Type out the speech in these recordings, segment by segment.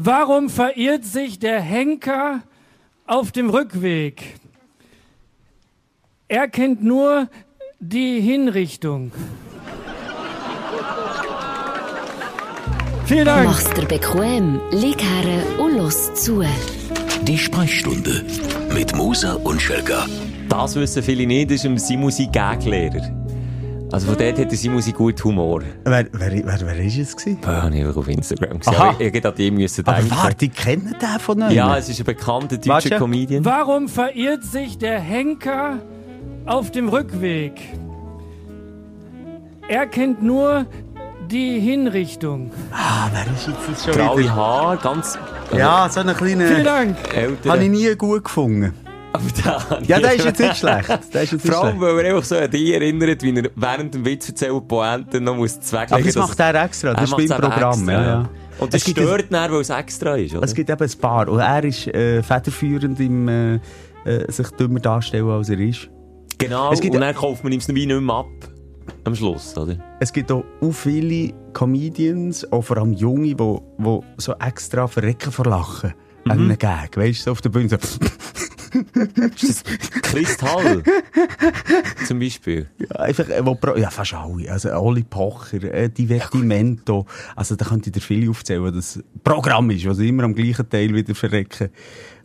Warum verirrt sich der Henker auf dem Rückweg? Er kennt nur die Hinrichtung. Vielen Dank. Mach's dir bequem, lieg her und los zu. Die Sprechstunde mit Musa und Schelga. Das wissen viele nicht, das ist ein Simon sein Gaglehrer. Also von dort hat der Simon gut Humor. Wer, wer, wer, wer ist es gewesen? Das habe ich einfach auf Instagram gesehen. Aha. Aber Ich hätte an die müssen Aber denken. warte, ich kenne den von euch. Ja, es ist ein bekannter deutscher Warte. Comedian. Warum verirrt sich der Henker auf dem Rückweg? Er kennt nur die Hinrichtung. Ah, wer ist jetzt das schon Graue wieder? Haare, ganz Ja, so einen Vielen kleinen... Dank. Habe ich nie gut gefunden. Aber Ja, der ist jetzt nicht schlecht. Der ist jetzt Vor allem, weil er einfach so an dich erinnert, wie er während dem Witz erzählen Pointe noch muss zweglegen Aber das macht er extra. Das ist beim Programm. extra, Ja, ja. Und das Es stört dann, weil es extra ist, oder? Es gibt eben ein paar. Und er ist äh, federführend im äh, äh, sich dümmer darstellen, als er ist. genau, es gibt- und dann kauft man ihm es wie nicht mehr ab. Am Schluss, oder? Es gibt auch, viele Comedians, auch vor allem Junge, die wo so extra verrecken vor Lachen. Mhm. An einem Gag. Weißt du, so auf der Bühne so. Ist das Kristall? Zum Beispiel. Ja, einfach, äh, wo, ja, fast alle. Also, Oli Pocher, äh, Divertimento. Also, da könnte ich dir viel aufzählen, was das Programm ist, was immer am gleichen Teil wieder verrecken.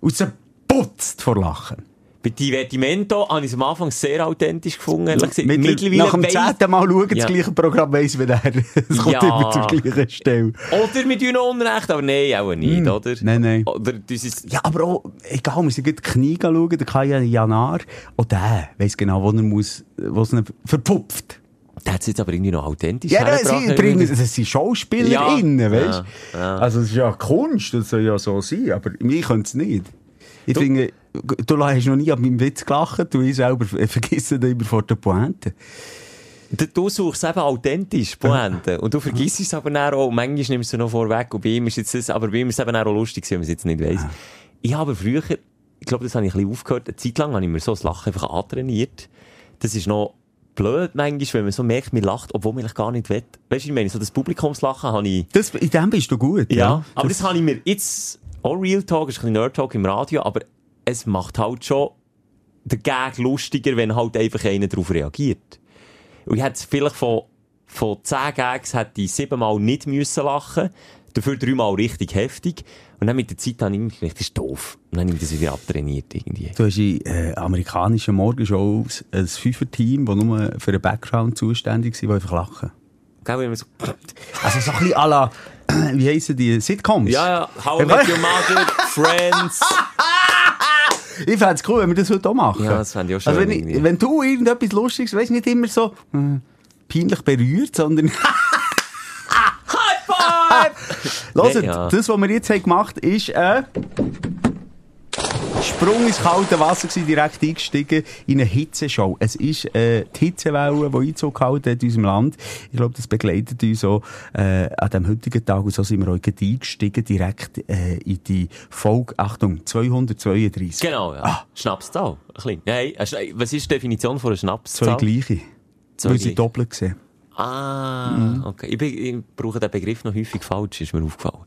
Und sie putzt vor Lachen. Bei Divertimento habe ich es am Anfang sehr authentisch gefunden. ehrlich Mittlerweile nach dem zehnten Mal schauen, Ja. das gleiche Programm weiss, wie er. Es kommt Ja. immer zur gleichen Stelle. Oder mit tun Unrecht, aber nein, auch nicht, oder? Hm. Nein, nein. Oder ist, Ja, aber auch, egal, wir sind die Knie schauen, der Kaya Janar, auch der weiss genau, wo er muss, wo es ihn verpupft. der hat es jetzt aber irgendwie noch authentisch Ja, sie bringen, das sind SchauspielerInnen, Ja. weißt Ja, ja. Also, es ist ja Kunst, das soll ja so sein, aber ich könnte es nicht. Ich finde, du hast noch nie an meinem Witz gelacht, du ich selber vergiss ihn immer vor der Pointe. Du, suchst eben authentisch Pointe. Und du vergisst es aber dann auch. Manchmal nimmst du noch vorweg. Und bei ihm ist jetzt das, aber bei ihm ist es eben auch lustig, wenn man es jetzt nicht weiss. Ich habe früher, ich glaube, das habe ich ein bisschen aufgehört, eine Zeit lang habe ich mir so das Lachen einfach antrainiert. Das ist noch blöd manchmal, wenn man so merkt, man lacht, obwohl man gar nicht will. Weißt du, ich meine, so das Publikumslachen habe ich, Das, in dem bist du gut, ja. ja. Aber das, habe ich mir jetzt, auch Real Talk, ist ein bisschen Nerd Talk im Radio, aber es macht halt schon den Gag lustiger, wenn halt einfach einer darauf reagiert. Und ich hätte vielleicht von, von 10 Gags hätte ich siebenmal nicht müssen lachen dafür dreimal richtig heftig. Und dann mit der Zeit habe ich irgendwie gedacht, das ist doof. Und dann habe ich das wieder abtrainiert irgendwie. Du hast in äh, amerikanischen Morgenshows ein Fünfer-Team, das nur für den Background zuständig sind, die einfach lachen. Gell, wenn man so, Also so ein bisschen à la, wie heissen die, Sitcoms? ja, ja, How I Met Your Mother, Friends. Ich fände es cool, wenn wir das heute auch machen. Ja, das fände ich auch schön Also wenn, ich, wenn du irgendetwas Lustiges, weißt nicht immer so äh, peinlich berührt, sondern... High Five! Hört, ja. das, was wir jetzt haben gemacht haben, ist ein Sprung ins kalte Wasser gewesen, direkt eingestiegen in eine Hitzeshow. Es ist äh, die Hitzewelle, die Einzug gehalten hat in unserem Land. Ich glaube, das begleitet uns so äh, an dem heutigen Tag. Und so sind wir heute eingestiegen, direkt äh, in die Folge, Achtung, 232. Genau, ja. Ah. Schnapszahl. Ein Schna- was ist die Definition von einer Zwei Schnapszahl? gleiche. Zwei Weil sie gleich. doppelt gesehen. Ah, Mhm. okay. Ich, ich brauche den Begriff noch häufig falsch, ist mir aufgefallen.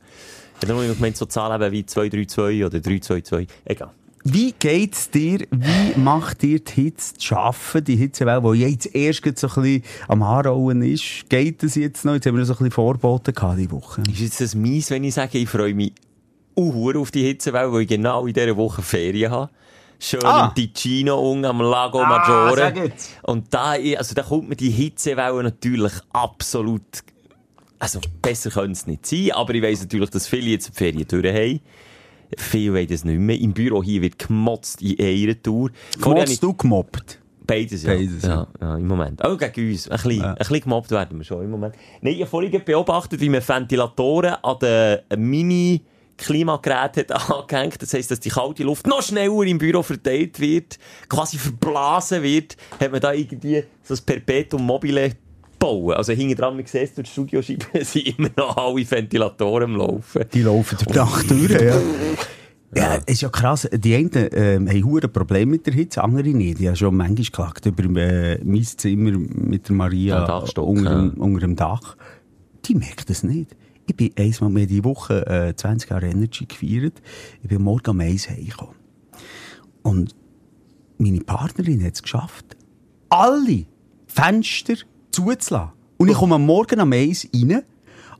Ich habe nur gemeint, so Zahlen wie 232 oder 322. Egal. Wie geht's dir, wie macht dir die Hitze zu arbeiten, die Hitzewelle, die jetzt erst so ein bisschen am Anrollen ist? Geht das jetzt noch? Jetzt haben wir noch so ein bisschen Vorboten gehabt diese Woche. Ist jetzt das mies, wenn ich sage, ich freue mich uhuere auf die Hitzewelle, weil ich genau in dieser Woche Ferien habe. Schön Ah. im Ticino unten am Lago Ah, Maggiore. jetzt. Und da, also da kommt mir die Hitzewelle natürlich absolut, also besser könnte es nicht sein, aber ich weiss natürlich, dass viele jetzt die Ferien durch haben. Viele das nicht mehr. Im Büro hier wird gemotzt in einer Tour. Gemotzt du gemobbt? Beides, ja. Beides, ja. ja. ja. im Moment. Auch gegen uns. Ein bisschen, ein bisschen gemobbt werden wir schon im Moment. Nein, ich habe vorhin beobachtet, wie man Ventilatoren an den Mini- Klimagerät hat angehängt. Das heisst, dass die kalte Luft noch schneller im Büro verteilt wird, quasi verblasen wird, hat man da irgendwie so ein Perpetuum mobile bauen. Also hinten dran, man sieht es durch die Studioscheibe, sind immer noch alle Ventilatoren am Laufen. Die laufen durch die Nacht durch, ja. Ja, ist ja krass. Die einen ähm, haben hure Probleme mit der Hitze, andere nicht. Ich habe schon manchmal geklagt über äh, mein Zimmer mit der Maria unter, dem, unter dem Dach. Die merkt das nicht. Ich bin einmal mehr die Woche äh, 20 Jahre Energy gefeiert. Ich bin morgen um eins heimgekommen. Und meine Partnerin hat es geschafft, alle Fenster zuzulassen. Und ich komme am Morgen um eins rein.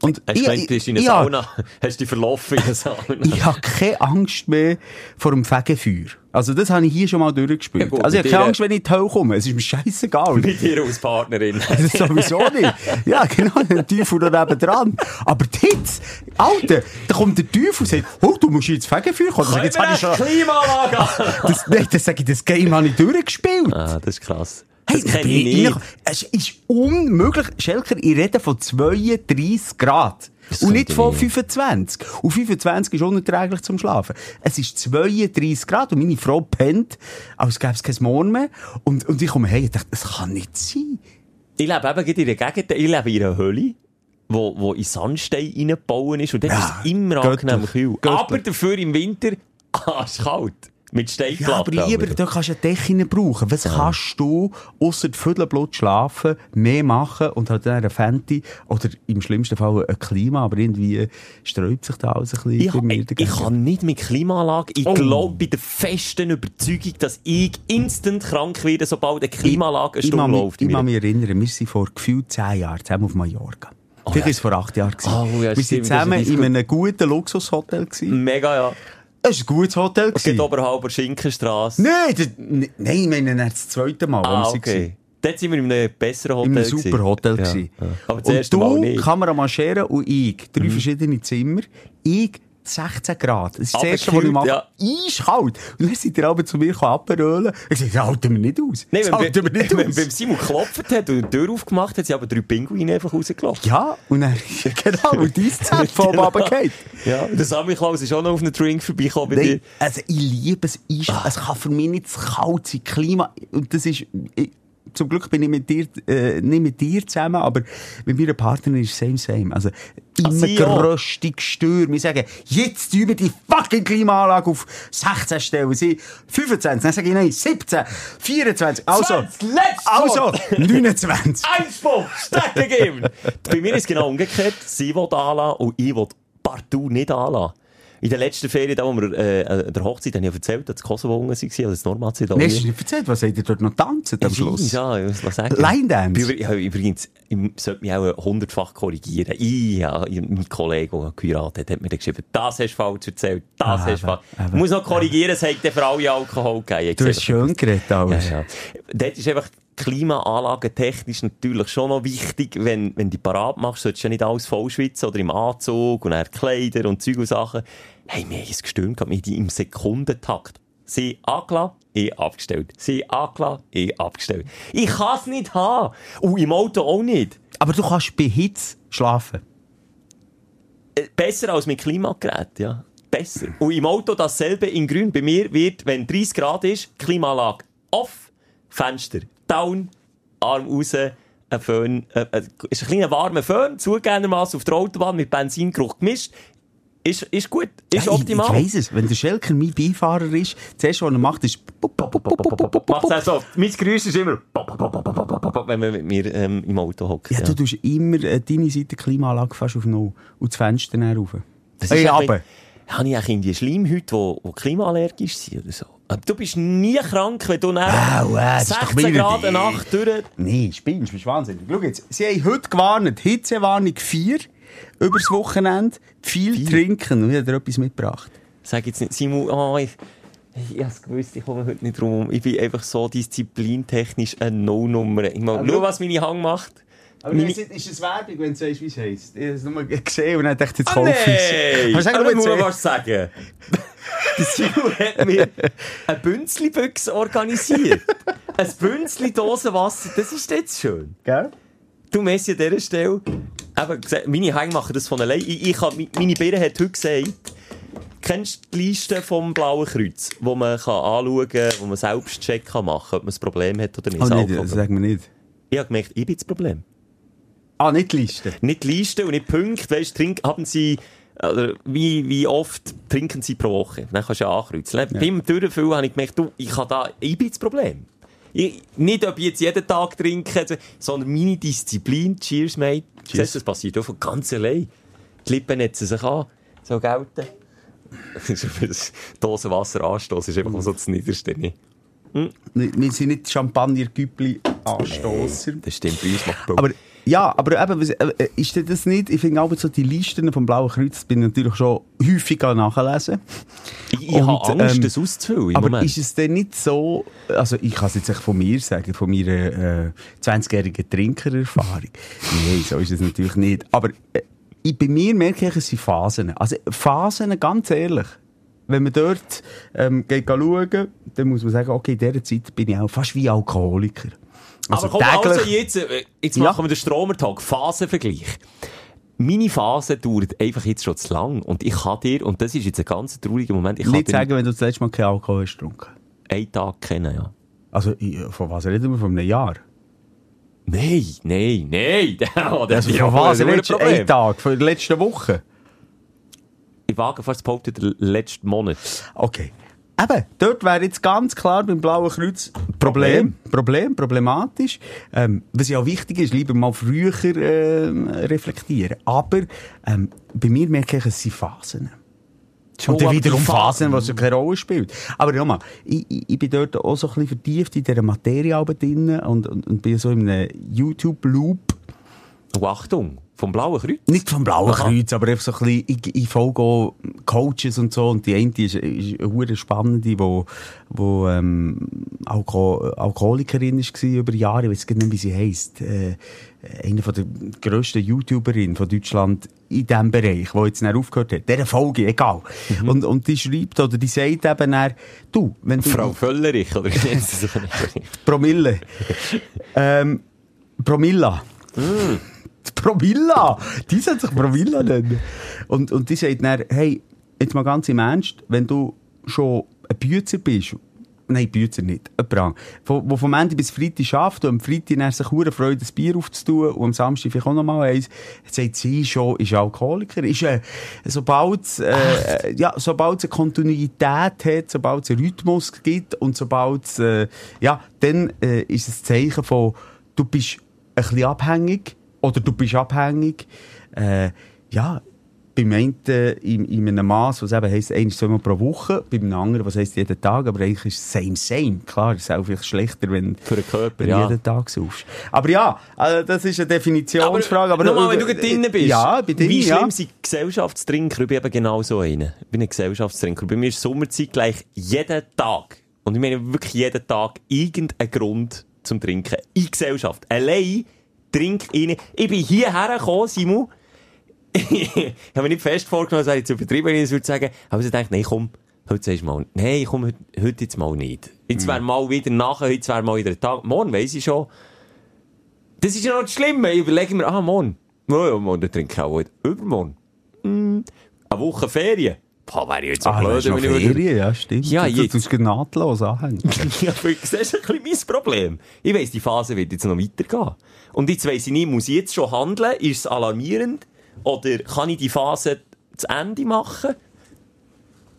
Und Hast du gedacht, du bist in einer ja, Sauna? Hast du dich verlaufen in einer Sauna? ich habe keine Angst mehr vor dem Fegefeuer. Also das habe ich hier schon mal durchgespielt. Ja gut, also ich habe keine Angst, wenn ich in die Hölle komme. Es ist mir scheißegal. Mit dir als Partnerin. Das ist sowieso nicht. Ja, genau, der Teufel da neben dran. Aber Hitze, Alter, da kommt der Teufel und sagt, oh, du musst ins Fegefeuer kommen. Sage ich, Jetzt ich schon, Klimaanlage an? das, nein, das sage ich, das Game habe ich durchgespielt. Ah, das ist krass. Hey, Das kenne bin ich nicht. reingekommen. Es ist unmöglich. Schelker, ich rede von 32 Grad. Das Und nicht ich von nicht. 25. Und 25 ist unerträglich zum Schlafen. Es ist 32 Grad und meine Frau pennt, als gäbe es kein Morgen mehr. Und, und ich komme her und dachte, das kann nicht sein. Ich lebe eben in der Gegend, ich lebe in einer Höhle, wo, wo in Sandstein reingebaut ist und dort Ja, ist es immer göttlich, angenehm kühl. göttlich. Aber dafür im Winter, ah, Mit Ja, Steinplatten. aber lieber, aber. da kannst du eine Decke brauchen. Was kannst du, ausser Viertelblut schlafen, mehr machen und halt dann eine Fenty oder im schlimmsten Fall ein Klima, aber irgendwie sträubt sich da alles ein bisschen Ich, ich, ich kann nicht mit Klimaanlage. Ich Oh. glaube bei der festen Überzeugung, dass ich instant krank werde, sobald eine Klimaanlage eine ich, Stunde läuft. ich kann mich erinnern, wir sind vor gefühlt zehn Jahren zusammen auf Mallorca. Vielleicht ja. war es vor acht Jahren. Oh, ja, wir ist zusammen in einem guten Luxushotel. Gewesen. Mega, ja. Es war ein gutes Hotel. Es gewesen. oberhalb der Schinkenstrasse. Nein, das, n- nein, ich meine das zweite Mal. wo Ah, waren. okay. Dort sind wir in einem besseren Hotel. In einem super Hotel. Ja, ja. Aber das und erste Mal du, nicht. Mhm. Kamera Maschere und ich, drei verschiedene Zimmer, ich 16 Grad. Das ist das Aber erste, was ich mache. ja. Eiskalt. Und dann sind die aber zu mir abrollen. Ich sage, das halten wir nicht aus. Nein, wenn, wir nicht wenn, aus. wenn Simon geklopft hat und die Tür aufgemacht hat, sind aber drei Pinguine einfach rausgelaufen. ja, und dann, genau, und dein Zelt von oben runtergefallen. Ja, der Sammy Klaus ist auch noch auf einen Drink vorbeigekommen bei Nein, dir. also ich liebe es. Es kann für mich nicht zu kalt sein. Klima, und das ist, ich, zum Glück bin ich mit dir, äh, nicht mit dir zusammen, aber mit meiner Partnerin ist same, same. Also, immer geröstig Stür. Wir sagen, jetzt üben die fucking Klimaanlage auf 16 Stellen. Sie 25, dann sage ich nein, 17, 24, also, 20, letztes also, 29. Einspruch, Strecke geben! Bei mir ist es genau umgekehrt. Sie will anlassen und ich will partout nicht anlassen. In der letzten Ferien, da wo wir äh, der Hochzeit, habe ich ja erzählt, dass Kosovo unten waren, also das Nee, hast Nordmazedonien. du nicht erzählt, was seid ihr dort noch tanzen am Schluss? Ja, ich muss mal sagen. Line Dance? Übr- Ja, übrigens, ich sollte mich auch hundertfach korrigieren. Ich, ja, mein Kollege, der geheiratet hat, hat mir dann geschrieben, das hast du falsch erzählt, das Ah, hast du falsch. Ich muss noch korrigieren, es hat für alle Alkohol gegeben. Ich Du hast schön geredet, ja, alles. ja. Dort ist einfach Klimaanlage technisch natürlich schon noch wichtig. Wenn, wenn du die parat machst, solltest du ja nicht alles voll schwitzen oder im Anzug und Kleider und Zeug und Sachen. Hey, mir ist es gestürmt, mir die im Sekundentakt. Sie angelassen, ich abgestellt. Sie angelassen, ich abgestellt. Ich kann es nicht haben. Und im Auto auch nicht. Aber du kannst bei Hitze schlafen. Äh, Besser als mit Klimagerät, ja. Besser. Und im Auto dasselbe in grün. Bei mir wird, wenn 30 Grad ist, Klimaanlage off, Fenster down, Arm raus, ein Föhn, äh, äh, ist ein kleiner warmer Föhn, zugegebenermaßen auf der Autobahn mit Benzingeruch gemischt. Ist, ist gut, ist Ja, optimal. Ich, ich weiss es. Wenn der Schelker mein Beifahrer ist, das erste, was er macht, ist... Macht's auch so. Mein Geräusch ist immer, wenn man mit mir ähm, im Auto hockt. Ja, du tust immer äh, deine Seite Klimaanlage fast auf Null und das Fenster dann rauf. Das ist aber. Habe ich eigentlich irgendwie Schleimhäute, die, klimaallergisch sind oder so? Du bist nie krank, wenn du nach äh, doch 16 wieder Grad eine Nacht durch... Nee, spinnst, bist wahnsinnig. Schau jetzt, sie haben heute gewarnt, Hitzewarnung 4 übers Wochenende, viel trinken. Und ich habe dir etwas mitgebracht. Sag jetzt nicht, Simon, oh, ich, ich hab's gewusst, ich komme heute nicht rum. Ich bin einfach so disziplintechnisch eine No-Nummer. Ich Aber nur was meine Hang macht. Aber Meine- ist, ist es Werbung, wenn du sagst, wie es heisst? Ich habe es nur gesehen und dann dachte ich, jetzt Ah, kaufe ich es. Aber sag Aber nur was sagen. Der Simon hat mir eine Bünzli-Büchse organisiert. ein Bünzli-Dosenwasser, das ist jetzt schön. Gell? Du Messi an dieser Stelle, eben, meine Hänge machen das von allein. Ich, ich hab, meine Birne hat heute gesagt, kennst du die Liste vom Blauen Kreuz, wo man kann anschauen kann, wo man selbst Check kann machen ob man ein Problem hat oder nicht? Oh, Alkohol- das sagen wir nicht. ich habe gemerkt, ich bin das Problem. Ah, nicht die Liste. Nicht die Liste und nicht Punkte, weißt, trink, haben Sie, oder wie, wie oft trinken Sie pro Woche? Dann kannst du ja ankreuzen. Ja. Beim Durchfüllen habe ich gemerkt, du, ich habe da, ich bin das Problem. Ich, nicht, ob ich jetzt jeden Tag trinke, sondern meine Disziplin, cheers, mate. Cheers. Das passiert auch von ganz allein. Die Lippen netzen sich an. So gelten. Für das Dosenwasser anstoßen ist einfach so das Niederste. nicht? Wir sind nicht Champagner-Güppli-Anstosser. Das stimmt, bei uns macht Aber, ja, aber eben, äh, ist das nicht, ich finde auch so die Listen vom Blauen Kreuz, bin ich natürlich schon häufig nachlesen. ich, ich habe Angst, ähm, das auszufüllen Aber Moment. ist es denn nicht so, also ich kann es jetzt von mir sagen, von meiner äh, 20-jährigen Trinkererfahrung. Nein, so ist es natürlich nicht. Aber äh, ich, bei mir merke ich, es sind Phasen. Also Phasen, ganz ehrlich. Wenn man dort ähm, geht schauen, dann muss man sagen, okay, in dieser Zeit bin ich auch fast wie Alkoholiker. Aber komm, also jetzt, äh, jetzt Ja. machen wir den Stromertag. Phasenvergleich. Meine Phase dauert einfach jetzt schon zu lang. Und ich kann dir, und das ist jetzt ein ganz trauriger Moment, ich kann nicht dir sagen, wenn du das letzte Mal keinen Alkohol hast getrunken. einen Tag kennen, ja. Also, von was reden wir? Von einem Jahr? Nein, nein, nein. Oh, das Also, ist ja was? Problem. Ein Tag? Von der letzten Woche? Ich wage fast zu behaupten, der letzten Monat. Okay. Eben, dort wäre jetzt ganz klar beim Blauen Kreuz Problem. Problem, problematisch. Ähm, was ja auch wichtig ist, lieber mal früher ähm, reflektieren. Aber ähm, bei mir merke ich, es sind Phasen. Und dann aber wiederum Phasen, was ja keine Rolle spielt. Aber nochmal, ich, ich, ich bin dort auch so ein bisschen vertieft in dieser Materie drin und, und, und bin so in einem YouTube-Loop. Oh, Achtung, vom Blauen Kreuz. Nicht vom Blauen Aha. Kreuz, aber einfach so ein bisschen, ich, ich folge auch Coaches und so, und die eine ist, ist eine spannende, wo, wo, ähm, Alko Alkoholikerin ist gewesen über Jahre, ich weiß gar nicht, wie sie heisst, äh, eine von der grössten YouTuberinnen von Deutschland in diesem Bereich, wo jetzt nicht aufgehört hat, dieser Folge, egal. Mhm. Und, und die schreibt, oder die sagt eben dann, du, wenn du... Frau Völlerich, oder wie nennt sie sich? Promille. ähm, Promilla. Mm. Promilla! Die soll sich Promilla nennen. Und, und die sagt dann, hey, jetzt mal ganz im Ernst, wenn du schon ein Bützer bist, Nein, Bützer nicht. Jemand anderes. Wo, wo vom Ende bis Freitag schafft und am Freitag dann sich hure freut, ein Bier aufzutun und am Samstag vielleicht auch noch mal eins, sagt sie schon, ist Alkoholiker. Ist, äh, sobald es, äh, ja, sobald es eine Kontinuität hat, sobald es einen Rhythmus gibt und sobald es, äh, ja, dann äh, ist es ein Zeichen von, du bist ein bisschen abhängig oder du bist abhängig. Äh, ja, beim einen äh, in, in einem Maß, was eben heisst, ein, zweimal pro Woche, beim anderen, was heisst jeden Tag, aber eigentlich ist es same, same. Klar, es ist auch vielleicht schlechter, wenn Für den Körper, wenn ja. jeden Tag saufst. Aber ja, also das ist eine Definitionsfrage. Aber, nochmal, wenn du drinnen bist. Ja, bin drin, Wie schlimm ja. sind Gesellschaftstrinker? Ich bin eben genau so einer. Ich bin ein Gesellschaftstrinker. Bei mir ist Sommerzeit gleich jeden Tag. Und ich meine wirklich jeden Tag irgendein Grund zum Trinken. In Gesellschaft. Allein trink ich. Ich bin hierher gekommen, Simon. ich habe mir nicht fest vorgenommen, das wäre jetzt übertrieben, ich das würde sagen. Aber ich dachte, nein, komm, heute sagst du mal, nein, komm, heute, heute jetzt mal nicht. Jetzt wäre mal wieder nachher, heute wäre mal wieder ein Tag. Morgen weiss ich schon. Das ist ja noch das Schlimme. Ich überlege mir, ah, morgen. Ja, ja, morgen trinke ich auch heute. Übermorgen. Hm. Eine Woche Ferien. Boah, wäre ich jetzt so Ah, blöd, das ist noch wenn ich Ferien, ja, stimmt. Ja, du, du jetzt. tust nahtlos anhängen. ja, aber das ist ein bisschen mein Problem. Ich weiss, die Phase wird jetzt noch weitergehen. Und jetzt weiss ich nicht, muss ich jetzt schon handeln? Ist es alarmierend? Oder kann ich die Phase zu Ende machen?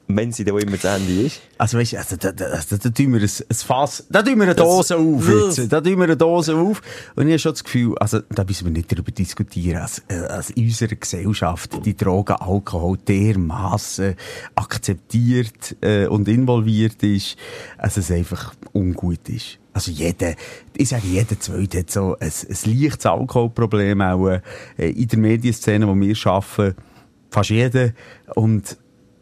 Wenn sie dann immer zu Ende ist. Also weißt du, also, da, da, also, da tun wir ein, ein Fass, da tun wir eine Dose auf jetzt. Da tun wir eine Dose auf. Und ich habe schon das Gefühl, also da müssen wir nicht darüber diskutieren, als, äh, als in unserer Gesellschaft die Drogen Alkohol dermassen akzeptiert äh, und involviert ist, dass es einfach ungut ist. Also jeder, ich sage, jeder Zweite hat so ein, ein leichtes Alkoholproblem auch äh, in der Medienszene, wo wir arbeiten. Fast jeder. Und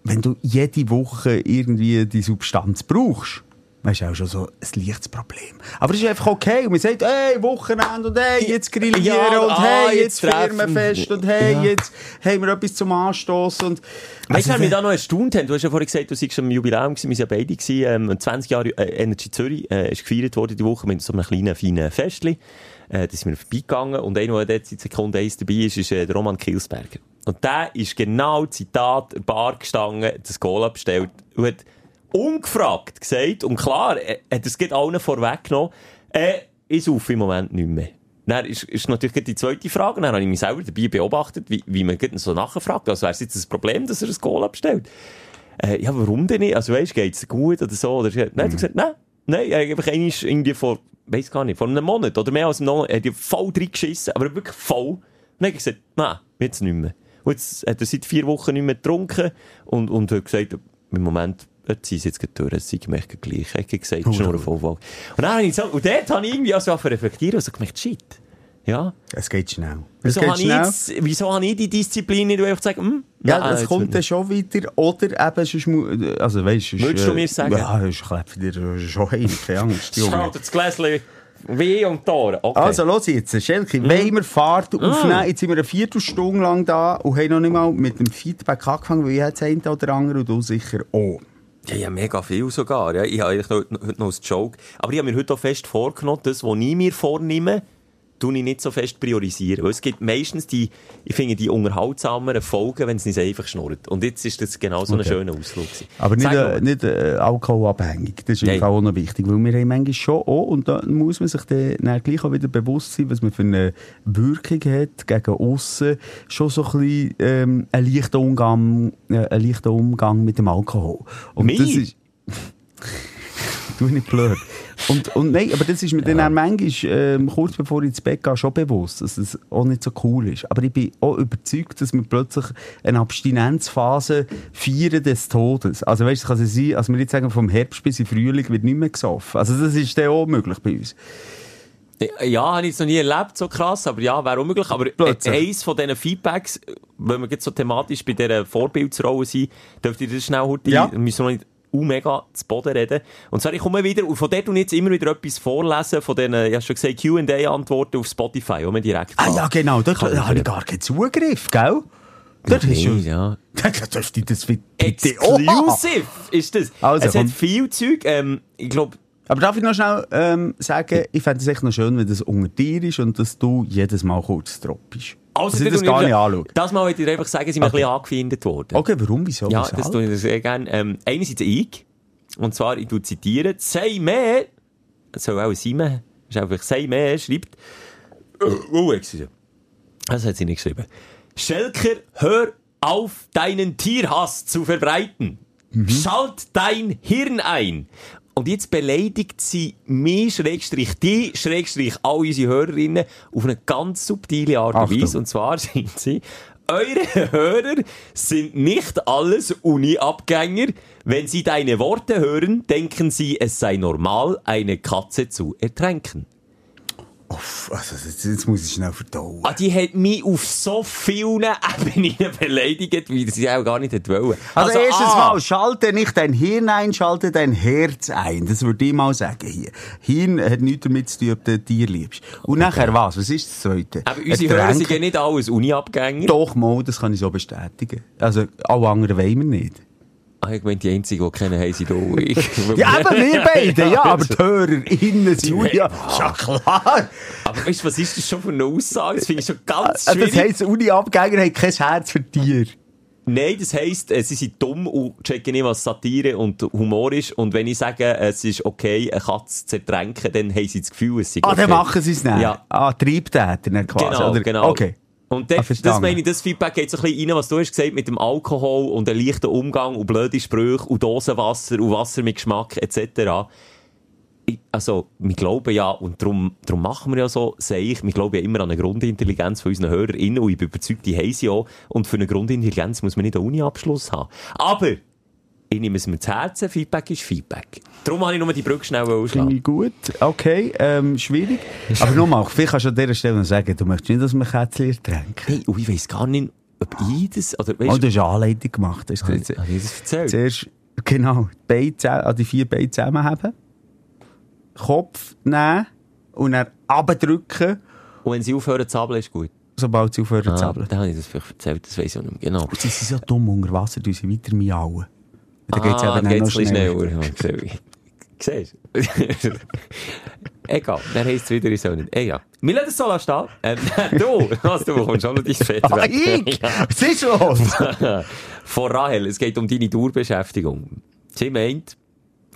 wenn du jede Woche irgendwie die Substanz brauchst, weißt du auch schon so ein leichtes Problem. Aber es ist einfach okay. Und man sagt, hey, Wochenende und hey, jetzt grillieren Ja, und ah, hey, jetzt jetzt treffen. Firmenfest und hey, Ja. jetzt haben wir etwas zum Anstoßen und Weißt du, Also, wer mich da noch erstaunt haben? Du hast ja vorhin gesagt, du warst am Jubiläum gewesen, wir waren ja beide gewesen, ähm, 20 Jahre äh, Energy Zürich, äh, ist gefeiert worden die Woche mit so einem kleinen, feinen Festli. Äh, da sind wir vorbeigegangen und einer, der dort seit Sekunde 1 dabei ist, ist äh, der Roman Kilsberger. Und der ist genau, Zitat, Bar gestanden, das Cola bestellt und hat ungefragt gesagt, und klar, er hat es geht allen vorweggenommen, äh, ich saufe im Moment nicht mehr. Dann ist, ist natürlich die zweite Frage. Dann habe ich mich selber dabei beobachtet, wie, wie man so nachfragt. Also wäre es jetzt ein Problem, dass er ein Cola bestellt? Äh, ja, warum denn nicht? Also weißt, geht's dir gut oder so? Oder, nein, mhm. gesagt, nein, nein, er einfach einmal irgendwie vor, weiss gar nicht, vor einem Monat oder mehr als einem Monat, er hat ja voll drin geschissen, aber wirklich voll. Dann hat er gesagt, nein, jetzt nicht mehr. Und jetzt hat er seit vier Wochen nicht mehr getrunken und, und hat gesagt, im Moment, jetzt sind sie jetzt durch, es sei mir gleich. Er hat gesagt, Schnurren voll. Und dann habe ich so, und dort habe ich irgendwie auch so angefangen zu reflektieren und so gemerkt, shit. Ja. Es geht schnell. Es Wieso geht habe, ich jetzt, wieso habe ich die Disziplin nicht, wo ich einfach sage, hm, Ja, nein, jetzt kommt dann schon wieder. Oder eben, sonst, also weißt du... Würdest du mir sagen? Ja, das klebt wieder schon hin, keine Angst. Schaut das Gläschen wie und Tore. Okay. Also, los jetzt, Schelke, wollen wir Fahrt aufnehmen? Jetzt sind wir eine Viertelstunde lang da und haben noch nicht mal mit dem Feedback angefangen, weil ich jetzt ein oder andere und du sicher auch. Ja, ja, mega viel sogar. Ja. Ich habe eigentlich noch, heute noch als Joke. Aber ich habe mir heute auch fest vorgenommen, das, was ich mir vornehme, tue ich nicht so fest priorisieren. Weil es gibt meistens die, ich finde, die unterhaltsameren Folgen, wenn es nicht einfach schnurrt. Und jetzt ist das genau so ein Okay. schöner Ausflug. Aber nicht, äh, nicht äh, alkoholabhängig. Das ist auch noch wichtig, weil wir haben manchmal schon auch, und da muss man sich dann, dann gleich auch wieder bewusst sein, was man für eine Wirkung hat gegen aussen, schon so ein bisschen ähm, ein leichter Umgang, äh, ein leichter Umgang mit dem Alkohol. Und Mir? das ist... Du nicht blöd. Und, und nein, aber das ist mir dann auch manchmal, ähm, kurz bevor ich ins Bett gehe, schon bewusst, dass es auch nicht so cool ist. Aber ich bin auch überzeugt, dass wir plötzlich eine Abstinenzphase feiern des Todes. Also weißt du, kann es sein, also wir jetzt sagen, vom Herbst bis in Frühling wird nicht mehr gesoffen. Also das ist dann auch möglich bei uns. Ja, habe ich jetzt noch nie erlebt, so krass, aber ja, wäre auch möglich. Aber äh, Plötzlich. eins von diesen Feedbacks, wenn wir jetzt so thematisch bei dieser Vorbildsrolle sind, dürft ihr das schnell heute, Ja. müssen wir noch nicht mega zu Boden reden. Und zwar, ich komme wieder, und von dort und jetzt immer wieder etwas vorlesen, von diesen, ich habe schon gesagt, Q&A-Antworten auf Spotify, wo man direkt Ah ja, genau, da, habe ich gar keinen Zugriff, gell? Das ist schon... ja. Da dürfte das bitte. Exclusive ist das. Also, es hat viel Zeug, ähm, ich glaube, Aber darf ich noch schnell ähm, sagen, ich fände es echt noch schön, wenn das unter dir ist und dass du jedes Mal kurz droppst. dass ich das gar nicht anschaue. Das Mal wollte ich dir einfach sagen, sind wir ein bisschen angefeindet worden. Okay, warum? Wieso? Ja, das tue ich sehr gerne. Ähm, einerseits ich, und zwar, ich tu zitieren, sei mehr, das soll auch Simon, ist einfach, sei mehr, schreibt, oh, excuse. Das hat sie nicht geschrieben. Schelker, hör auf, deinen Tierhass zu verbreiten. Schalt dein Hirn ein. Und jetzt beleidigt sie mich, Schrägstrich, die, Schrägstrich, all unsere Hörerinnen, auf eine ganz subtile Art und. Weise. Und zwar sind sie, eure Hörer sind nicht alles Uni-Abgänger. Wenn sie deine Worte hören, denken sie, es sei normal, eine Katze zu ertränken. Uff, also, jetzt, jetzt muss ich schnell verdauen. Ah, die hat mich auf so vielen Ebenen beleidigt, wie sie auch gar nicht wollen. Also, erstens ah, mal, schalte nicht dein Hirn ein, schalte dein Herz ein. Das würde ich mal sagen hier. Hirn hat nichts damit zu tun, ob du Tier liebst. Und nachher was? Was ist das Zweite? Aber unsere Hörer sind ja nicht alles Uni-Abgänger. Doch, mal, das kann ich so bestätigen. Also, alle anderen wollen wir nicht. Ah, ich meine, die Einzigen, die kennen, haben sie da. Ja, eben wir beide, ja, aber die HörerInnen sind ja, ist ja klar. Aber weißt du, was ist das schon für eine Aussage? Das finde ich schon ganz Also, schwierig. Das heisst, Uni-Abgänger haben kein Herz für Tiere. Nein, das heisst, äh, sie sind dumm und checken nicht, was Satire und Humor ist. Und wenn ich sage, es ist okay, eine Katze zu ertränken, dann haben sie das Gefühl, es sei Ah, okay. dann machen sie es nicht. Ja. Ah, Triebtäter dann quasi. Genau, oder? genau. Okay. Und Ah, das, meine ich, das Feedback geht so ein bisschen rein, was du hast gesagt mit dem Alkohol und einem leichten Umgang und blöde Sprüche und Dosenwasser und Wasser mit Geschmack etc. Ich, also, wir glauben ja, und darum, darum machen wir ja so, sehe ich, wir glauben ja immer an eine Grundintelligenz von unseren HörerInnen und ich bin überzeugt, die haben sie auch. Und für eine Grundintelligenz muss man nicht einen Uni-Abschluss haben. Aber, ich nehme es mir zu Herzen, Feedback ist Feedback. Darum habe ich nur die Brücke schnell Finde ausschlagen. ich gut. Okay, ähm, schwierig. Aber nochmal, vielleicht kannst du an dieser Stelle sagen, du möchtest nicht, dass wir Kätzchen ertränken. Hey, und ich weiss gar nicht, ob ich das, oder Oh, weißt du hast eine Anleitung gemacht. Hast du habe gesagt, ich das erzählt? Zuerst, genau, die, Beine, die vier Beine zusammenheben, Kopf nehmen und dann abdrücken, Und wenn sie aufhören zu zabeln, ist gut. sobald sie aufhören zu Ah, zappeln. dann habe ich das vielleicht erzählt, das weiss ich auch nicht mehr genau. Sie sind so dumm unter Wasser, du sie weiter miauen. Dann geht's ah, eben noch ein schneller. schneller. Ja, Siehst du? Egal, dann heisst es wieder in Sonnen. Egal. Wir lassen es so stehen. Ähm, du, was, du bekommst schon noch dein Fett Ah, ich? Ja. Was ist los? Von Rahel, es geht um deine Dauerbeschäftigung. Sie meint,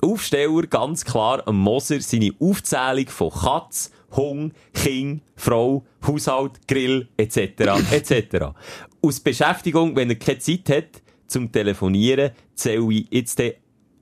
Aufsteller ganz klar am Moser seine Aufzählung von Katz, Hund, Kind, Frau, Haushalt, Grill etc. etc. Aus Beschäftigung, wenn er keine Zeit hat zum Telefonieren, zähle ich jetzt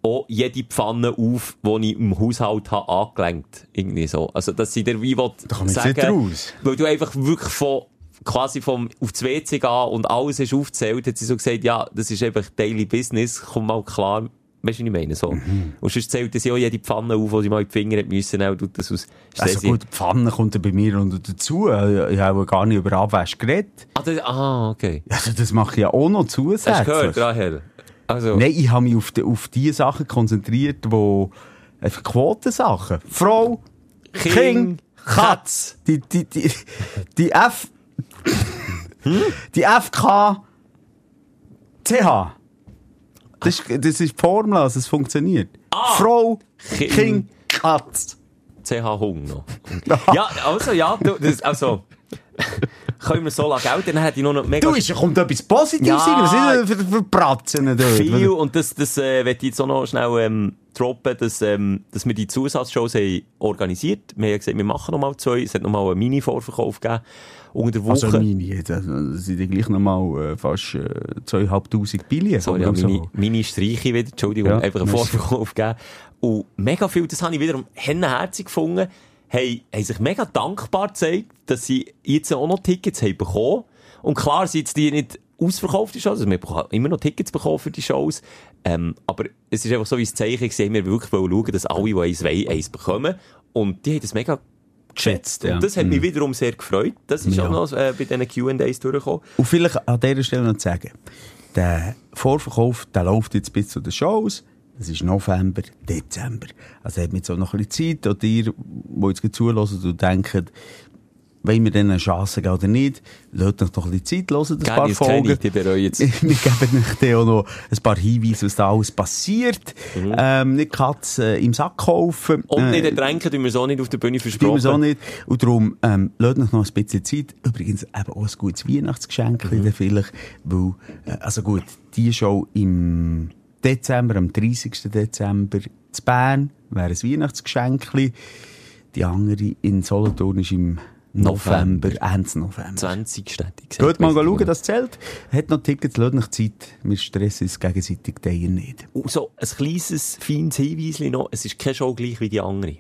auch jede Pfanne auf, die ich im Haushalt habe angelenkt. Irgendwie so. Also, dass sie dir wie will sagen, weil du einfach wirklich von quasi vom, auf das WC gehen und alles hast aufgezählt, hat sie so gesagt, ja, das ist einfach Daily Business, komm mal klar. Weißt du, was ich meine? So. Mhm. Und sonst zählt sie auch jede Pfanne auf, die sie mal in die Finger hat müssen, auch tut das aus. Also gut, die Pfanne kommt ja bei mir unter dazu. Ich habe gar nicht über Abwäsche geredet. Ah, das, ah, okay. Also das mache ich ja auch noch zusätzlich. Hast du gehört, Rahel? Also, Nein, ich habe mich auf die, auf die Sachen konzentriert, wo einfach Quotensachen. Frau, King, King, Katz. Die, die, die, die F, die FK, CH. Das ist, das ist Formel, also es funktioniert. Frau, King. King, Katz. CH Hung noch. ja, also, ja, du, das, also, können wir so lange gelten, dann hätte ich noch mega Du, ist, kommt etwas Positives Ja. rein. Was ist für, für Pratzen dort? viel, und das, das, äh, ich jetzt auch noch schnell, ähm, droppen, dass, ähm, dass wir die Zusatzshows haben organisiert. Wir haben gesagt, wir machen noch mal zwei. Es hat noch mal einen Mini-Vorverkauf gegeben. Unter der Woche. Also meine, das das sind ja gleich nochmal äh, fast äh, 2'500 Billionen. Sorry, ja, oder meine, so. meine Streiche wieder, Entschuldigung, Ja, einfach einen. Vorverkauf gegeben. Und mega viel, das habe ich wiederum hennenherzig gefunden, haben, haben sich mega dankbar gezeigt, dass sie jetzt auch noch Tickets haben bekommen. Und klar sind jetzt die nicht ausverkauft, die Shows, also wir haben immer noch Tickets bekommen für die Shows, ähm, aber es ist einfach so wie ein Zeichen gewesen, wir wirklich schauen, dass alle, die eins wollen, eins bekommen. Und die haben das mega geschätzt. Ja. Und das hat mich Mhm. wiederum sehr gefreut. Das ist Ja. auch noch äh, bei diesen Q&As durchgekommen. Und vielleicht an dieser Stelle noch zu sagen, der Vorverkauf, der läuft jetzt bis zu den Shows. Das ist November, Dezember. Also hat man jetzt auch noch ein bisschen Zeit, oder ihr, die jetzt zulassen und denken, wollen wir denen eine Chance geben oder nicht, lasst euch doch ein bisschen Zeit, hört ein Gerne paar Folgen. die bereuen jetzt. Wir geben euch dann auch noch ein paar Hinweise, was da alles passiert. Ähm, nicht Katz äh, im Sack kaufen. Mhm. Und Äh, nicht ertränken, tun wir so nicht auf der Bühne Tun versprochen. wir so nicht. Und darum, ähm, lasst euch noch ein bisschen Zeit. Übrigens eben auch ein gutes Weihnachtsgeschenk Mhm. vielleicht, weil, äh, also gut, die Show im Dezember, am 30. Dezember zu Bern, wäre ein Weihnachtsgeschenk. Die andere in Solothurn ist im November, Ende November. 20 Städte. Geht mal schauen, das Zelt. Hat noch Tickets, lasst euch Zeit. Wir stressen uns gegenseitig teilen nicht. Und so ein kleines, feines Hinweis noch, es ist keine Show gleich wie die andere.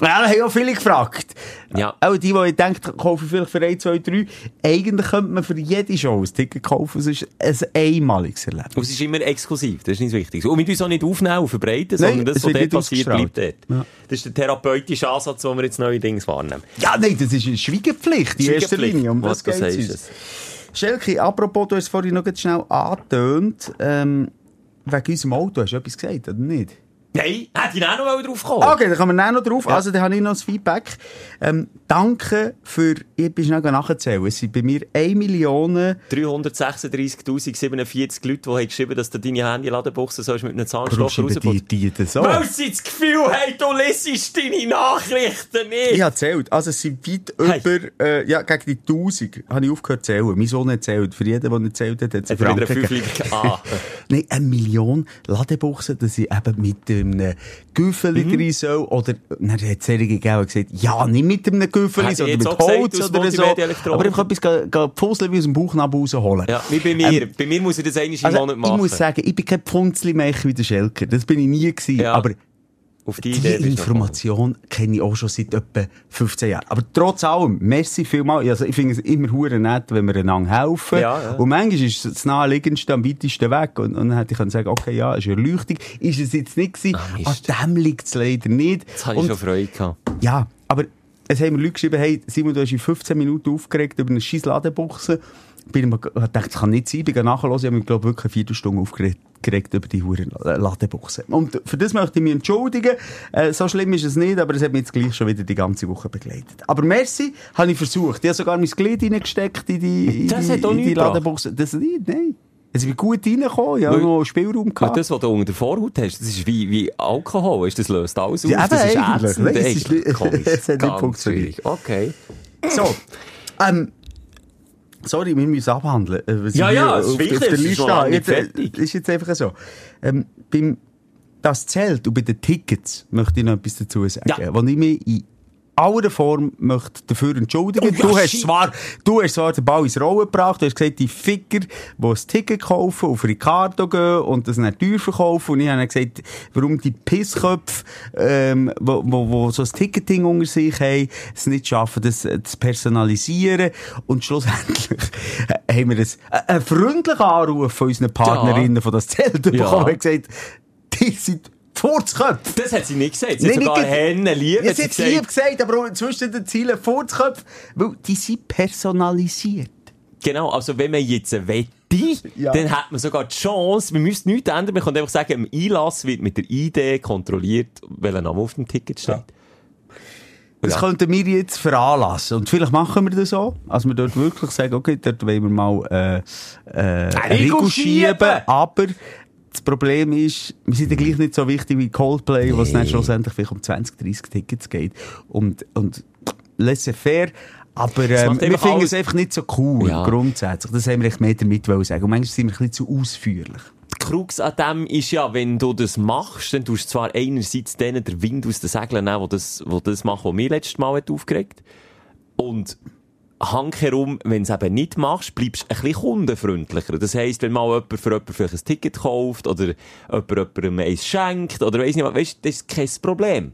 Ja, da haben auch viele gefragt. Ja. Auch die, die denken, kaufe ich vielleicht für 1, 2, 3. Eigentlich könnte man für jede Show ein Ticket kaufen. Es ist ein einmaliges Und Erlebnis. es ist immer exklusiv, das ist nicht wichtig. Und wir uns auch nicht aufnehmen und verbreiten, Nein, sondern das, was dort passiert, bleibt dort. Ja. Das ist der therapeutische Ansatz, den wir jetzt neuerdings wahrnehmen. Ja, nein, das ist eine Schweigepflicht in erster Schweigepflicht. Linie. Um Was das sagst es. Schelke, apropos, du hast es vorhin noch schnell angetönt, ähm, wegen unserem Auto. Hast du etwas gesagt, oder nicht? Nein, hätte ich auch noch drauf kommen. Okay, dann kommen wir noch drauf. Also, dann habe ich noch das Feedback. Ähm, danke für, ich bin schnell nachzählen. Es sind bei mir 1 Million 336.047 Leute, die haben geschrieben, dass du deine Handy-Ladebuchse sollst mit einem Zahnstocher schreiben die, die das? Weil sie das Gefühl haben, du lesest deine Nachrichten nicht. Ich habe gezählt. Also, es sind weit Hey. über, äh, ja, gegen die 1000 habe ich aufgehört zu zählen. Mein Sohn hat gezählt. Für jeden, der nicht zählt hat, hat es Franken gegeben. Nein, eine Million Ladebuchsen, dass ich eben mit einem Güffeli Mhm. drin soll. Oder, dann hat es Serien gegeben, die gesagt, ja, nicht mit einem Güffeli, ich sondern mit gesagt, Holz aus oder so. Aber einfach etwas ge- ge- Pfuseln wie aus dem Bauchnabel rausholen. Ja, wie bei mir. bei mir muss ich das im Also, Monat ich machen. muss sagen, ich bin kein Pfunzli-Mecher wie der Schelker. Das bin ich nie gewesen. Ja. Aber Auf die die Information kenne ich auch schon seit etwa 15 Jahren. Aber trotz allem, merci vielmal. Also ich finde es immer hure nett, wenn wir einander helfen. Ja, ja. Und manchmal ist es das naheliegendste am weitesten weg. Und, und dann hätte ich können sagen, okay, ja, ist eine Erleuchtung. Ist es jetzt nicht gewesen. Ah, An dem liegt es leider nicht. Jetzt habe ich Und- schon Freude gehabt. ja, aber es haben mir Leute geschrieben, hey, Simon, du hast in 15 Minuten aufgeregt über eine scheiß Ladebuchse. Bin ich gedacht, das kann nicht sein. Bin nachher los. Ich habe mich, glaube wirklich eine Viertelstunde aufgeregt geregt über die hure Ladebuchse. Und für das möchte ich mich entschuldigen. Äh, so schlimm ist es nicht, aber es hat mich jetzt gleich schon wieder die ganze Woche begleitet. Aber merci, habe ich versucht. Ich habe sogar mein Glied reingesteckt in die, in Das die, in die. Ladebuchse. Das nicht, nein. Es bin gut reingekommen. Ich habe noch Spielraum gehabt. das, was du unter der Vorhaut hast, das ist wie, wie Alkohol. Ist das löst alles auf. Ja, das ist ätzend. Es ist es hat nicht funktioniert. Okay. So, ähm, sorry, wir müssen abhandeln. äh, was Ja, ja, es ist wichtig, auf der Liste Jetzt, äh, fertig. ist jetzt einfach so. Ähm, beim, das Zelt und bei den Tickets möchte ich noch etwas dazu sagen. Ja. Wo ich mich in aller Form möchte dafür entschuldigen. Oh ja, du, hast shit. zwar, du hast zwar den Ball ins Rollen gebracht, du hast gesagt, die Ficker, die ein Ticket kaufen, auf Ricardo gehen und das nicht teuer verkaufen. Und ich habe gesagt, warum die Pissköpfe, ähm, wo, wo, wo so ein Ticketing unter sich haben, es nicht schaffen, das äh, zu personalisieren. Und schlussendlich äh, haben wir das, äh, einen freundlichen Anruf von unseren Partnerinnen von das Zelt bekommen und gesagt, die sind Furzköpfe. Das hat sie nicht gesagt. Sie hat Nein, sogar Hennen lieb. Ja, hat sie hat lieb gesagt, aber zwischen den Zielen Furzköpfe, weil die sind personalisiert. Genau, also wenn man jetzt wette, Ja. dann hat man sogar die Chance, wir müssen nichts ändern, man kann einfach sagen, im Einlass wird mit der ID kontrolliert, welcher Name auf dem Ticket steht. Das Ja. könnten wir jetzt veranlassen. Und vielleicht machen wir das so. Also wir dort wirklich sagen, okay, dort wollen wir mal, äh, äh, einen Riegel schieben. Aber das Problem ist, wir sind ja gleich nicht so wichtig wie Coldplay, wo es dann schlussendlich vielleicht um 20, 30 Tickets geht. Und, und laissez-faire. Aber ähm, wir finden es einfach nicht so cool, Ja. grundsätzlich. Das haben wir echt mehr damit sagen. Und manchmal sind wir ein bisschen zu ausführlich. Die Krux an dem ist ja, wenn du das machst, dann tust du zwar einerseits denen den Wind aus den Segeln nehmen, die das, das machen, was mich letztes Mal hat aufgeregt Und handherum, wenn du es eben nicht machst, bleibst du ein bisschen kundenfreundlicher. Das heisst, wenn mal jemand für jemanden vielleicht ein Ticket kauft oder jemand jemandem eins schenkt oder weiss nicht was, weisst, das ist kein Problem.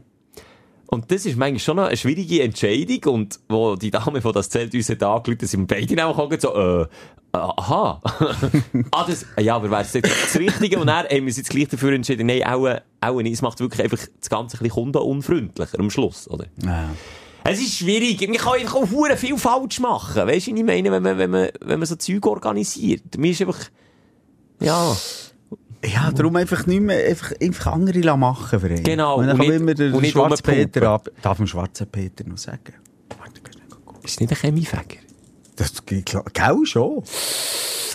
Und das ist manchmal schon eine schwierige Entscheidung und wo die Dame von das Zelt uns hat angerufen, sind beide auch so, äh, aha. ah, das, ja, aber wäre es jetzt das Richtige? Und dann haben wir uns jetzt gleich dafür entschieden, nein, auch, auch nicht. Es macht wirklich einfach das Ganze ein bisschen kundenunfreundlicher am Schluss, oder? Ja. Es ist schwierig. Man kann einfach auch hure viel falsch machen. Weißt du, ich meine, wenn man, wenn man, wenn man so Zeug organisiert? Mir ist einfach, ja. Ja, darum einfach nicht mehr, einfach, einfach andere machen für ihn. Genau, Und dann kann immer der schwarze. Peter ab, darf dem schwarzen Peter noch sagen. Warte, kannst nicht gucken. Ist nicht ein Chemiefäger? Das geht klar, gell schon.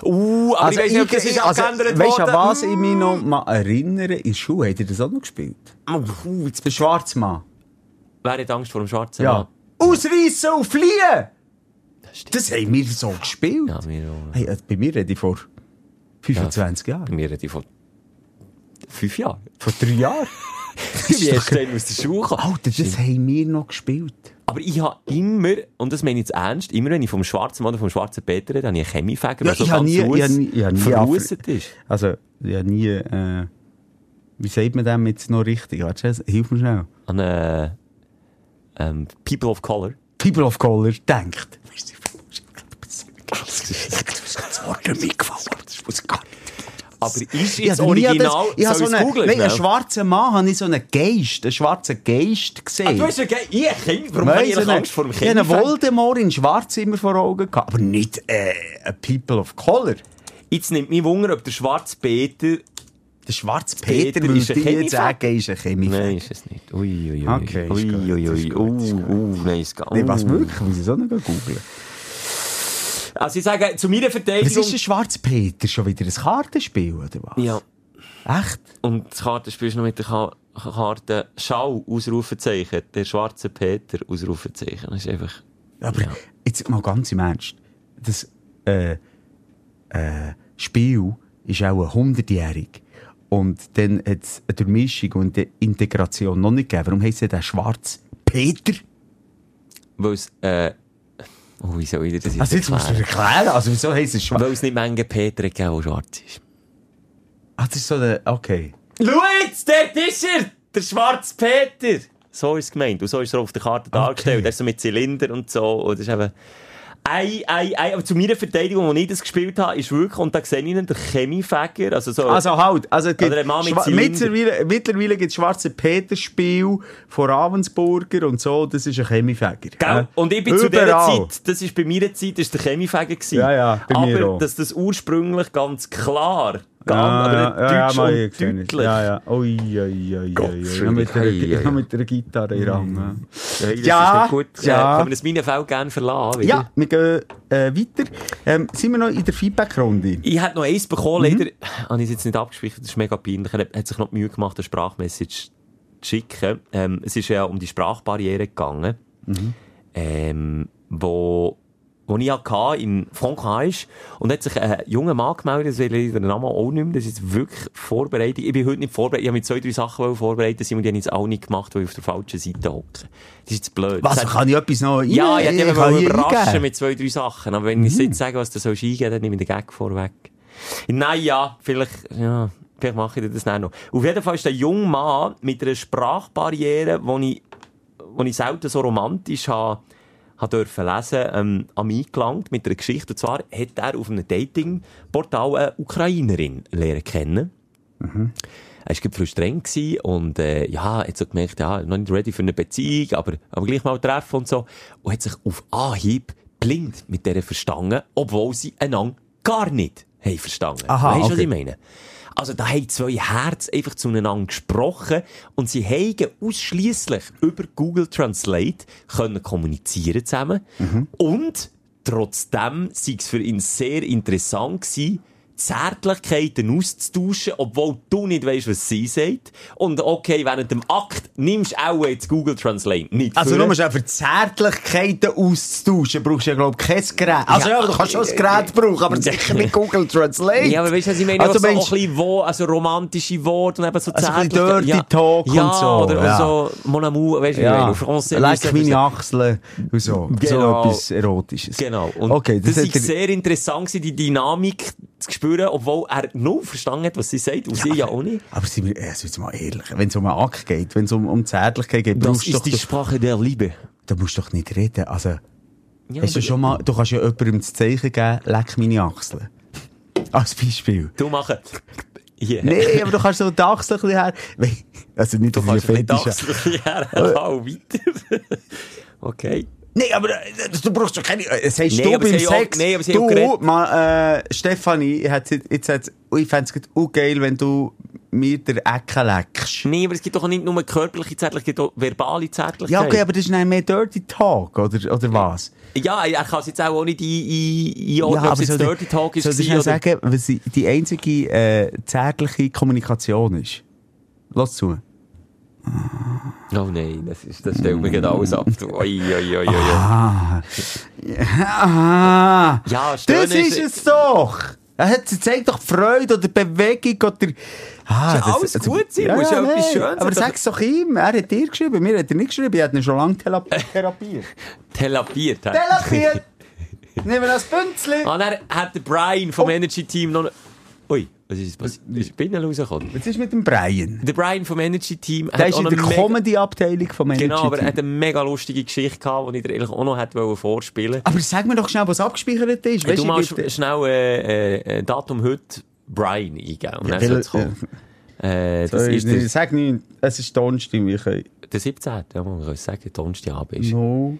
Uh, aber ich weiss nicht, ob das ist also, abgeändert weißt du, an was ich mich noch mal erinnere? In der Schule, habt ihr das auch noch gespielt? Uh, jetzt Der Schwarzmann. Wer hat Angst vor dem schwarzen Ja. Mann? Ausreißen und fliehen! Das. Das haben wir so gespielt. Ja, mir auch. Hey, also bei mir rede ich vor 25 Jahren. Wir reden von fünf Jahren. Vor drei Jahren. Wie erst dann aus der Schule gekommen. Alter, das haben wir noch gespielt. Aber ich habe immer, und das meine ich jetzt ernst, immer wenn ich vom schwarzen Mann oder vom schwarzen Peter rede, habe ich einen Chemiefäger, Ja, der so ich habe ganz nie- ich Fuss habe nie- ich habe nie verrusset ist. Also, ja, nie, äh, wie sagt man dem jetzt noch richtig? Hilf mir schnell. An äh, ähm, People of Color. People of Color denkt. Das Wort mir gefallen. Das muss gar nicht. Aber ist Ich jetzt nie original, ich habe so einen, nein, einen schwarzen Mann, habe ich so einen Geist, einen schwarzen Geist Ah, gesehen. du hast ja ge- ich Chemie, warum habe ich eigentlich Angst vor dem ich habe einen? Voldemort in schwarz immer vor Augen gehabt, aber nicht äh, ein People of Color. Jetzt nimmt mich Wunder, ob der schwarze Peter... Der schwarze Peter Peter, ist ein Chemiefäger? sagen, ist ein Chemiefäger. Nein, ist es nicht. Ui, ui, ui. Okay, ist ui, gut, ui, ist ui. gut, ist Uh, gut. uh, nein, ist gar Nee, was wirklich? Muss ich so nicht googeln? Also ich sage, zu meiner Was Verteidigung... ist ein schwarzer Peter? Schon wieder ein Kartenspiel, oder was? Ja. Echt? Und das Kartenspiel ist noch mit der Ka Karte Schau, Ausrufezeichen, der schwarze Peter, Ausrufezeichen. Das ist einfach... Aber Ja. jetzt mal ganz im Ernst. Das äh, äh, Spiel ist auch ein 100-jährig. Und dann hat es eine Durchmischung und eine Integration noch nicht gegeben. Warum heisst der schwarz Peter? Weil es... Äh, oh, wie soll ich das jetzt Also jetzt musst du erklären? erklären. Also wieso heisst es schwarz? Weil es nicht Menge Peter gegeben der schwarz ist. Ah, das ist so der... Okay. Schau jetzt, dort ist er! Der schwarze Peter! So ist es gemeint. Und so ist er auf der Karte dargestellt. Der ist so mit Zylinder und so. Und das ist eben... Ei, ei, ei. Aber zu meiner Verteidigung, als ich das gespielt habe, ist wirklich, und da sehe ich ihn, der Chemiefäger, also so... Also halt, also es gibt mittlerweile, mittlerweile gibt es schwarze Peter-Spiel von Ravensburger und so, das ist ein Chemiefäger. Gell? Und ich bin zu dieser überall. Zeit, das ist bei meiner Zeit, ist der Chemiefäger gewesen. Ja, ja, bei aber mir auch. dass das ursprünglich ganz klar, ganz, Ja, aber ja, ja, deutsch ja, und deutlich. Ja, ja. Ui, ui, ui, ui, Gott. Noch mit der, ei. noch mit der Gitarre in Rang. Ja, das Ja, nicht gut. ja. Ja. Können wir das Minenfeld gerne verlassen? wieder? Ja, wir gehen äh, weiter. Ähm, sind wir noch in der Feedback-Runde? Ich hätte noch eins bekommen, Mhm. leider habe ich es jetzt nicht abgespeichert, das ist mega peinlich. Er hat sich noch die Mühe gemacht, eine Sprachmessage zu schicken. Ähm, es ist ja um die Sprachbarriere gegangen, Mhm. ähm, wo den ich hatte in Frankreich. Und hat sich ein junger Mann gemeldet, das will ich den Namen auch nicht mehr. Das ist wirklich vorbereitet. Ich bin heute nicht vorbereitet. Ich habe mit zwei, drei Sachen vorbereitet, Simon, die habe ich jetzt auch nicht gemacht, weil ich auf der falschen Seite hocke. Das ist jetzt blöd. Was, hat- kann ich etwas noch rein? ja, ich hätte kann mal überraschen eingeben. mit zwei, drei Sachen. Aber wenn ich jetzt sage, was du sollst eingeben, dann nehme ich den Gag vorweg. Nein, ja, vielleicht, ja, vielleicht mache ich das dann noch. Auf jeden Fall ist der junge Mann mit einer Sprachbarriere, die ich, wo ich selten so romantisch habe, habe dürfen lesen, ähm, an mich gelangt mit einer Geschichte. Und zwar hat er auf einem Datingportal eine Ukrainerin lernen kennen. Er war früh streng und, äh, ja, hat so gemerkt, ja, noch nicht ready für eine Beziehung, aber, aber gleich mal treffen und so. Und hat sich auf Anhieb blind mit der verstanden, obwohl sie einander gar nicht haben verstanden. Aha, weißt du, was ich meine? Also, da haben zwei Herzen einfach zueinander gesprochen und sie haben ausschliesslich über Google Translate können kommunizieren zusammen. Und trotzdem sei es für ihn sehr interessant gewesen, Zärtlichkeiten auszutauschen, obwohl du nicht weißt, was sie sagt. Und okay, während dem Akt nimmst du auch jetzt Google Translate nicht Also, nur schon für Zärtlichkeiten auszutauschen, brauchst du ja, glaub ich, kein Gerät. Also, ja, Ja, du kannst schon ein Gerät brauchen, aber sicher nicht Google Translate. Ja, aber weißt du, was ich meine? Also, Also, so ein bisschen Wo, also romantische Worte und eben so Also ein bisschen Zärtlichkeit. Dirty Talk ja, und so, oder ja. so Mon amour, weißt du, wie ich meine? Like meine. Achseln und so. Genau. So etwas Erotisches. Genau. Und okay, das, das, ist sehr interessant die Dynamik zu spüren, obwohl er nur verstanden hat, was sie sagt, und sie ja auch nicht. Aber sind wir, also jetzt mal ehrlich, wenn es um einen Akt geht, wenn es um, um Zärtlichkeit geht, brauchst du doch, Sprache der Liebe. da musst du doch nicht reden. Also, Ja, hast du schon mal, du kannst ja jemandem das Zeichen geben, leck meine Achseln. Als Beispiel. Du machen. Hier. Nee, aber du kannst so die ein bisschen her, also nicht Du kannst Fetisch. Achsel herhauen, weiter. okay. Nee, aber äh, du brauchst doch keine, äh, sagst Nee, du beim haben auch- Sex, nee, aber sie haben auch du, ma, äh, Stefanie, hat, jetzt hat, ich fänd's grad auch geil, wenn du mir der Ecke leckst. Nee, aber es gibt doch nicht nur körperliche Zärtlichkeit, es gibt auch verbale Zärtlichkeit. Ja, okay, aber das ist dann mehr Dirty Talk, oder, oder was? Ja, er kann es jetzt auch nicht ein- ein- einordnen, ob es jetzt Dirty Talk ist. soll ich oder- sagen, was die- die einzige äh, zärtliche Kommunikation ist? Lass zu. Oh nein, das, ist, das stellt mir gerade alles ab. Oi, oi, oi, oi. Ah. Ja, stöhnen Das ist es doch! Er hat, zeigt doch Freude oder Bewegung oder... Ah, ja alles gut sein, ja, muss ja ja, etwas. Schönes Aber sein. sag's doch ihm. Er hat dir geschrieben, mir hat er nicht geschrieben. Ich hat ihn schon lange thera therapiert. Therapiert. hä? therapiert! Nehmen wir das Bünzli! Ah, dann hat der Brian vom Energy Team noch... Ui, was ist passiert? Ist Binnen rausgekommen? Was ist mit dem Brian? Der Brian vom Energy Team Der hat ist in der Comedy-Abteilung vom Energy Genau, aber er Team. hat eine mega lustige Geschichte gehabt, die ich dir eigentlich auch noch hätte vorspielen Aber sag mir doch schnell, was abgespeichert ist. Weisst Du machst schnell äh, äh, Datum heute Brian eingeben. Und Ja, dann kommen. Äh, das Sorry, ist nee, der, sag nicht, es ist Donnerstag, der 17. Ja, man kann sagen, Donnerstagabend ist. No.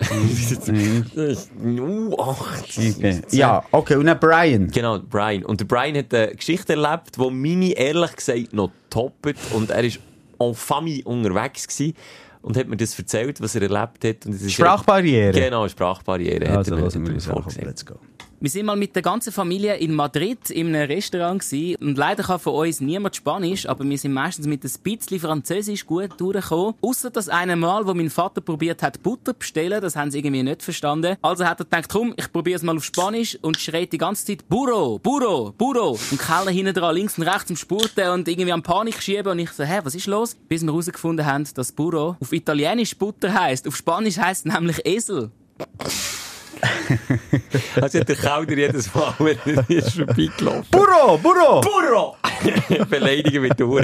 Uh, acht. Okay. Ja, okay, und dann Brian. Genau, Brian. Und der Brian hat eine Geschichte erlebt, die meine ehrlich gesagt noch toppt. Und er war en famille unterwegs gewesen und hat mir das erzählt, was er erlebt hat. Und ist Sprachbarriere. Genau, Sprachbarriere. hat Also, er mir- hat er mir vorgesagt. Let's go. Wir sind mal mit der ganzen Familie in Madrid in einem Restaurant gewesen. und leider kann von uns niemand Spanisch, aber wir sind meistens mit ein bisschen Französisch gut durchgekommen. Ausser das eine Mal, wo mein Vater probiert hat Butter zu bestellen, das haben sie irgendwie nicht verstanden. Also hat er gedacht, komm, ich probiere es mal auf Spanisch und schreit die ganze Zeit Burro, Burro, Burro. Und Keller hinten dran links und rechts am Spurten und irgendwie am Panik schieben und ich so, hä, was ist los? Bis wir herausgefunden haben, dass Burro auf Italienisch Butter heisst, auf Spanisch heisst es nämlich Esel. Also hat der Kauder jedes Mal, wenn er ist vorbeigelaufen. Burro, Burro! Burro! Beleidigen mit der Uhr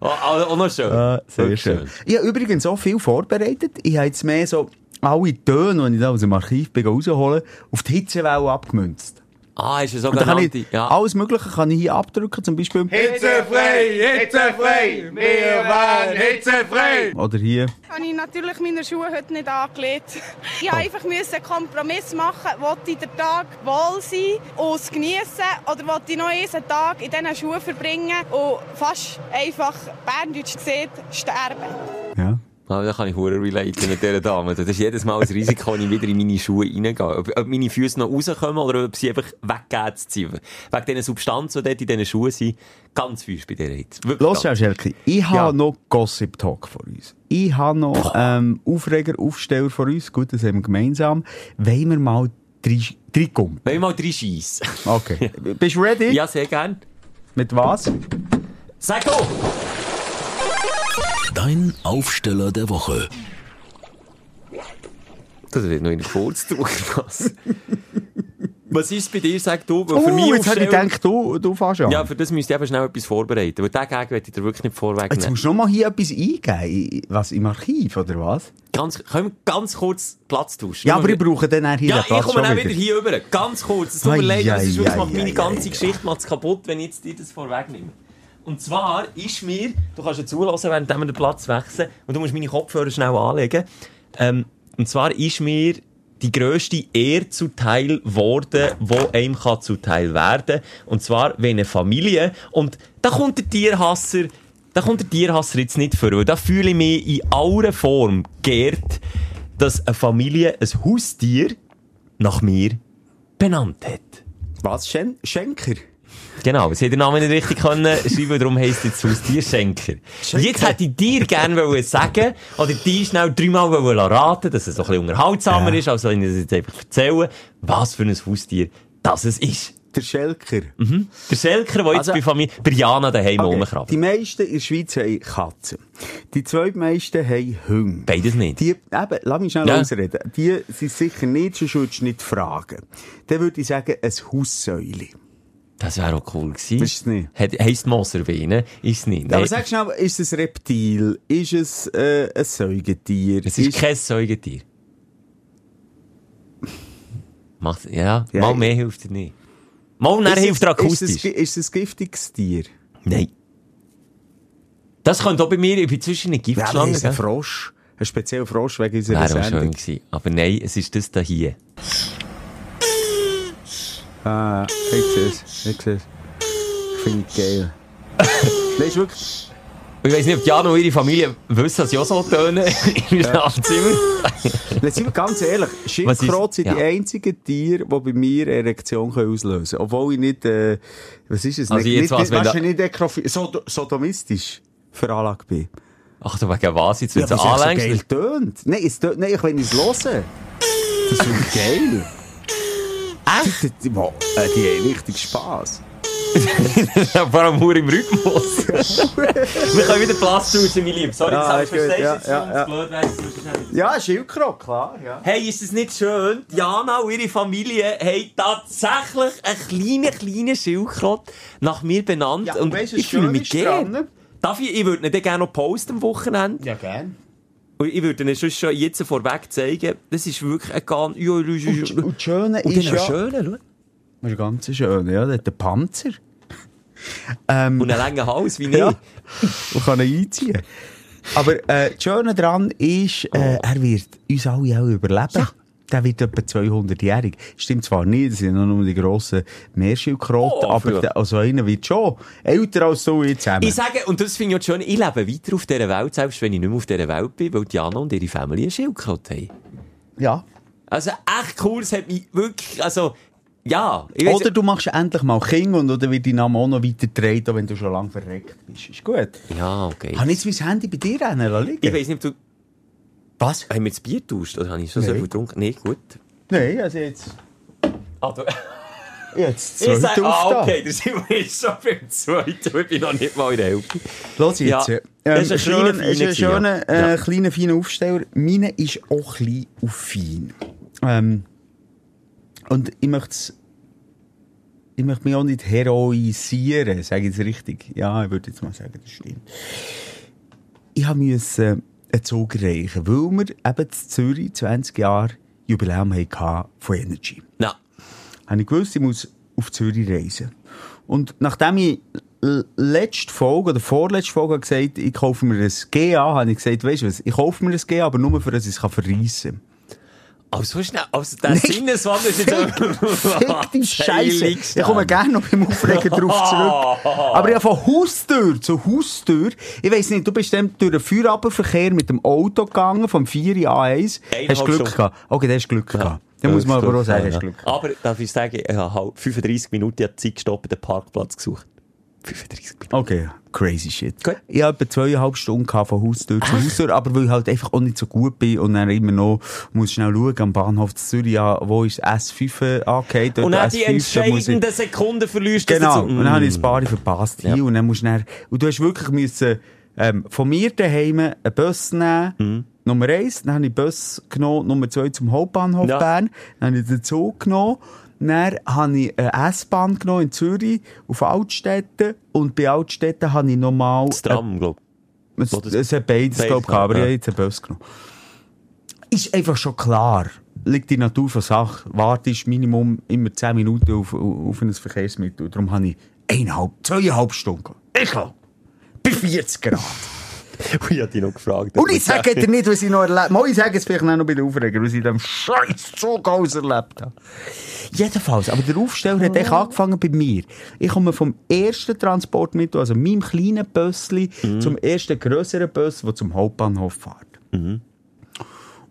Oh, auch noch schön. Ah, sehr Wirklich schön. Ich habe übrigens so viel vorbereitet. Ich habe jetzt mehr so alle Töne, die ich da aus dem Archiv bin rausholen, auf die Hitzewelle abgemünzt. Ah, ist kann sogenannte... Ja. alles Mögliche kann ich hier abdrücken, zum Beispiel. Hitzefrei, hitzefrei, wir waren hitzefrei. Oder hier. habe ich natürlich meine Schuhe heute nicht angelegt. Ich musste einfach einen Kompromiss machen. Wollte ich den Tag wohl sein und es geniessen oder wollte ich noch einen Tag in diesen Schuhen verbringen und fast einfach, Berndeutsch gesehen, sterben. Ja. Aber da kann ich hure relaten mit dieser Dame. Das ist jedes Mal ein Risiko, wenn ich wieder in meine Schuhe reingehe. Ob, ob meine Füße noch rauskommen oder ob sie einfach weggehen zu ziehen. Wegen diesen Substanzen, die dort in diesen Schuhen sind, ganz fürst bei dieser Hitze. Los, Schelke, ich habe Ja. noch Gossip Talk vor uns. Ich habe noch ähm, Aufreger, Aufsteller vor uns. Gut, das haben wir gemeinsam. Wollen wir mal drei, drei kommen? Wenn ich mal drei schiessen. Okay. Bist du ready? Ja, sehr gern. Mit was? Sag doch! Dein Aufsteller der Woche. Das wird noch in den Kurzdruck passen. Was ist bei dir, sag du? Oh, für mich jetzt hätte ich gedacht, du, du fährst an. Ja, für das müsste ich eben schnell etwas vorbereiten. Weil diesen Gag möchte ich dir wirklich nicht Jetzt vorwegnehmen. musst du noch mal hier etwas eingeben. Was, im Archiv, oder was? Ganz, können wir ganz kurz Platz tauschen? Ja, aber wir- ich brauche dann auch hier Ja, den ich Platz komme auch wieder hier rüber. Ganz kurz. Es tut mir leid, es ist wirklich, macht meine ganze. Geschichte macht's kaputt, wenn ich jetzt dir das vorwegnehme. Und zwar ist mir, du kannst ja zulassen, während wir den Platz wechseln, und du musst meine Kopfhörer schnell anlegen. Ähm, und zwar ist mir die grösste Ehre zuteil worden, wo einem kann zuteil werden. Und zwar, wenn eine Familie, und da kommt der Tierhasser, da kommt der Tierhasser jetzt nicht vor, da fühle ich mich in aller Form geehrt, dass eine Familie ein Haustier nach mir benannt hat. Was? Schen Schenker? Genau, sie hat den Namen nicht richtig können schreiben, darum heisst jetzt das Haustier Schenker. Jetzt hätte ich dir gerne wollen sagen, oder dir schnell dreimal wollen raten, dass es so ein bisschen unterhaltsamer ist, als wenn ich das jetzt einfach erzähle, was für ein Haustier das es ist. Der Schelker. Der Schelker, der jetzt Also- bei Familie, bei Jana daheim Okay. rumkrabbt. Die meisten in der Schweiz haben Katzen. Die zweitmeisten haben Hunde. Beides nicht. Die, eben, lass mich schnell Ja. ausreden. Die sind sicher nicht, sonst würdest du nicht fragen. Dann würde ich sagen, ein Haussäule. Das wäre auch cool gewesen. Ist es nicht? Hat, heisst Moservene? Ist es nicht. Aber Nein, sag schnell, ist es ein Reptil? Ist es äh, ein Säugetier? es ist kein Säugetier. Macht, ja, Ja, mal mehr hilft er nicht. Mal Ist hilft es- er ist es, akustisch. ist es ein giftiges Tier? Nein. Das könnte auch bei mir, ich bin zwischen den Ja, aber Giftschlangen. ist ein? Frosch. Ein spezieller Frosch wegen unserer Wäre auch schön Sendung. gewesen. Aber nein, es ist das da hier. Ah, ich sehe es. Ich sehe es. Ich finde es geil. Nein, ist wirklich... Ich weiss nicht, ob Jana und ihre Familie wissen, dass ich auch so töne im Schlafzimmer. Jetzt sind wir ganz ehrlich, Schildkröten sind ja. die einzigen Tiere, die bei mir Erektion können auslösen können. Obwohl ich nicht, äh, was ist es? Also nicht, jetzt nicht, weißt nicht nekrophi- Sod sodomistisch veranlagt bin. Ach, du wegen was jetzt, wenn Ja, so es so anlängst? geil tönt. Nein, es tönt, nein, ich will es hören. Das ich geil. Echt? Die, die, die, äh, die haben richtig Spass. Vor allem nur im Rhythmus. Wir können wieder Platz tauschen, mein Lieb. Sorry, Ja, das ist gut, verstehst ja, jetzt ja, ja. blöd nicht- Ja, Schildkröte, klar, ja. Hey, ist es nicht schön? Jana und ihre Familie haben tatsächlich einen kleinen, kleinen Schildkrott nach mir benannt. und ich fühle mich gern. Darf ich, ich würde ihn dann gerne noch posten am Wochenende. Ja, gern. Und ich würde ihn sonst schon jetzt vorweg zeigen. Das ist wirklich ein ganz... Ja, Und, und das Schöne und ist ja... schöner, schau. Das ist ganz schön, ja. Der hat einen Panzer. Ähm, Und einen langen Hals, wie Ja. ich. und kann ihn einziehen. Aber äh, das Schöne daran ist, äh, er wird uns alle auch überleben. Der wird etwa 200-jährig. Stimmt zwar nicht, das sind nur die grossen Meerschildkröten, Oh, aber der, also einer wird schon älter als du jetzt zusammen. Ich sage, und das finde ich schön, ich lebe weiter auf dieser Welt, selbst wenn ich nicht mehr auf dieser Welt bin, weil Jana und ihre Familie einen Schildkröte haben. ja. Also echt cool, es hat mich wirklich, also, ja. Oder du machst endlich mal Kinder und oder wird dein Name auch noch weitergetragen, wenn du schon lange verreckt bist. Ist gut. Ja, okay. Habe ich jetzt mein Handy bei dir liegen? Ich weiss nicht, ob du, Was? haben wir das Bier getauscht, oder habe ich schon so Nein. viel getrunken? Nee, gut. Nein, also jetzt... Ah, du, Jetzt ich sag, zweite ah, okay, der Simon ist schon beim zweiten, ich bin noch nicht mal in der Hälfte. Los Ja, jetzt. das ist ein kleiner, ist ein feiner schöner, gewesen, ja. äh, kleiner, feiner Aufsteller. Meine ist auch klein und fein. Ähm, und ich möchte ich möchte mich auch nicht heroisieren, sage ich jetzt richtig. Ja, ich würde jetzt mal sagen, das stimmt. Ich habe müssen einen Zug erreichen, weil wir eben in Zürich 20 Jahre Jubiläum hatten von Energy Na, habe ich gewusst, ich muss auf Zürich reisen. Und nachdem ich letzte Folge oder vorletzte Folge gesagt ich kaufe mir ein GA, habe ich gesagt, weißt du was, ich kaufe mir ein GA, aber nur für, dass ich es verreissen kann. Also schnell, also der Sinneswandel ist jetzt Fick die Scheiße. Ich komme gerne noch beim Aufregen drauf zurück. Aber ja, von Haustür zu Haustür. Ich weiss nicht, du bist dann durch den Feierabendverkehr mit dem Auto gegangen, vom 4 A1. Hast Eineinhalb Glück Stunden. gehabt. Okay, der hast Glück gehabt. Da muss man aber auch sagen, hast Glück gehabt. Aber darf ich sagen, ich habe halt 35 Minuten Zeit gestoppt, den Parkplatz gesucht. 35 Minuten. Okay, crazy shit. Gut. Ich hatte etwa zweieinhalb Stunden von Haustür zu Haustür, aber weil ich halt einfach auch nicht so gut bin und dann immer noch muss schnell schauen am Bahnhof Zürich, wo ist S5 angeht. Und dann die entscheidenden Sekunden verlierst du Genau, und dann habe ich ein paar verpasst. Ja. Und dann musst du dann, und du hast wirklich müssen, ähm, von mir daheim einen Bus nehmen, Mhm. Nummer eins, dann habe ich den Bus genommen, Nummer zwei zum Hauptbahnhof Ja. Bern, dann habe ich den Zug genommen, dann habe ich eine S-Bahn genommen in Zürich, auf Altstädte, und bei Altstädte habe ich nochmal, Das Tram, glaube es, Wo das- es hat beides, Beides glaub ich, aber ich habe jetzt einen Bus genommen. Ist einfach schon klar. Liegt die Natur von Sache. Wartest Minimum immer 10 Minuten auf, auf ein Verkehrsmittel. Darum habe ich eineinhalb, zweieinhalb Stunden. Ich habe. Bei 40 Grad. ich. Ich habe dich noch gefragt. Und ich sage dir nicht, was ich noch erlebt habe. Ich sage es vielleicht auch noch bei den Aufregern, was ich in diesem scheiß Zug alles erlebt habe. Jedenfalls, aber der Aufsteller hat echt angefangen bei mir. Ich komme vom ersten Transportmittel, also meinem kleinen Bössli, zum ersten grösseren Bus, der zum Hauptbahnhof fährt.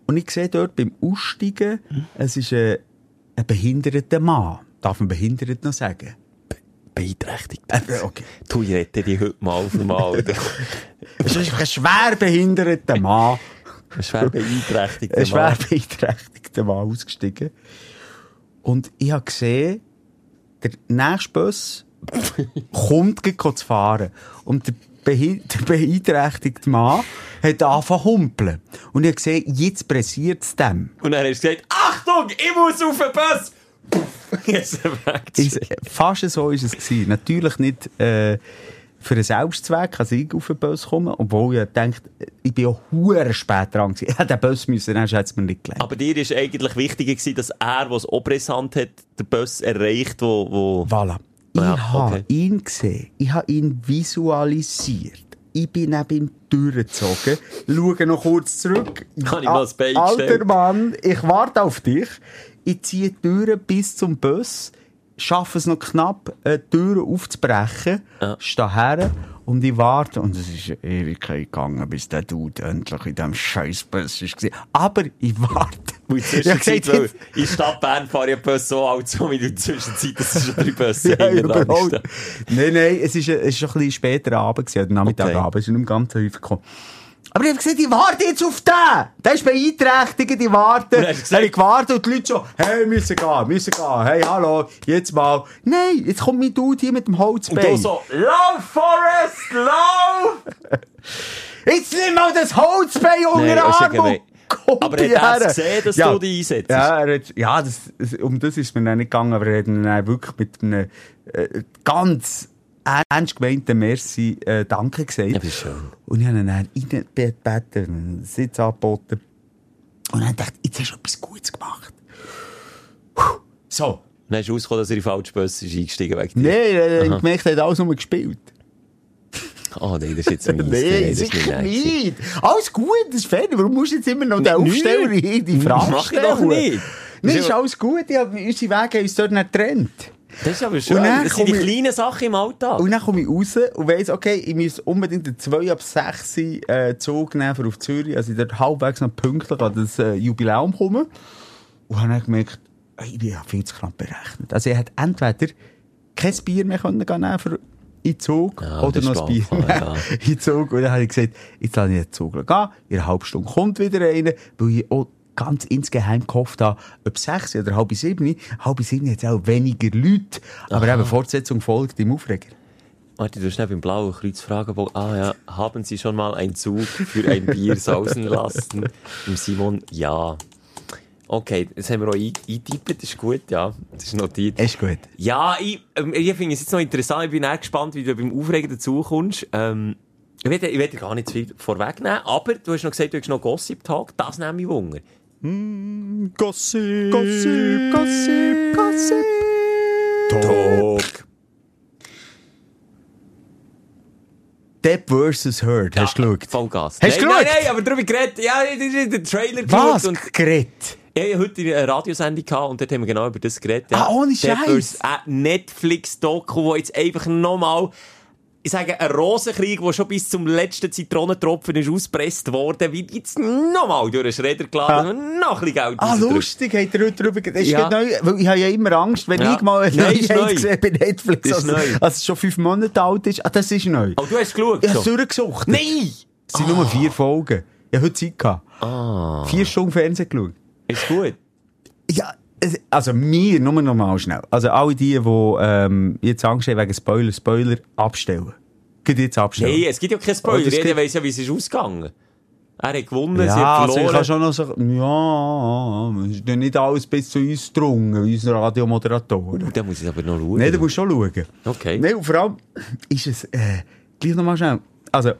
Und ich sehe dort beim Aussteigen, es ist ein, ein behinderter Mann. Darf man behindert noch sagen? Beeinträchtigt. Äh, okay. Du, ich rette dich heute mal auf einmal. Es ist ein schwer behinderter Mann. Ein schwer beeinträchtigt. ein schwer beeinträchtigter Mann ausgestiegen. Und ich habe gesehen, der nächste Bus kommt zu fahren. Und der, behi der beeinträchtigte Mann hat angefangen zu humpeln. Und ich habe gesehen, jetzt pressiert es dem. Und dann hast du gesagt, Achtung, ich muss auf den Bus! Ist, fast so ist es gewesen. Natürlich nicht äh, für einen Selbstzweck, als ich auf den Bus komme, obwohl ich denkt, ich bin auch hure spät dran gewesen. Ich hätte den Bus müssen, dann hätte es mir nicht gelernt. Aber dir war eigentlich wichtiger, gewesen, dass er, der es Obrissant hat, den Bus erreicht, wo... wo Voilà. Ich Ja, habe okay. ihn gesehen. Ich habe ihn visualisiert. Ich bin neben ihm durchgezogen. Schaue noch kurz zurück. Kann ich mal das Bein Alter? Mann, ich warte auf dich. Ich ziehe die Türen bis zum Bus. Schaffe es noch knapp, äh, die Türen aufzubrechen. Ja. Stehe her und ich warte. Und es ist eine Ewigkeit gegangen, bis der Dude endlich in diesem Scheißbus war. Aber ich warte. Und Zwischenzeit, weil jetzt- in Stadt Bern fahre ich Bus so alt, so wie in der Zwischenzeit, dass es schon drei Busse Ja, überhaupt. Nein, nein, es ist, es ist ein bisschen später Abend gewesen, oder Nachmittag Okay. Abend, es ist nicht mehr ganz häufig gekommen. Aber ich habe gesagt, ich warte jetzt auf den! Der ist beeinträchtigt, ich warte. Und hast habe ich gewartet und die Leute so, hey, müssen gehen, müssen gehen, hey, hallo, jetzt mal. Nein, jetzt kommt mein Dude hier mit dem Und Holzbein. du so, Lauf, Forrest, lauf! Jetzt nimm mal das Holzbein unter den Arm ja und Aber hat er hierher. gesehen, dass du dich einsetzt? Ja, er hat, ja das, um das ist mir nicht gegangen, aber er hat ihn wirklich mit einem äh, ganz ernst gemeinten Merci äh, Danke gesagt. Ja, schön. Und ich habe ihn dann reingebeten, einen Sitz angeboten. Und dann dachte ich, jetzt hast du etwas Gutes gemacht. Puh. So. Dann hast du rausgekommen, dass er in den falschen Bus ist eingestiegen wegen Nein, dir. er Aha. hat gemerkt, er hat alles nur gespielt. Oh nein, das ist jetzt mies. Nein, das ist sicher nice. nicht. Alles gut, das ist fertig. Warum musst du jetzt immer noch den Nicht. Aufsteller in die Frage Mach ich doch nicht. Nein, ist alles gut. Ich hab, unsere Wege haben uns dort nicht getrennt. Das ist aber schön. Das sind die kleinen Sachen im Alltag. Und dann komme ich raus und weiss, okay, ich muss unbedingt den 2 ab 6 äh, Zug nehmen für auf Zürich. Also ich dort halbwegs noch pünktlich an das äh, Jubiläum komme. Und habe dann gemerkt, ey, ich bin ja viel zu knapp berechnet. Also ich hätte entweder kein Bier mehr können gehen nehmen für in Zug Ja, oder noch ein Bier ja. in Zug. Und dann habe ich gesagt, jetzt lasse ich den Zug gehen. In einer halben Stunde kommt wieder einer, weil ich auch ganz insgeheim gehofft habe, ob sechs oder halb sieben. Halb sieben es auch weniger Leute. Aber eben Fortsetzung folgt im Aufreger. Warte, du schnell beim blauen Kreuz fragen, wo, ah ja, haben Sie schon mal einen Zug für ein Bier sausen lassen? Im Simon, ja. Okay, das haben wir auch ein- eingetippt, das ist gut, ja. Das ist notiert. Ist gut. Ja, ich, ähm, ich finde es jetzt noch interessant, ich bin auch gespannt, wie du beim Aufregen dazukommst. Ähm, ich will, ich will dir gar nicht zu viel vorwegnehmen, aber du hast noch gesagt, du hast noch Gossip-Tag, das nehme ich Wunder. Gossip, Gossip, Gossip, Gossip. Tag. Depp vs. Heard, hast du geschaut? Vollgas. Hast du nein, nein, geschaut? nein, aber darüber geredet, ja, den Trailer Was? geschaut und Geredet? Ja, ich hatte heute eine Radiosendung gehabt und dort haben wir genau über das geredet. Ja. Ah, ohne Scheiß? Ein Netflix-Doku, wo jetzt einfach nochmal, ich sage, ein Rosenkrieg, der schon bis zum letzten Zitronentropfen ist ausgepresst worden, wird jetzt nochmal durch den Schredder geladen und noch ein bisschen Geld Ah, lustig, habt ihr heute drüber ist Ja. neu, weil ich habe ja immer Angst, wenn Ja. ich mal eine Nein, Neuheit gesehen bei Netflix, also, es schon fünf Monate alt ist. Ah, das ist neu. Oh, du hast geschaut? Ich habe es durchgesucht. Nein! Es sind nur vier Folgen. Ich habe heute Zeit gehabt. Ah. Vier Stunden Fernsehen geschaut. Ist gut. Ja, also mir, nur noch mal schnell. Also alle die, die ähm, jetzt Angst haben wegen Spoiler, Spoiler, abstellen. Geht jetzt abstellen. Hey, es gibt ja keinen Spoiler. Oh, Jeder weiss ja, wie es ist ausgegangen. Er hat gewonnen, sie ja, hat also ich verloren. kann schon noch sagen, ja, es ist nicht alles bis zu uns gedrungen, unsere Radiomoderatoren. Da muss ich aber noch schauen. Nein, du musst schon schauen. Okay. Nein, und vor allem ist es, äh, gleich noch mal schnell. Also,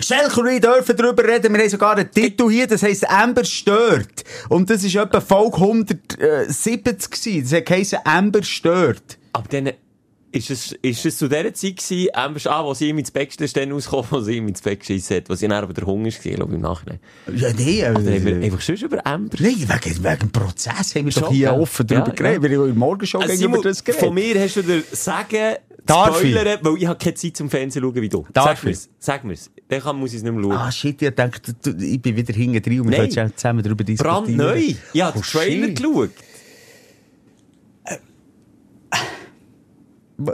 Schelker und ich dürfen darüber reden. Wir haben sogar einen Titel hier, das heisst Amber stört. Und das ist etwa Folge 170 gewesen. Das geheißen Amber stört. Aber dann, ist es, ist es zu dieser Zeit gewesen, ähm, ah, wo sie ihm ins Bett, ist dann rausgekommen, wo sie ihm ins Bett geschissen hat, wo sie dann aber der Hunger war, glaube ich, im Nachhinein. Ja, nee, Dann haben wir äh, einfach sonst über Amber. Nein, wegen, wegen dem Prozess haben wir Schon, doch hier offen darüber Ja, geredet. Wir haben im Morgenshow Also, gegenüber Simon, das geredet. von mir hast du dir sagen, Darf ich? spoilern, weil ich habe keine Zeit zum Fernsehen schauen wie du. Darf Sag ich? mir's. Sag mir's. Dann kann, muss ich es nicht mehr schauen. Ah, shit, ich dachte, du- ich bin wieder hinten drin und wir können zusammen darüber diskutieren. Brandneu. Ich habe Oh, den Trailer shit. geschaut.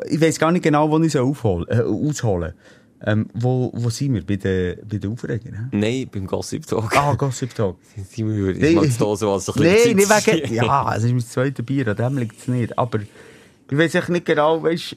Ich weiss gar nicht genau, wo ich es aufholen, äh, ausholen ähm, wo, wo sind wir? Bei den, bei den Aufregern? Nein, beim Gossip Talk. Ah, Gossip Talk. Simon würde ich mal da so als ein Nein, nicht wegen... Ja, es ist mein zweites Bier, an dem liegt es nicht. Aber ich echt nicht genau, weißt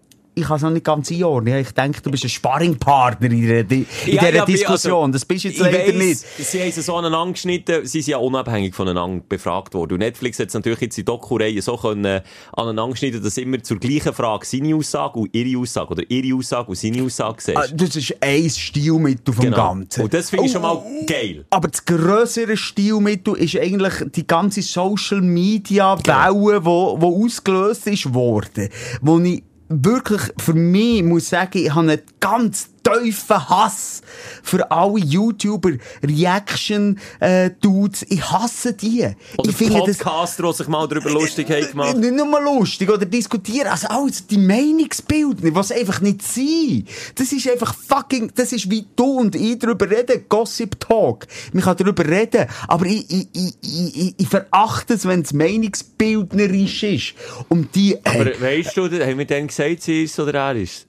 ich kann es noch nicht ganz einordnen. Ich denke, du bist ein Sparringpartner in dieser, in Ja, dieser ja, Diskussion. also, das bist du jetzt leider weiss, nicht. Sie haben sie so aneinander geschnitten, sie sind ja unabhängig voneinander befragt worden. Und Netflix hat es natürlich jetzt in Doku-Reihen so können, äh, aneinander geschnitten, dass immer zur gleichen Frage seine Aussage und ihre Aussage oder ihre Aussage und seine Aussage siehst. Ah, Das ist ein Stilmittel vom Genau. Ganzen. Und das finde ich Oh, schon mal geil. Aber das grössere Stilmittel ist eigentlich die ganze Social Media Welle, wo, wo ausgelöst ist worden. Wo ich wirklich für mich muss sagen, ich habe einen ganz tiefen Hass für alle YouTuber Reaction äh, Dudes. Ich hasse die. Oder ich finde das Podcaster, die sich mal darüber lustig haben gemacht. nicht nur lustig oder diskutieren. Also alles die Meinungsbildner, was einfach nicht sein. Das ist einfach fucking, das ist wie du und ich darüber reden. Gossip Talk. Man kann darüber reden. Aber ich, ich, ich, ich, ich- ich verachte es, wenn es meinungsbildnerisch ist. Und die, Aber äh, weißt du, haben wir dann gesagt, sie ist oder er ist?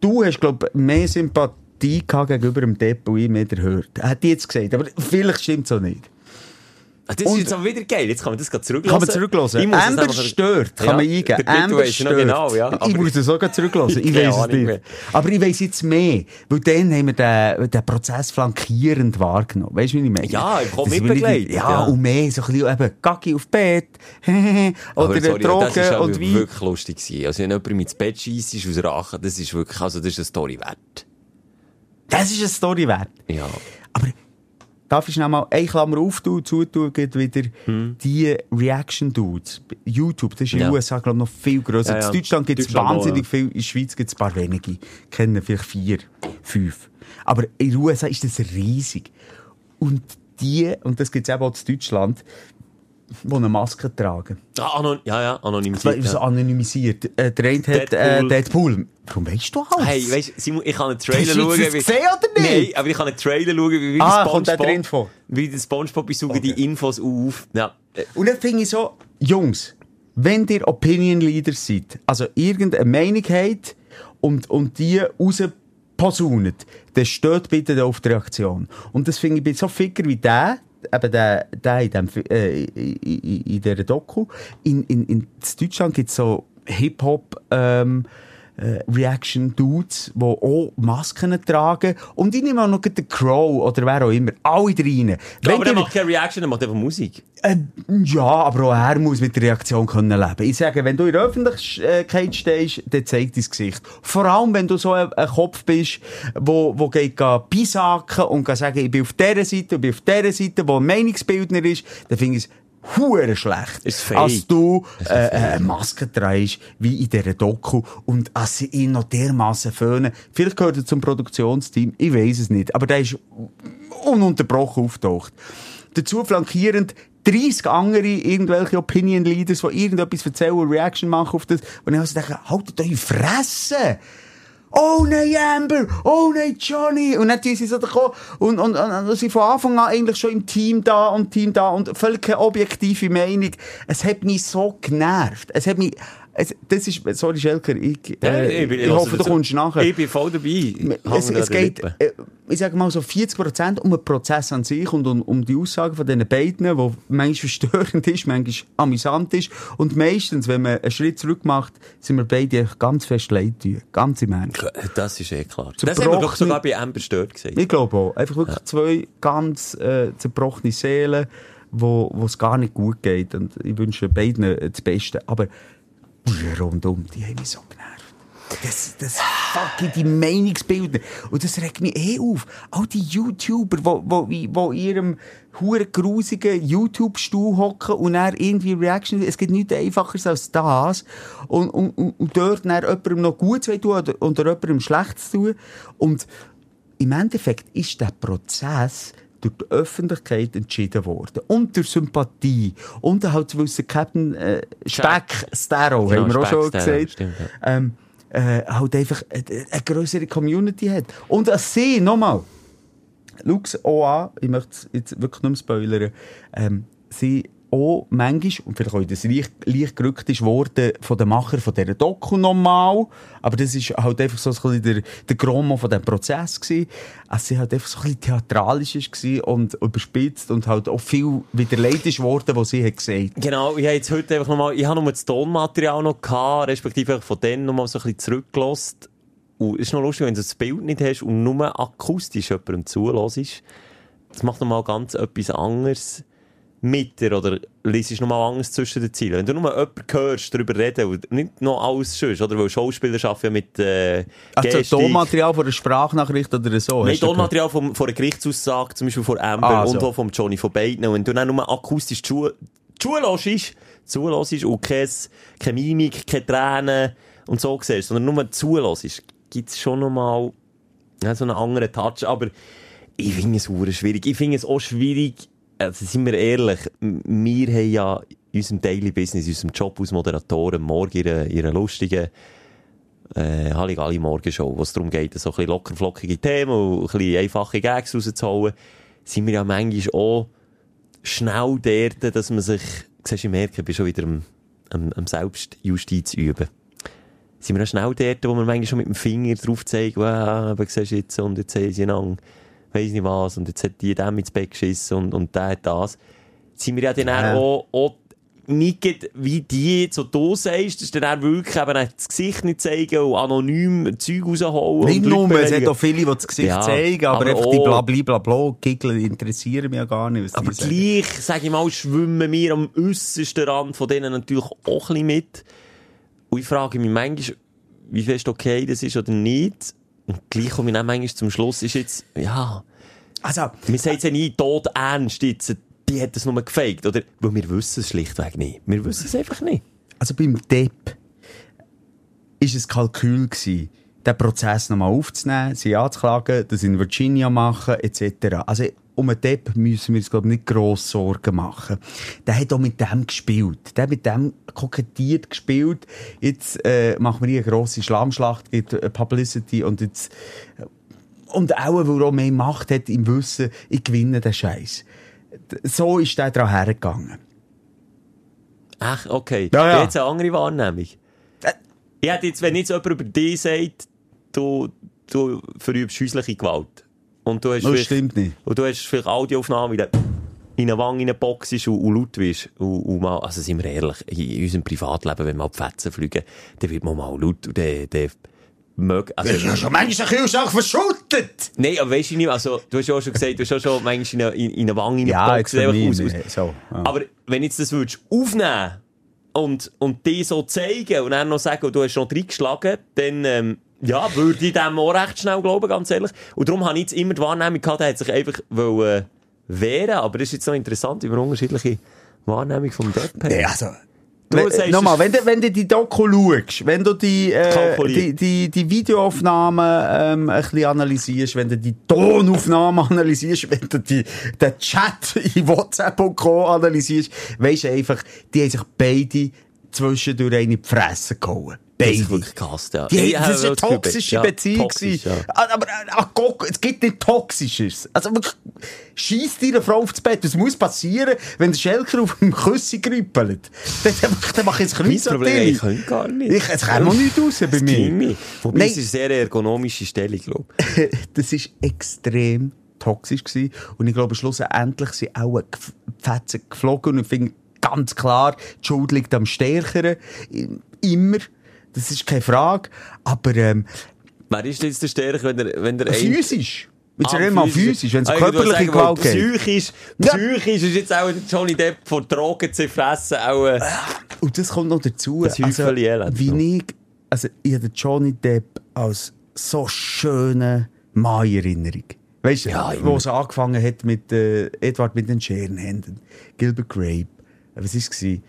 Du hast, glaub mehr Sympathie gegenüber dem Depp, und ich mehr. Hat die jetzt gesagt. Aber vielleicht stimmt es auch nicht. Ah, Das Und- ist jetzt aber wieder geil. Jetzt kann man das gerade zurücklassen. Kann man zurücklassen? Ich Amber einfach- stört, kann Ja, man eingeben. Amber ich noch stört. genau, ja. ich Aber- muss das sogar zurücklassen. Ich weiss es nicht. mehr. Aber ich weiss jetzt mehr. Weil dann haben wir den, den Prozess flankierend wahrgenommen. Weißt du, wie ich meine? Ja, ich komm Das will mitbegleitet, Ja, ja. und mehr so ein bisschen eben Gacki auf Bett. Oder sorry, Drogen das und Wein. wirklich lustig gewesen. Also wenn jemand mir ins Bett scheisst aus Rache, das ist wirklich, also das ist eine Story wert. Das ist eine Story wert. Ja. Darf ich schnell mal eine Klammer auftun, zutun, geht wieder die Reaction-Dudes. YouTube, das ist in den Hm. Ja. USA, glaube ich, noch viel grösser. Ja, ja. In Deutschland gibt es auch, wahnsinnig ja. viel, in der Schweiz gibt es ein paar wenige. Kennen vielleicht vier, fünf. Aber in den USA ist das riesig. Und die, und das gibt es eben auch in Deutschland, die eine Maske tragen. Ah, anon ja, ja, anonymisiert. so Ja. anonymisiert. Äh, der eine hat äh, Deadpool. Deadpool. Warum weißt du alles? Hey, weißt Simon, ich kann einen Trailer Hast du schauen. das gesehen oder nicht? Nein, aber ich kann einen Trailer schauen, wie, wie Ah, der Spongebob, wie die Spongebob, ich suche die Infos auf. Ja. äh, Und dann finde ich so, Jungs, wenn ihr Opinion Leader seid, also irgendeine Meinung habt und, und die rausposaunet, dann steht bitte auf die Reaktion. Und das finde ich bei so Ficker wie der, eben der, der in, dem, äh, in, in dieser Doku, in, in, in Deutschland gibt es so Hip-Hop, ähm, äh, Reaction Dudes, die auch Masken tragen. Und ich nehme auch noch den Crow oder wer auch immer. Alle rein. aber der ihr- macht keine Reaction, der macht einfach Musik. äh, ja, aber auch er muss mit der Reaktion können leben. Ich sage, wenn du in der Öffentlichkeit stehst, dann zeigt dein Gesicht. Vor allem, wenn du so ein, ein Kopf bist, wo, wo geht pisaken und kann sagen, ich bin auf dieser Seite, ich bin auf dieser Seite, wo ein Meinungsbildner ist, dann finde ich es hure schlecht. Ist fake. Als du äh, äh, eine Maske trägst, wie in dieser Doku, und als sie ihn noch dermassen föhnen. Vielleicht gehört er zum Produktionsteam, ich weiß es nicht, aber der ist ununterbrochen auftaucht. dazu flankierend 30 andere irgendwelche Opinion Leaders, die irgendetwas erzählen und Reaction machen auf das. Und ich also denke, haltet eure Fresse! Oh nein, Amber! Oh nein, Johnny! Und dann tun sie so gekommen und, und, und, und sind von Anfang an eigentlich schon im Team da und Team da und völlig keine objektive Meinung. Es hat mich so genervt. Es hat mich, es, das ist, sorry Schelker, ich, äh, ich, hoffe, du kommst nachher. Ich bin voll dabei. Es, es geht, äh, ich sage mal so 40% um den Prozess an sich und um, um die Aussagen von diesen beiden, die manchmal verstörend ist, manchmal amüsant ist. Und meistens, wenn man einen Schritt zurück macht, sind wir beide ganz fest leid. Ganz im Ernst. Das ist eh klar. Das haben wir doch sogar bei Amber stört gesehen. Ich glaube auch. Einfach wirklich ja. zwei ganz äh, zerbrochene Seelen, wo es gar nicht gut geht. Und ich wünsche beiden das Beste. Aber die rundum, die haben mich so genervt. Das, das fucking die Meinungsbilder. Und das regt mich eh auf. All die YouTuber, wo in ihrem hure grusigen YouTube-Stuhl hocken und dann irgendwie Reaction, es gibt nichts einfacher als das. Und, und, und dort dann jemandem noch gut zu tun oder, oder jemandem schlecht zu tun. Und im Endeffekt ist der Prozess, durch die Öffentlichkeit entschieden worden. Und durch Sympathie. Und halt, weil es Captain äh, Speck Starrow, genau, haben wir auch schon gesagt, stimmt, ja. ähm, äh, halt einfach eine, eine größere Community hat. Und als sie, nochmal, Lux OA, ich möchte jetzt wirklich nicht mehr spoilern, ähm, sie auch manchmal, und vielleicht auch das leicht, leicht gerückt ist worden von den Macher von dieser Doku nochmal, aber das ist halt einfach so ein bisschen der, der Gromo von diesem Prozess gewesen, als sie halt einfach so ein bisschen theatralisch ist und überspitzt und halt auch viel wieder leid ist worden, was sie hat gesagt. Genau, ich habe jetzt heute einfach nochmal, ich habe nur das Tonmaterial noch gehabt, respektive von denen nochmal so ein bisschen zurückgelost. Und es ist noch lustig, wenn du das Bild nicht hast und nur akustisch jemandem zulässt. Das macht nochmal ganz etwas anderes mit dir oder liest nochmal Angst zwischen den Zielen. Wenn du nur jemanden hörst, darüber reden und nicht noch alles schön, oder? Weil Schauspieler arbeiten ja mit äh, Also Tonmaterial von einer Sprachnachricht oder so? Nein, Tonmaterial von, von einer Gerichtsaussage, zum Beispiel von Amber ah, und so. auch von Johnny, von beiden. Und wenn du dann nur akustisch zulässt, zulässt und keine, keine Mimik, keine Tränen und so siehst, sondern nur zulässt, gibt es schon nochmal ja, so einen anderen Touch. Aber ich finde es schwierig. Ich finde es auch schwierig, also sind wir ehrlich, wir haben ja in unserem Daily Business, in unserem Job als Moderatoren, morgen ihre, ihre lustigen äh, Halligalli Morgenshow, wo es darum geht, so ein bisschen locker flockige Themen und ein bisschen einfache Gags rauszuholen, sind wir ja manchmal auch schnell dort, dass man sich, siehst du, ich merke, ich bin schon wieder am, am, am Selbstjustiz üben. Sind wir auch schnell dort, wo man manchmal schon mit dem Finger drauf zeigt, wow, aber siehst du jetzt, und jetzt sehen sie einander weiss nicht was, und jetzt hat die dem ins Bett geschissen und, und der hat das. Sind wir ja dann ja. auch, auch nicht wie die so du sagst, das ist dann wirklich eben das Gesicht nicht zeigen und anonym Zeug rausholen. Nicht nur, es hat auch viele, die das Gesicht ja, zeigen, aber, aber einfach die blablabla Giggle interessieren mich ja gar nicht. aber gleich, sage ich mal, schwimmen wir am äußersten Rand von denen natürlich auch ein bisschen mit. Und ich frage mich manchmal, wie fest okay das ist oder nicht. Und gleich komme ich dann manchmal zum Schluss, ist jetzt, ja. Also. Wir sagen es ja nie tot ernst jetzt, die hat es nur gefaked, oder? Weil wir wissen es schlichtweg nicht. Wir wissen es einfach nicht. Also beim Depp ist es Kalkül gewesen, den Prozess nochmal aufzunehmen, sie anzuklagen, das in Virginia machen, etc. Also um den Depp müssen wir uns, glaube ich, nicht gross Sorgen machen. Der hat auch mit dem gespielt. Der hat mit dem kokettiert gespielt. Jetzt äh, machen wir hier eine grosse Schlammschlacht, gibt Publicity und jetzt... Äh, und auch, weil er mehr Macht hat im Wissen, ich gewinne den Scheiß. So ist der daran hergegangen. Ach, okay. Ja, ja. Jetzt eine andere Wahrnehmung. Äh, ich hätte jetzt, wenn jetzt jemand über dich sagt, du, du verübst häusliche Gewalt, und du hast das stimmt nicht. Und du hast vielleicht Audioaufnahmen, wie in eine Wange in eine Box ist und, und laut bist. Und, und mal, also sind wir ehrlich, in unserem Privatleben, wenn wir auf die Fetzen fliegen, dann wird man mal laut und dann, dann mög, also, ja schon manchmal ein Kühlschrank verschüttet! Nein, aber weißt du nicht, also, du hast ja auch schon gesagt, du hast ja schon manchmal in in eine Wange in eine ja, Box. Ja, aus, aus. So, ja. Aber wenn jetzt das würdest aufnehmen und, und die so zeigen und dann noch sagen, du hast noch reingeschlagen, dann, ähm, ja, würde ich dem auch recht schnell glauben, ganz ehrlich. Und darum habe ich jetzt immer die Wahrnehmung gehabt, der hat sich einfach wollen, äh, wehren Aber es ist jetzt noch interessant, über unterschiedliche Wahrnehmung vom Depp Nee, also, Du Wenn, nochmal, das- wenn du, wenn du die Doku schaust, wenn du die, äh, die, die, die Videoaufnahmen ähm, ein bisschen analysierst, wenn du die Tonaufnahmen analysierst, wenn du die, den Chat in WhatsApp und Co. analysierst, weisst du einfach, die haben sich beide zwischendurch eine Fresse gehauen. Das Beide. ist wirklich gehasst, ja. Die, das ist eine das toxische ja, Beziehung. toxisch, gewesen. ja. Ah, Aber, ach, guck, es gibt nicht Toxisches. Also wirklich, schieß deine Frau aufs Bett. Das muss passieren, wenn der Schelker auf dem Küssi grüppelt. Dann, dann, dann mach ich Mein Kreuz an Problem, ich kann gar nicht. Ich, es kommt noch nicht raus bei Das mir. nicht. Wobei, Nein. es ist eine sehr ergonomische Stellung, glaube ich. das ist extrem toxisch gewesen. Und ich glaube, schlussendlich sind auch die Fetzen geflogen. Und ich finde ganz klar, die Schuld liegt am Stärkeren. Immer. Das ist keine Frage. Aber, ähm, Wer ist jetzt der Stärke, wenn der, wenn ein- physisch. Jetzt Ah, reden mal physisch. Wenn es Ah, körperliche sagen, weil Gewalt geht. Psychisch, Ja. psychisch ist jetzt auch Johnny Depp von Drogen zu fressen auch, äh, Und das kommt noch dazu. Das Elend noch. wie ich, also ich habe den Johnny Depp als so schöne Mann in Erinnerung. Weißt du, Ja, wo es angefangen hat mit äh, Edward mit den Scherenhänden, Gilbert Grape, was ist es? Äh,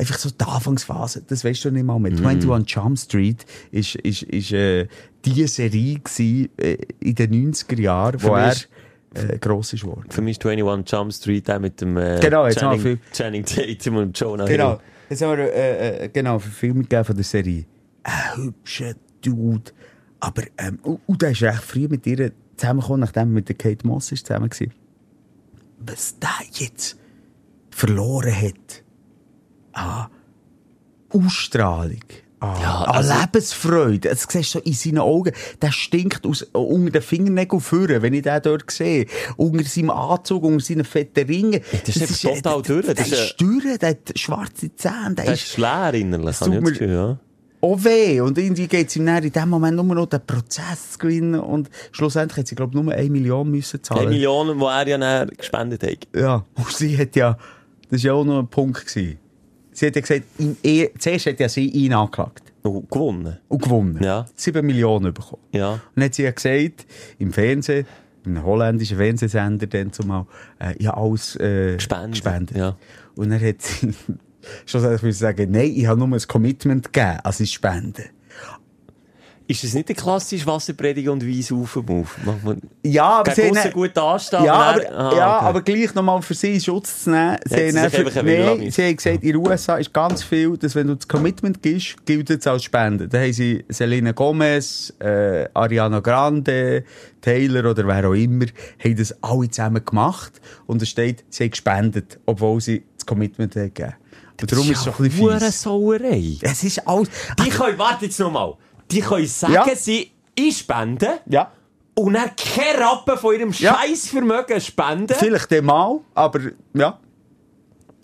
einfach so die Anfangsphase, das weißt du nicht mal. Mhm. Mit 21 Jump Street ist, ist, ist äh, die Serie gewesen, äh, in den 90er Jahren, wo er äh, gross ist geworden. für mich ist 21 Jump Street auch mit dem äh, Genau, jetzt haben wir Channing, Channing Tatum und Jonah Genau. Hill. Jetzt haben wir äh, äh, genau, Verfilmung von der Serie. Ein hübscher Dude. Aber, ähm, und, und der ist recht früh mit ihr zusammengekommen, nachdem er mit der Kate Moss ist zusammen war. Was der jetzt verloren hat an Ausstrahlung, an, Ja, an also- Lebensfreude. Das siehst du so in seinen Augen. Der stinkt aus, unter den Fingernägeln führen, wenn ich den dort sehe. Unter seinem Anzug, unter seinen fetten Ringen. das ist einfach total der, durch. Der Das ist ist durch, der hat schwarze Zähne, der Der ist ist leer innerlich, habe ich das Gefühl, ja. auch weh. Und irgendwie geht es ihm dann in dem Moment nur noch den Prozess gewinnen. Und schlussendlich hat sie, glaube ich, nur eine Million müssen zahlen. Eine Million, die er ja dann gespendet hat. Ja. Und sie hat ja, das war ja auch noch ein Punkt gewesen. Sie hat ja gesagt, ihn, er, zuerst hat ja sie ihn angeklagt. Und gewonnen. Und gewonnen. Ja. 7 Millionen bekommen. Ja. Und dann hat sie ja gesagt, im Fernsehen, in einem holländischen Fernsehsender, dann zumal, äh, ja, alles, äh, Gespendet, gespendet. ja. Und dann hat sie, schlussendlich müssen sagen, nein, ich habe nur ein Commitment gegeben, als ich spende. Ist das nicht der klassische Wasserprediger und Weissaufen-Move? Macht man Ja, aber sie haben gut anstehen? Ja, aber, dann- Ah, ja okay. aber gleich nochmal für sie in Schutz zu nehmen. Sie, sie haben, einfach für, nee, sie haben gesagt, in den USA ist ganz viel, dass wenn du das Commitment gibst, gilt es als Spende. Da haben sie Selena Gomez, äh, Ariana Grande, Taylor oder wer auch immer, haben das alle zusammen gemacht. Und es steht, sie haben gespendet, obwohl sie das Commitment haben gegeben. Und darum ist es so ein bisschen fies. Es ist alles... Die können, warte jetzt nochmal, die können sagen, Ja. sie ich spende Ja. und dann kein Rappen von ihrem Ja. Scheißvermögen spenden. Vielleicht dann mal, aber ja.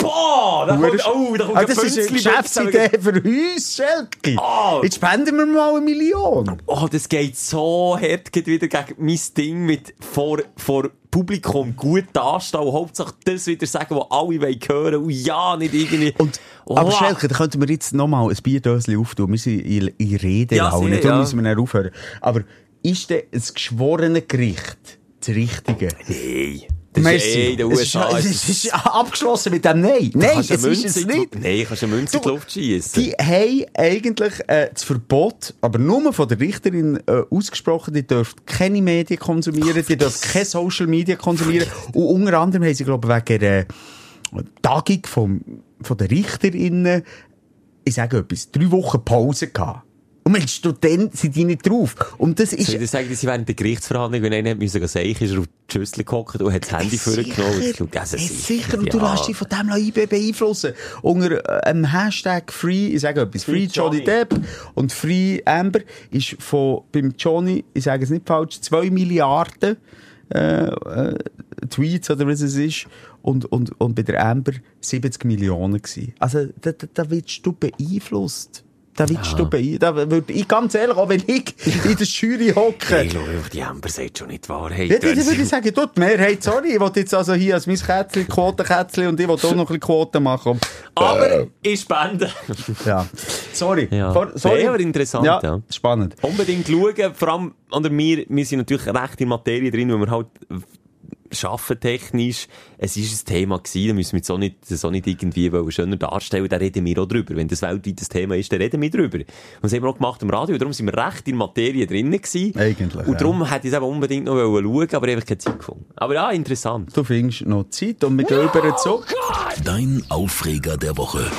Boah, da kommt, Hure- oh, da kommt Ah, das ist eine Geschäftsidee für uns, Schelke. Ah. Jetzt spenden wir mal eine Million. Oh, das geht so hart geht wieder gegen mein Ding mit vor, vor Publikum gut dastehen und hauptsächlich das wieder sagen, was alle wollen hören und ja, nicht irgendwie... Und, Oh. aber Schelke, da könnten wir jetzt noch mal ein Bierdöschen auftun. Wir sind in, in Redelaune, sehr, da ja. müssen wir dann aufhören. Aber ist denn ein geschworene Gericht das Richtige? Nein. Das ist Merci. eh in den Es USA. ist, es ist abgeschlossen mit dem Nein. Nein, Kannst es ist es nicht. Nein, kannst du eine Münze in die Luft schießen. Die haben eigentlich äh, das Verbot, aber nur von der Richterin äh, ausgesprochen, die dürfen keine Medien konsumieren, die dürfen keine Social Media konsumieren. Und unter anderem haben sie, glaube ich, wegen der Tagung vom, von der Richterinnen, ich sage etwas, drei Wochen Pause gehabt. Und du, dann sind die nicht drauf. Und das ist... Soll ich dir sagen, dass sie während der Gerichtsverhandlung, wenn einer müssen gehen seichen, ist er auf die Schüssel gehockt und hat das Handy vorgenommen also sicher. Und du ja. lässt dich von dem IB beeinflussen. Unter äh, einem Hashtag Free, ich sage etwas, Free, Free Johnny. Depp und Free Amber ist von, beim Johnny, ich sage es nicht falsch, 2 Milliarden äh, äh, Tweets oder was es ist. Und, und, und bei der Amber 70 Millionen gewesen. Also, da, da, da wirst du beeinflusst. Da wirst du beeinflusst. Da würde ich ganz ehrlich, auch wenn ich in der Jury hocke, Ich glaube, die Amber sagt schon nicht die Wahrheit. ja, dann würde ich sagen, du, die Mehrheit, sorry, ich will jetzt also hier als mein Kätzchen, Quotenkätzchen und ich will auch noch ein bisschen Quoten machen. Aber ich spende. Ja. Sorry. Ja. Vor- sorry. Nee, aber interessant, ja. ja. Spannend. Unbedingt schauen, vor allem, oder wir, wir sind natürlich recht in Materie drin, weil wir halt Schaffen technisch, es ist ein Thema gewesen, da müssen wir jetzt auch nicht, das auch nicht irgendwie schöner darstellen, da reden wir auch drüber. Wenn das weltweit ein Thema ist, dann reden wir drüber. Und das haben wir auch gemacht im Radio, darum sind wir recht in Materie drinnen gewesen. Eigentlich, Und darum hätte ich es eben unbedingt noch schauen, aber einfach keine Zeit gefunden. Aber ja, interessant. Du findest noch Zeit und wir gehen über zu. Dein Aufreger der Woche.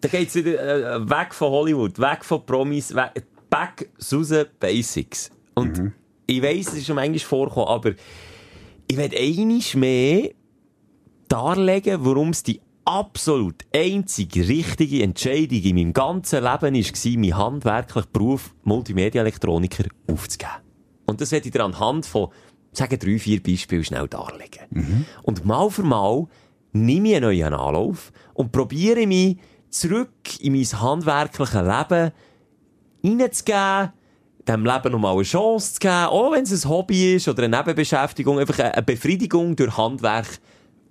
Da geht's wieder äh, weg von Hollywood, weg von Promis, weg, back zu den Basics. Und ich weiss, es ist schon manchmal vorgekommen, aber ich werde einiges mehr darlegen, warum es die absolut einzige richtige Entscheidung in meinem ganzen Leben war, meinen handwerklichen Beruf Multimedia-Elektroniker aufzugeben. Und das werde ich dir anhand von, sagen drei, vier Beispielen schnell darlegen. Und mal für mal nehme ich einen neuen Anlauf und probiere mich zurück in mein handwerkliches Leben reinzugeben, dem Leben noch mal eine Chance zu geben, auch wenn es ein Hobby ist oder eine Nebenbeschäftigung, einfach eine Befriedigung durch Handwerk,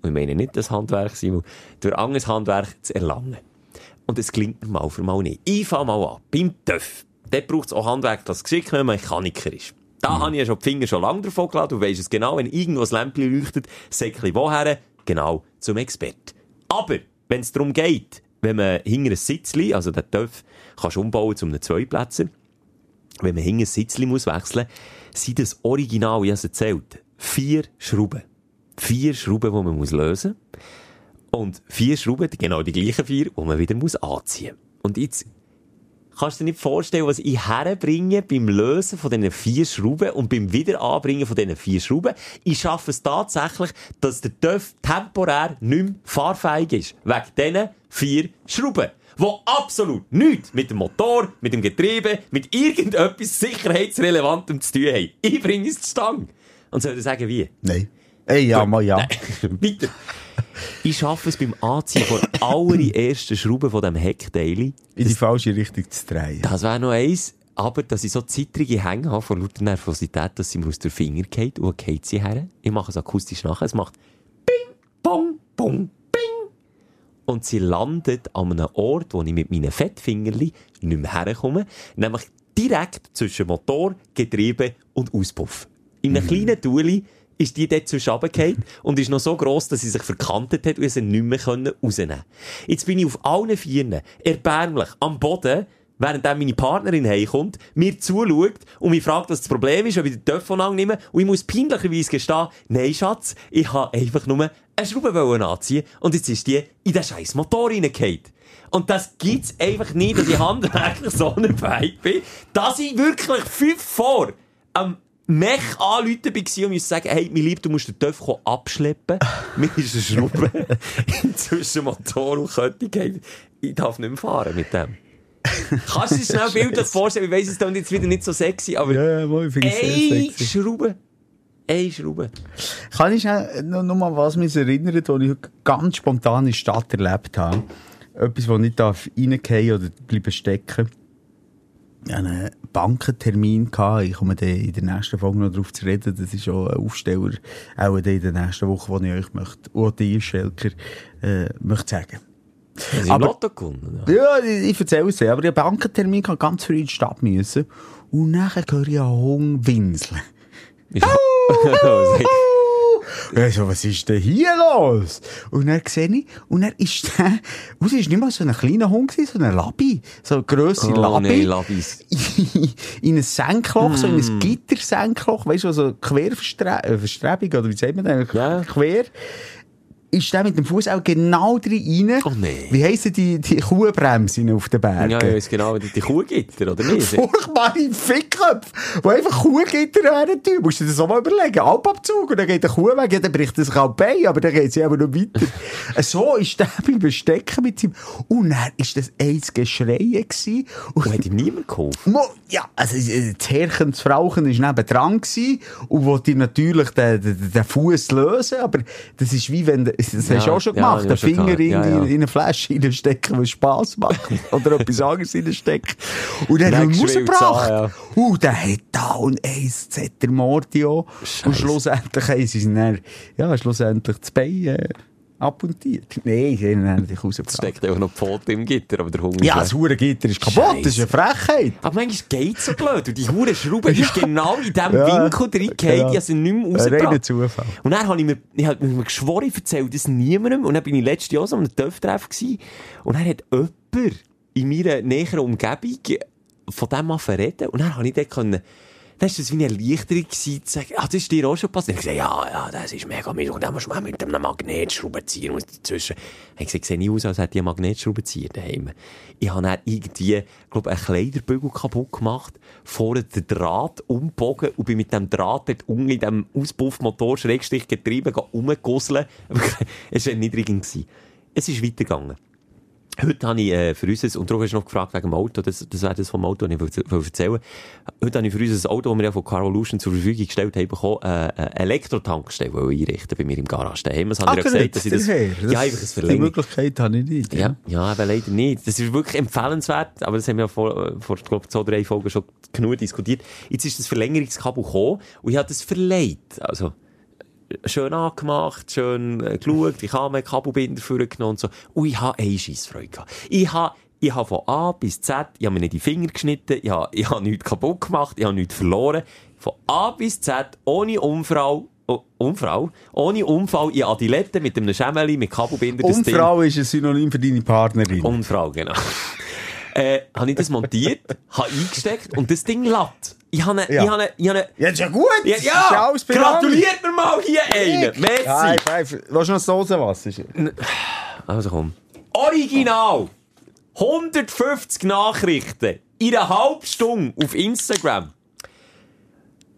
und ich meine nicht das Handwerk, Simon, durch anderes Handwerk zu erlangen. Und es klingt mir mal für mal nicht. Ich fange mal an, beim TÜV. Dort braucht es auch Handwerk, das Geschick, wenn man Mechaniker ist. Da habe ich ja schon die Finger schon lange davon gelassen. Du weisst es genau, wenn irgendwo ein Lämpchen leuchtet, Säckchen woher? Genau, zum Expert. Aber, wenn es darum geht, wenn man hinter ein Sitzli, also den TÜV, kannst umbauen zu einem Zweiplätzer, wenn man hinter ein Sitzli muss wechseln, sind das original, ich habe es erzählt, vier Schrauben. Vier Schrauben, die man muss lösen muss. Und vier Schrauben, genau die gleichen vier, die man wieder muss anziehen muss. Und jetzt kannst du dir nicht vorstellen, was ich herbringe beim Lösen von diesen vier Schrauben und beim Wiederanbringen von diesen vier Schrauben. Ich schaffe es tatsächlich, dass der TÜV temporär nicht mehr fahrfähig ist. Wegen diesen vier Schrauben. Wo absolut nichts mit dem Motor, mit dem Getriebe, mit irgendetwas sicherheitsrelevantem zu tun haben. Ich bringe es zustande. Und soll ich sagen, wie? Nein. Ey, ja, mal ja. Weiter. Ich schaffe es beim Anziehen von allerersten Schrauben von diesem Heckteil. In die falsche Richtung zu drehen. Das wäre noch eins. Aber, dass ich so zittrige Hänge habe von lauter Nervosität, dass sie mir aus den Finger geht und geht sie her. Ich mache es akustisch nachher. Es macht Bing, Bong, Bong. Und sie landet an einem Ort, wo ich mit meinen Fettfingerli nicht mehr herkomme. Nämlich direkt zwischen Motor, Getriebe und Auspuff. In einem kleinen Tuli ist die dort zwischen runtergefallen und ist noch so gross, dass sie sich verkantet hat und sie nicht mehr rausnehmen konnte. Jetzt bin ich auf allen Vieren, erbärmlich, am Boden, während dann meine Partnerin heimkommt, mir zuschaut und mich fragt, was das Problem ist, ob ich den Telefon annehme und ich muss peinlicherweise gestehen, nein, Schatz, ich habe einfach nur eine Schraube anziehen und jetzt ist die in den scheiß Motor reingefallen. Und das gibt's einfach nicht, dass ich handwerklich so unfähig bin, dass ich wirklich fünf vor am Mech anrufen war und musste sagen, hey, mein Lieb, du musst den Töpf abschleppen. Mir ist eine Schraube zwischen Motor und Kette. Ich darf nicht mehr fahren mit dem. Kannst du dir schnell bildlich vorstellen? Ich weiss, es klingt jetzt wieder nicht so sexy, aber Ja, ja, sexy. Schraube. Eine Schraube. Kann ich noch, noch mal was mich erinnern, was ich heute ganz spontan in der Stadt erlebt habe? Etwas, das nicht reingehen oder bleiben stecken. Ich hatte einen Bankentermin. Gehabt. Ich komme in der nächsten Folge noch darauf zu reden. Das ist schon ein Aufsteller, auch in der nächsten Woche, wo ich euch möchte, und die Schelker, äh, möchte sagen. Im Aber- Lotto gewonnen? oder? Ja, ich, ich erzähle es dir. Aber ich habe einen Bankentermin gehabt, ganz früh in die Stadt müssen. Und nachher höre ich einen Hund winseln. Ist- Ja, so, was ist denn hier los? Und dann sehe ich, und dann ist der, und es ist nicht mal so ein kleiner Hund gewesen, so ein Labi. So eine grosse Oh, Labi. nein, Labis. in ein Senkloch, so in ein Gittersenkloch, weißt du, so Querverstrebung, oder wie sagt man das? Ja. Quer. Ist der mit dem Fuß auch genau drin rein? Oh, nee. Wie heissen die, die Kuhbremsen auf den Bergen? Ja, ich weiss genau, die Kuhgitter, oder nicht? Furchtbare Fickköpfe, die einfach Kuhgitter werden tun. Musst du dir das auch mal überlegen. Alpabzug, und dann geht der Kuh weg, ja, dann bricht er sich auch Beine, aber dann geht sie aber noch weiter. so ist der bleiben stecken mit seinem, und dann ist das eins Geschreien gewesen. Und Und hat ihm niemand geholfen? Ja, also, äh, das Herrchen, das Frauchen war nebendran gewesen und wollte ihm natürlich den, den, den Fuß lösen, aber das ist wie wenn, das hast du auch schon ja, gemacht, ja, den Finger in, Ja, ja. in, in eine Flasche reinstecken, was Spass macht, oder etwas anderes reinstecken. Und dann Dann ihn geschwillt rausgebracht. an, Und der hat da und eins Zetter Mordio. Und schlussendlich haben sie dann, ja, schlussendlich das Bein, äh, abmontiert. Nein, sie haben ihn natürlich Es rausgebracht. steckt einfach noch die Pfote im Gitter, aber der Hunger Ja, das Hurengitter ist kaputt, das ist eine Frechheit. Aber manchmal geht es so blöd. Und die hure Schraube ist genau in diesem Ja. Winkel reingefallen. Ja. Habe sie nicht mehr Ein reiner rausgebracht. Zufall. Und dann habe ich mir, ich hab mir geschworen, ich erzähle das niemandem. Und dann bin ich letztes Jahr so an einem Töpftreff gewesen. Und dann hat jemand in meiner näheren Umgebung von dem mal verreden. Und dann habe ich dort können, dann war das wie eine Erleichterung gewesen, zu sagen, ah, das ist dir auch schon passiert. Ich habe gesagt, ja, ja, das ist mega mies. Und dann musst du mal mit einem Magnetschraubenzieher und dazwischen. Ich gesagt, sehe nicht aus, als hätte ich einen Magnetschraubenzieher daheim. Ich habe dann irgendwie, glaube einen Kleiderbügel kaputt gemacht, vorne den Draht umgebogen und bin mit dem Draht dort unten in dem Auspuffmotor, Schrägstrich getrieben, rumgegusselt. es war erniedrigend. gewesen. Es ist weitergegangen. Heute habe ich äh, für uns, und darum hast du noch gefragt wegen dem Auto, das, das wäre das vom Auto, das ich erzählen Heute habe ich für uns ein Auto, das wir ja von Carvolution zur Verfügung gestellt haben, bekommen, äh, eine Elektrotankstelle wollen einrichten bei mir im Garage. Daheim. Das habe ich ja gesagt, dass ich das, ja, einfach ein Die. Möglichkeit habe ich nicht. Ja, ja, aber leider nicht. Das ist wirklich empfehlenswert, aber das haben wir ja vor, äh, vor glaub, zwei, drei Folgen schon genug diskutiert. Jetzt ist das Verlängerungskabel gekommen und ich habe das verleiht. Also, äh, schön angemacht, schön äh, geschaut, ich habe meinen Kabelbinder vorgenommen und so. Und ich habe eine Scheissfreude gehabt. Ich habe ich habe von A bis Z, ich habe mir nicht die Finger geschnitten, ich habe, ich habe nichts kaputt gemacht, ich habe nichts verloren. Von A bis Z, ohne Unfall, oh, Unfall, ohne Unfall in Adilette mit einem Schemmeli, mit Kabelbinder. Umfrau ist ein Synonym für deine Partnerin. Unfrau, genau. äh, habe ich das montiert, habe eingesteckt und das Ding latt. Ich habe Ja. ich habe ich habe ja, ist ja gut. ja, ist ja belangt. gratuliert mir mal hier einen. Merci. High five. Willst du noch das Dosenwasser? Also komm. Original. 150 Nachrichten in einer halben Stunde auf Instagram.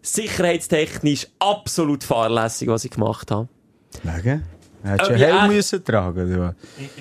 Sicherheitstechnisch absolut fahrlässig, was ich gemacht habe. Wegen? Hättest du Äh, einen ja. Helm müssen tragen was?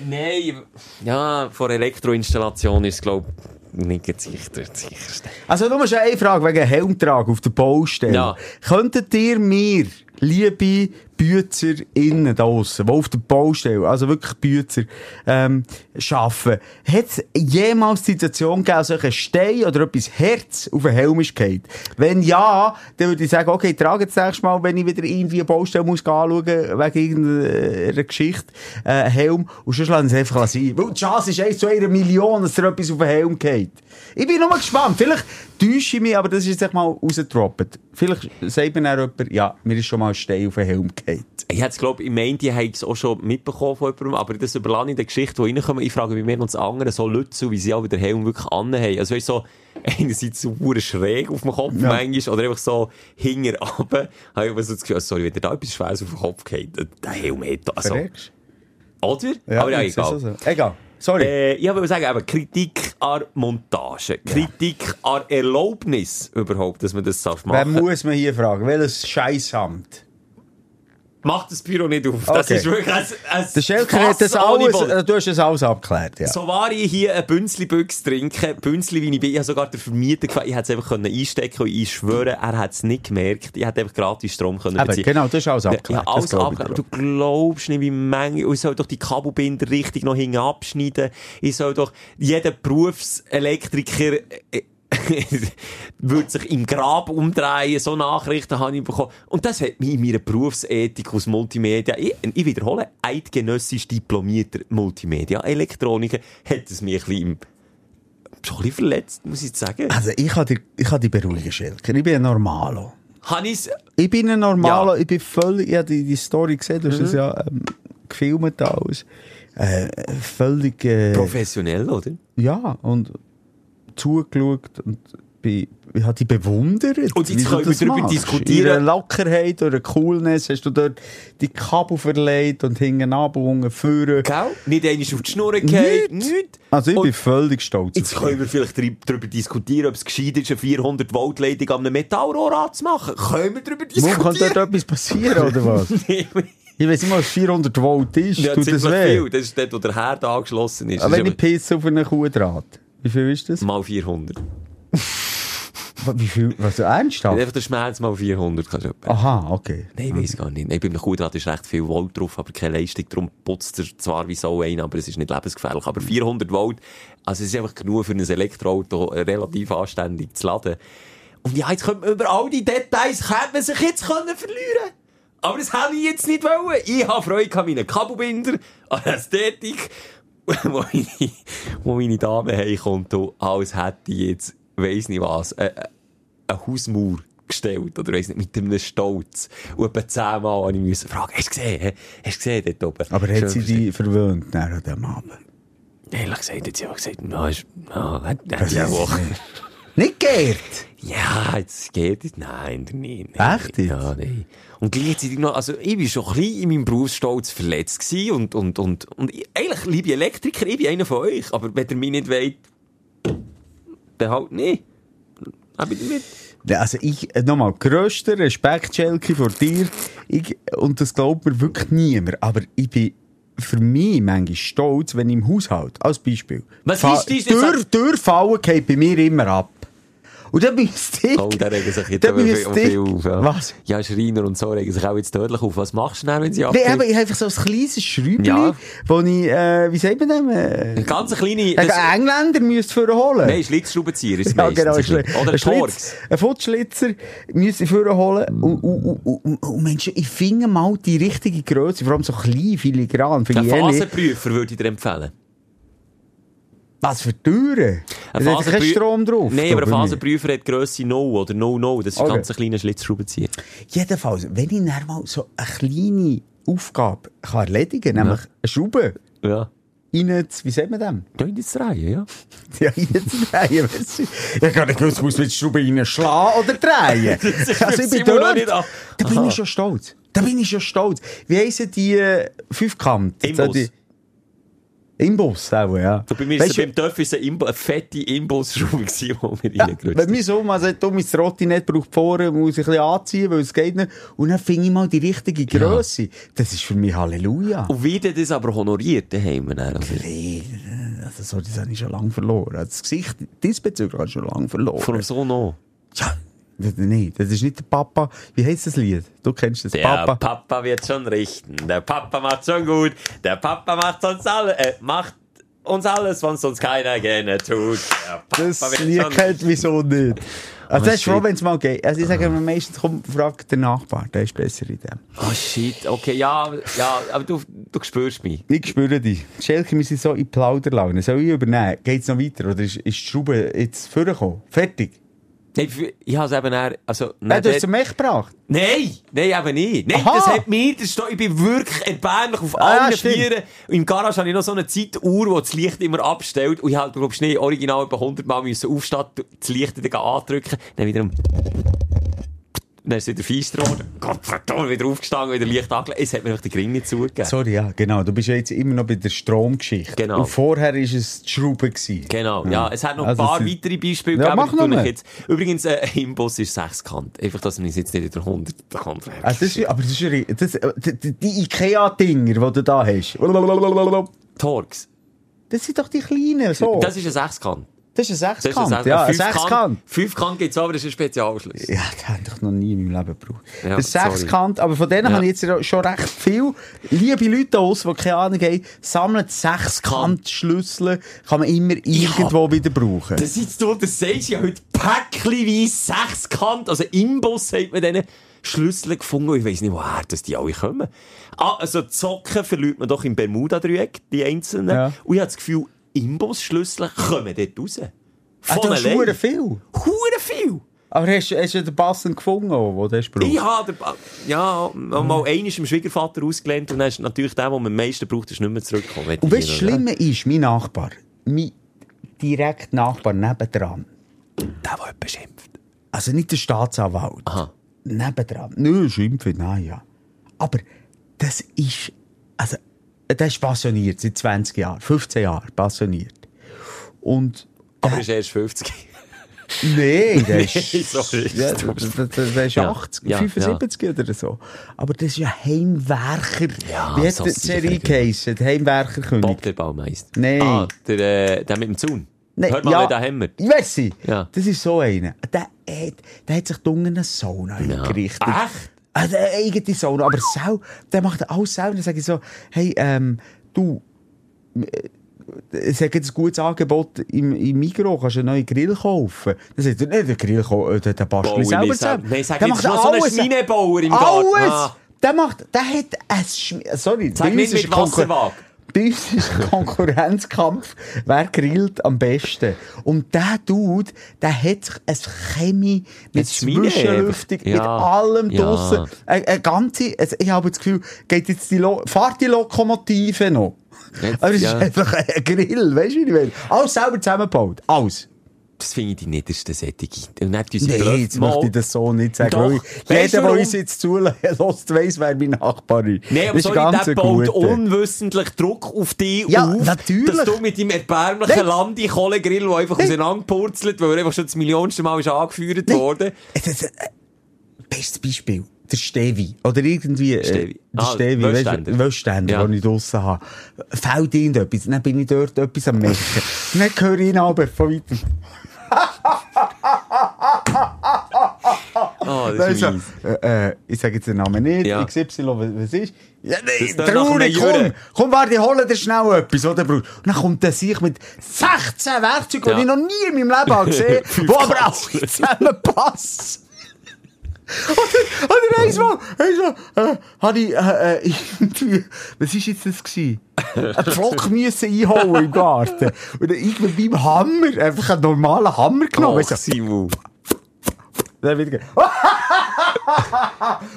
Nein. Ja, vor Elektroinstallation ist es, glaube ich, nicht das sicherste. Also, du musst eine Frage wegen Helmtrag auf der Baustelle. Ja. Könntet ihr mir, liebe Bützer innen da draussen, die auf der Baustelle, also wirklich Bützer, ähm, arbeiten, hat es jemals die Situation gegeben, dass ein Stein oder etwas Herz auf den Helm ist gefallen? Wenn ja, dann würde ich sagen, okay, trage jetzt nächstes Mal, wenn ich wieder irgendwie eine Baustelle muss anschauen, wegen irgendeiner Geschichte, äh, Helm, und sonst lassen sie es einfach sein. Weil die Chance ist eins zu einer Million, dass dir etwas auf den Helm geht. Ich bin nur gespannt. Vielleicht täusche ich mich, aber das ist jetzt mal rausgedroppt. Vielleicht sagt mir dann jemand, ja, mir ist schon mal ein Stein auf den Helm gefallen. Ich hätte es, glaube ich, meint, die haben es auch schon mitbekommen von jemandem, aber das überlasse ich der Geschichte, die reinkommen. Ich frage mich mehr noch das andere, so Leute, wie sie auch den Helm wirklich anhaben. Also, weißt so, einerseits so hure schräg auf dem Kopf, Ja. manchmal, oder einfach so hinger runter. Habe ich so das Gefühl, sorry, wenn dir da etwas Schweres auf den Kopf geht, der Helm hat, also, Verreckst? oder? aber ja, jetzt ist egal. so. Egal. Sorry. Äh, ich wollte sagen, eben, Kritik an Montage, Kritik an Erlaubnis überhaupt, dass man das darf Wer machen muss man hier fragen? Welches Scheissamt? Macht das Büro nicht auf. Das Okay. ist wirklich ein, ein Der Schelker hat das alles, Boden. äh, du hast das alles abgeklärt, ja. So war ich hier ein Bünzli-Büchs trinken, Bünzli wie ich bin. Ich habe sogar den Vermieter gefragt, ich hätte es einfach können einstecken und ich schwöre, er hat es nicht gemerkt. Ich hätte einfach gratis Strom können Aber beziehen. genau, das ist alles abgeklärt. Ja, alles abgeklärt. Du glaubst nicht, wie Menge. Ich soll doch die Kabelbinder richtig noch hinten abschneiden. Ich soll doch jeden Berufselektriker, äh, würde sich im Grab umdrehen. So Nachrichten habe ich bekommen. Und das hat mich in meiner Berufsethik aus Multimedia, ich, ich wiederhole, eidgenössisch diplomierter Multimedia-Elektroniker, hat es mich ein bisschen, im- schon ein bisschen verletzt, muss ich sagen. Also, ich kann dich, ich kann dich beruhigen, Schelker. Ich bin ein Normalo. Habe ich's, Ich bin ein Normalo, Ja. ich bin völlig, ich habe die, die Story gesehen, du hast das ja ähm, gefilmt alles. Äh, völlig, äh, professionell, oder? ja, und zugeschaut und bin, ich habe dich bewundert. Und jetzt können wir darüber machst. diskutieren. Einer Lockerheit oder Coolness hast du dort die Kabel verleiht und hinten abgewogen, führen. Gell? Nicht einmal auf die Schnur geht, Nicht. nicht. Also ich Und bin völlig stolz Jetzt können wir vielleicht darüber diskutieren, ob es gescheit ist, eine 400 Volt Leitung an einem Metallrohr anzumachen. Können wir darüber Warum kann diskutieren? dort etwas passieren, oder was? Ich weiß nicht mal, was 400 Volt ist. ja, Tut das weh? viel. Das ist dort, wo der Herd angeschlossen ist. Aber wenn ich pisse auf einen Kuhdraht, wie viel ist das? mal 400. Wie viel? Was, ernsthaft? Einfach der Schmerz mal 400 kannst du. Aha, okay. Nein, ich weiß gar nicht. Nein, bei einem Kuhdraht ist recht viel Volt drauf, aber keine Leistung. Darum putzt er zwar wie so ein, aber es ist nicht lebensgefährlich. Aber 400 Volt, also es ist einfach genug für ein Elektroauto äh, relativ anständig zu laden. Und ja, jetzt könnte man über all die Details, könnte man sich jetzt können verlieren Aber das habe ich jetzt nicht wollen. Ich habe Freude an meinen Kabelbinder, an der Ästhetik, wo meine, wo meine Dame heimkommt und als hätte ich jetzt, weiss nicht was, eine, eine Hausmauer gestellt, oder weiss nicht, mit einem Stolz. Und etwa zehnmal habe ich müssen fragen, hast du gesehen, hast du gesehen dort oben? Aber hat sie dich verwöhnt nach an dem Abend? Ehrlich gesagt, hat sie auch gesagt, na, ist, na, hat, hat sie auch. Nicht geehrt? Ja, jetzt geht es. Nein, nicht. Echt jetzt? Ja, nein. Und gleichzeitig noch, also ich war schon ein bisschen in meinem Berufsstolz verletzt gewesen und, und, und, und ich, eigentlich, liebe Elektriker, ich bin einer von euch, aber wenn ihr mich nicht wollt, dann halt nicht. Ich nicht. Also ich, äh, nochmal, grösster Respekt, Schelke, vor dir. Ich, und das glaubt mir wirklich niemand. Aber ich bin für mich manchmal stolz, wenn ich im Haushalt, als Beispiel, Was ist dies? Tür, Türfallen geht bei mir immer ab. Und dann müsste ich... Oh, da regen sich jetzt aber viel, auf. Ja. Was? Ja, Schreiner und so regen sich auch jetzt tödlich auf. Was machst du denn, wenn sie Nee, abgehen? aber ich habe einfach so ein kleines Schräubchen, Ja. wo ich, äh, wie sagt man dem? Äh, Eine ganz kleine... Ein Das, Engländer müsste vorholen. nein, Schlitzschraubenzieher ist es Ja, meistens. genau. ein Ein, bisschen. Schli- Oder ein Torx. ein Futzschlitzer müsste ich vorholen. Und, und, und, und, und Menschen, ich finde mal die richtige Größe, vor allem so klein, filigran, Ein. Phasenprüfer würde ich dir empfehlen. Was für Türen? Ein Da hat kein Strom drauf. Nein, aber ein. Phasenprüfer hat Grösse 0 oder 0,0. Das ist Okay. ein ganz kleiner Schlitzschraubenzieher. Jedenfalls, wenn ich dann mal so eine kleine Aufgabe kann erledigen kann, nämlich eine Schraube Ja. rein, wie sagt man dem? Ja, Reihe, ja. Ja, reinzudrehen, weißt du. Ich gar nicht gewusst, muss die Schraube reinschlagen oder drehen. Also ich bin dort. Da bin ich schon stolz. Da bin ich schon stolz. Wie heissen die äh, Fünfkant? Imbus. Imbus, auch, ja. So, bei mir Weißt ist beim Töff ist eine, Imbo eine fette gewesen, die wir ja, reingerutscht wenn mein Sohn mal sagt, du, mein Trottinett braucht vorne, muss ich ein bisschen anziehen, weil es geht nicht. Und dann finde ich mal die richtige Grösse. Das ist für mich Halleluja. Und wie der das aber honoriert, daheim. Also, also so, das habe ich schon lange verloren. Das Gesicht diesbezüglich habe ich schon lange verloren. von dem Sohn auch. Ja, nee, das ist nicht der Papa. Wie heißt das Lied? Du kennst das Der Papa. Papa. wird schon richten. Der Papa macht schon gut. Der Papa macht uns alle, äh, macht uns alles, was uns keiner gerne tut. Das Lied kennt wieso nicht. Also, das ist froh, wenn es mal geht. Also, ich sage mir meistens, komm, frag den Nachbar, der ist besser in dem. Oh shit, okay, ja, ja, aber du, du spürst mich. Ich spüre dich. Schelke, wir sind so in Plauderlaune. Soll ich übernehmen? Geht's noch weiter? Oder ist, ist die Schraube jetzt vorgekommen? Fertig? Ich habe es eben also, Nein, du hast es Mech gebracht. Nein, nein, eben nicht. Nein, Aha. das hat mir, das steht, ich bin wirklich erbärmlich auf Ah, allen stimmt. Vieren. Im Garage habe ich noch so eine Zeituhr, die das Licht immer abstellt. Und ich halt, glaubst du nicht, original etwa 100 Mal müssen aufstehen, das Licht wieder andrücken. Dann wiederum, dann ist wieder feister geworden. Gott verdammt, wieder aufgestanden, wieder Licht angelegt. Es hat mir einfach den Gring nicht zugegeben. Sorry, ja, genau. Du bist ja jetzt immer noch bei der Stromgeschichte. Genau. Und vorher war es die Schraube. Gewesen. Genau, ja. Es hat noch ein Also paar es- weitere Beispiele Ja, gegeben. mach noch jetzt. Übrigens, äh, im Bus ist sechskant. Einfach, dass man es jetzt nicht in der 100 kann. Also das ist, aber das ist ja, das, äh, die, die Ikea-Dinger, die du da hast. Torx. Das sind doch die kleinen, so. Das ist ein Sechskant. Das ist ein Das ist Sechskant. ein ja, ein Fünfkant. Sechskant. Fünfkant gibt es aber, das ist ein Spezialschluss. Ja, das habe ich noch nie in meinem Leben gebraucht. Ja, sorry. Sechskant, aber von denen Ja. habe ich jetzt schon recht viel. Liebe Leute aus, die keine Ahnung haben, sammelt Sechskant-Schlüssel, kann man immer irgendwo wieder brauchen. Das ist du, das sagst ja heute päckchenweise Sechskant. Also im Bus hat man diesen Schlüssel gefunden. Ich weiss nicht, woher das die alle kommen. Ah, also die Socken verliert man doch im Bermuda-Dreieck, die einzelnen. Ja. Und ich habe das Gefühl, Imbusschlüssel kommen dort raus. Ah, Von du hast allein. verdammt viel. Hure viel. Aber hast, hast du den passend gefunden, den du hast gebraucht? Ich habe den ja, mal einmal dem Schwiegervater ausgelernt und dann ist natürlich der, den man am meisten braucht, ist nicht mehr zurückgekommen. Und weißt du, das Schlimme ist, mein Nachbar, mein direkt Nachbar nebendran, Der, der beschimpft. also nicht der Staatsanwalt, Aha. nebendran, nö, schimpfen, nein, ja. Aber das ist, also, der ist passioniert, seit 20 Jahren, 15 Jahren passioniert. Und, Aber er ist erst 50. nee, der ist, Nee, sorry. ja, der, der, der ist Ja, 80, ja, 75 oder so. Aber das ist ja Heimwerker. Ja, Wie hat so die Serie geheissen? Die Heimwerkerkönig. Bob der Baumeister. Nein. Ah, der, äh, der mit dem Zaun. Nein, Hört mal, ja, den hämmert. Ich weiss sie. Ja. Das ist so einer. Der hat, der hat sich dunkel eine Sauna eingerichtet. Echt? Also eine eigene Sauna. Aber sau, der macht alles selber. Dann sage ich so, hey, ähm, du, äh, es hat jetzt ein gutes Angebot im, im Migros, kannst du einen neuen Grill kaufen. Dann sagt er, nee, den Grill, äh, den, den bastel Baue ich selber zusammen. Nein, sag Der jetzt macht noch so einen alles. Schweinebauer im Garten. Alles! Ah. der macht, der hat ein Schm sorry, Sag nicht mit Wasserwaage. Bei uns ist ein Konkurrenzkampf, wer grillt am besten. Und der Dude, der hat sich ein Chemie mit Zwischenlüftung, einfach. mit Ja. allem Ja. draussen. Eine, eine ganze, also ich habe das Gefühl, geht jetzt die Lo fahrt die Lokomotive noch? Jetzt, Aber es ja. ist einfach ein Grill, weißt du, wie ich will? Alles selber zusammengebaut. Alles. Das finde ich die niederste Sättige. Und nicht unsere Nee, Blöcke. jetzt möchte ich das so nicht sagen. Doch. Jeder, der uns jetzt zulässt, weiss, wer mein Nachbar ist. Nein, aber Das sorry, der baut unwissentlich Druck auf dich Ja, auf, natürlich. dass du mit deinem erbärmlichen Nein. Landi-Kohlegrill, der einfach auseinanderpurzelt, weil er einfach schon das millionste Mal ist angeführt worden. Es ist, äh, bestes Beispiel. Der Stevi. Oder irgendwie, äh, Stevi. der Ah, Stevi, weißt du, Wöschständer, Ja. den ich draussen habe. Fällt irgendetwas, dann bin ich dort etwas am Mecken. dann höre ich ihn aber von weitem. Oh, das ist so, mies. äh, äh, ich sage jetzt den Namen nicht, Ja. XY, was, ist? Ja, nee, traurig, komm, komm, warte, ich hole dir schnell etwas, oder, Bruder? Und dann kommt der sich mit 16 Werkzeugen, die Ja. ich noch nie in meinem Leben habe gesehen Fünf die aber auch zusammenpassen. Oder, oder einmal, einmal, äh, hatte ich, äh, äh, irgendwie, was ist jetzt das gewesen? Ein Pflock müssen einhauen im Garten. Und dann ich mit meinem Hammer, einfach einen normalen Hammer genommen. Du, Simon. dann wieder.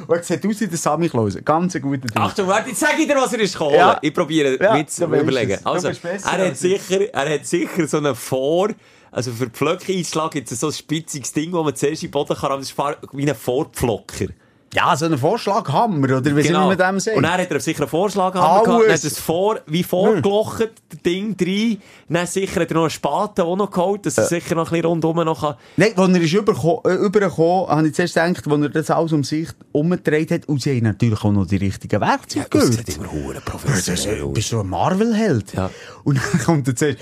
Und er sieht aus wie der Sammy Klaus. Ganz ein guter Typ. Achtung, warte, jetzt sag ich dir, was er ist geholt. Ja. Ich probiere Ja, mit zu überlegen. Also, er hat, ich. sicher, er hat sicher so einen Vor... Also für Pflöcke-Einschlag gibt es so ein spitziges Ding, das man zuerst in den Boden kann, aber das ist wie ein Vorpflocker. Ja, so ein Vorschlaghammer, oder wie genau. man dem sagt. Und dann hat er sicher einen Vorschlag gehabt, dann hat er es vor, wie vorgelocht, das Ding rein. Dann sicher hat er noch einen Spaten auch noch geholt, dass er sicher noch ein bisschen rundum noch kann. Nein, als er ist äh, übergekommen, habe ich zuerst gedacht, als er das alles um sich umgedreht hat, und sie haben natürlich auch noch die richtigen Werkzeuge Das gehört. sieht immer Das professionell bist du ein Marvel-Held? Ja. Und dann kommt er zuerst,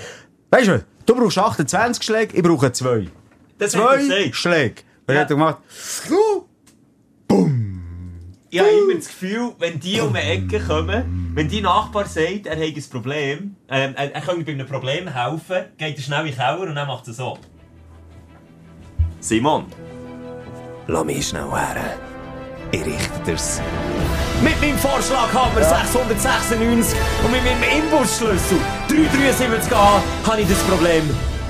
weißt du, du brauchst 28 Schläge, ich brauche zwei. Das er Zwei. Schläge. Und Ja. dann hat er gemacht, Ich habe immer das Gefühl, wenn die um die Ecke kommen, wenn die Nachbar sagt, er hat ein Problem, ähm, er, er könnte bei einem Problem helfen, geht er schnell in den Keller und dann macht er so. Simon, lass mich schnell her. Ich richte dir's. Mit meinem Vorschlaghammer 696 und mit meinem Imbusschlüssel 373a habe ich das Problem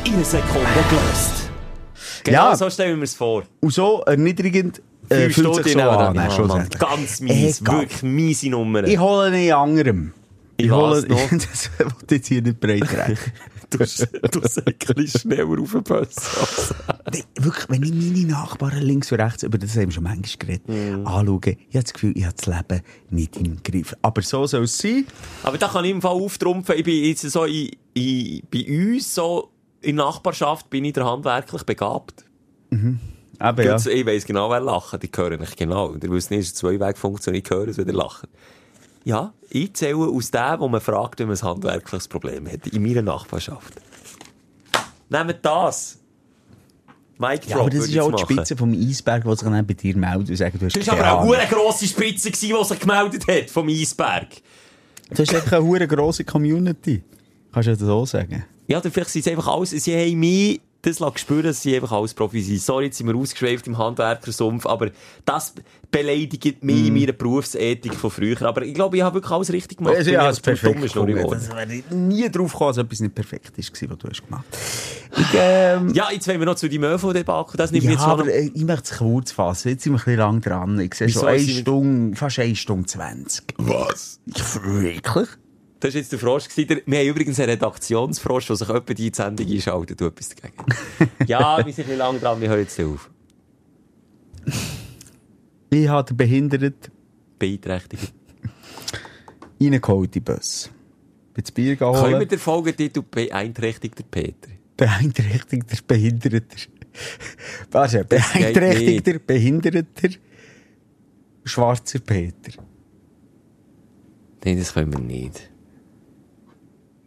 in einer Sekunde gelöst. Genau Ja. so stellen wir es vor. und so erniedrigend äh, fühlt sich so an. ne, Mann, schlussendlich. Ganz mies, Egal. wirklich miese Nummer. Ich hole in anderem. Ich Ich hole, noch. das wollte jetzt hier nicht breit. Du, du bisschen schneller auf den Bus. Nee, wirklich, wenn ich meine Nachbarn links und rechts, über das haben wir schon manchmal geredet, Mhm. anschaue, ich habe das Gefühl, ich habe das Leben nicht im Griff. Aber so soll es sein. Aber da kann ich im Fall auftrumpfen. Ich bin jetzt so in, in, bei uns, so in der Nachbarschaft, bin ich der handwerklich begabt. Eben, ja. Ich weiss genau, wer lacht. Die hören nicht genau. Ihr wisst nicht, es ist eine Zwei-Weg-Funktion. Ich höre es, wenn ihr lacht. Ja, ich zähle aus dem, wo man fragt, wenn man ein handwerkliches Problem hat. In meiner Nachbarschaft. Nehmt das. Mike Ja, aber das ist ja auch die Spitze vom Eisberg, die sich dann bei dir meldet und sagt, du hast Das war aber auch eine grosse Spitze, die sich gemeldet hat vom Eisberg. Du hast einfach eine hure grosse Community. Kannst du das so sagen? Ja, vielleicht sind es einfach alles, sie haben mich das spüren, dass sie einfach alles Profis sind. Sorry, jetzt sind wir ausgeschweift im Handwerkersumpf, aber das beleidigt mich in meiner Berufsethik von früher. Aber ich glaube, ich habe wirklich alles richtig gemacht. Also, ja, es zum perfekt. Das wäre ich nie drauf gekommen, dass etwas nicht perfekt war, was du hast gemacht Ich, ähm, Ja, jetzt wollen wir noch zu die Möfel-Debakel. Das nimmt ja, jetzt noch... aber äh, ich möchte es kurz fassen. Jetzt sind wir ein bisschen lang dran. Ich sehe Wieso so eine Stunde, fast eine Stunde zwanzig. Was? Ja, wirklich? Das war jetzt der Frosch. Wir haben übrigens einen Redaktionsfrosch, der sich etwa die Sendung einschaltet. Du etwas dagegen. ja, wir sind ein bisschen lang dran, wir hören jetzt auf. Ich habe den Behinderten Beeinträchtigt. reingeholt in den Bus. Bin das Bier Können wir geholt. den Folgetitel beeinträchtigter Peter? Beeinträchtigter, Behinderter. Warte, geht beeinträchtigter, Behinderter, schwarzer Peter. Nein, das können wir nicht.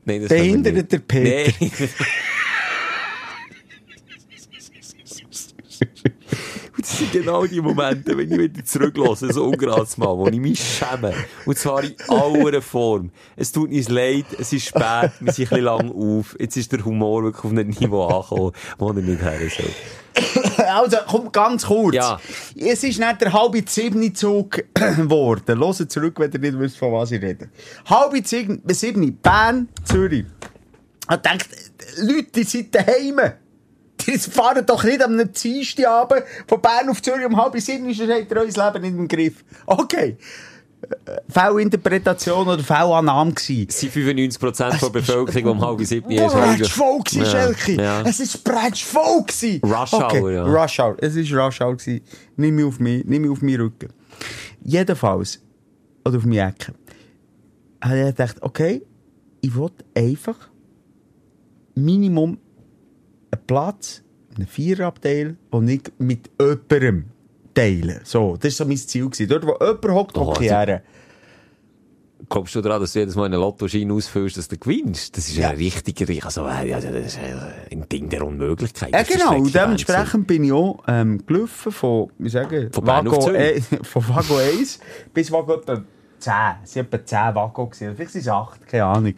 Nein, Behinderter. Peter. Nein. Und das sind genau die Momente, wenn ich wieder zurücklasse, so ungerades Mal, wo ich mich schäme. Und zwar in aller Form. Es tut uns leid, es ist spät, wir sind ein bisschen lang auf. Jetzt ist der Humor wirklich auf einem Niveau angekommen, wo er nicht her soll. Also, komm, ganz kurz. Ja. Es ist nicht der halbe siebni Zug geworden. Hört zurück, wenn ihr nicht wisst, von was ich rede. Halbe siebni Bern, Zürich. Ich denkt, Leute, die sind daheim. Die fahren doch nicht am Dienstagabend von Bern auf Zürich um halb sieben, ist habt ihr euer Leben nicht im Griff. Okay. Äh, Fehlinterpretation oder Fehlannahme gewesen. Es sind 95% der Bevölkerung, die um halb sieben ist. Bratschvoll gewesen, Ja, Schelke. Es bratschvoll gewesen. Rush Hour, ja. Rush Hour. Es ist Rush Hour. Nimm mich auf mich, nimm mich auf meinen Rücken. Jedenfalls, oder auf meine Ecke, habe ich gedacht, okay, ich will einfach Minimum Platz, einen Viererabteil, den ich mit jemandem teile. So, das war so mein Ziel. Gewesen. Dort, wo jemand hockt, Oh, hocke ich also-. Kommst du daran, dass du jedes Mal einen Lottoschein ausfüllst, dass du gewinnst? Das ist ja. ein richtiger, also, also, das ist ein Ding der Unmöglichkeit. Ja, ist genau. Und dementsprechend bin ich auch ähm, gelaufen von, wie sagen, Von äh, Wagon 1 bis etwa 10. Es waren etwa 10 Wagon. gewesen. Vielleicht sind es 8, keine Ahnung.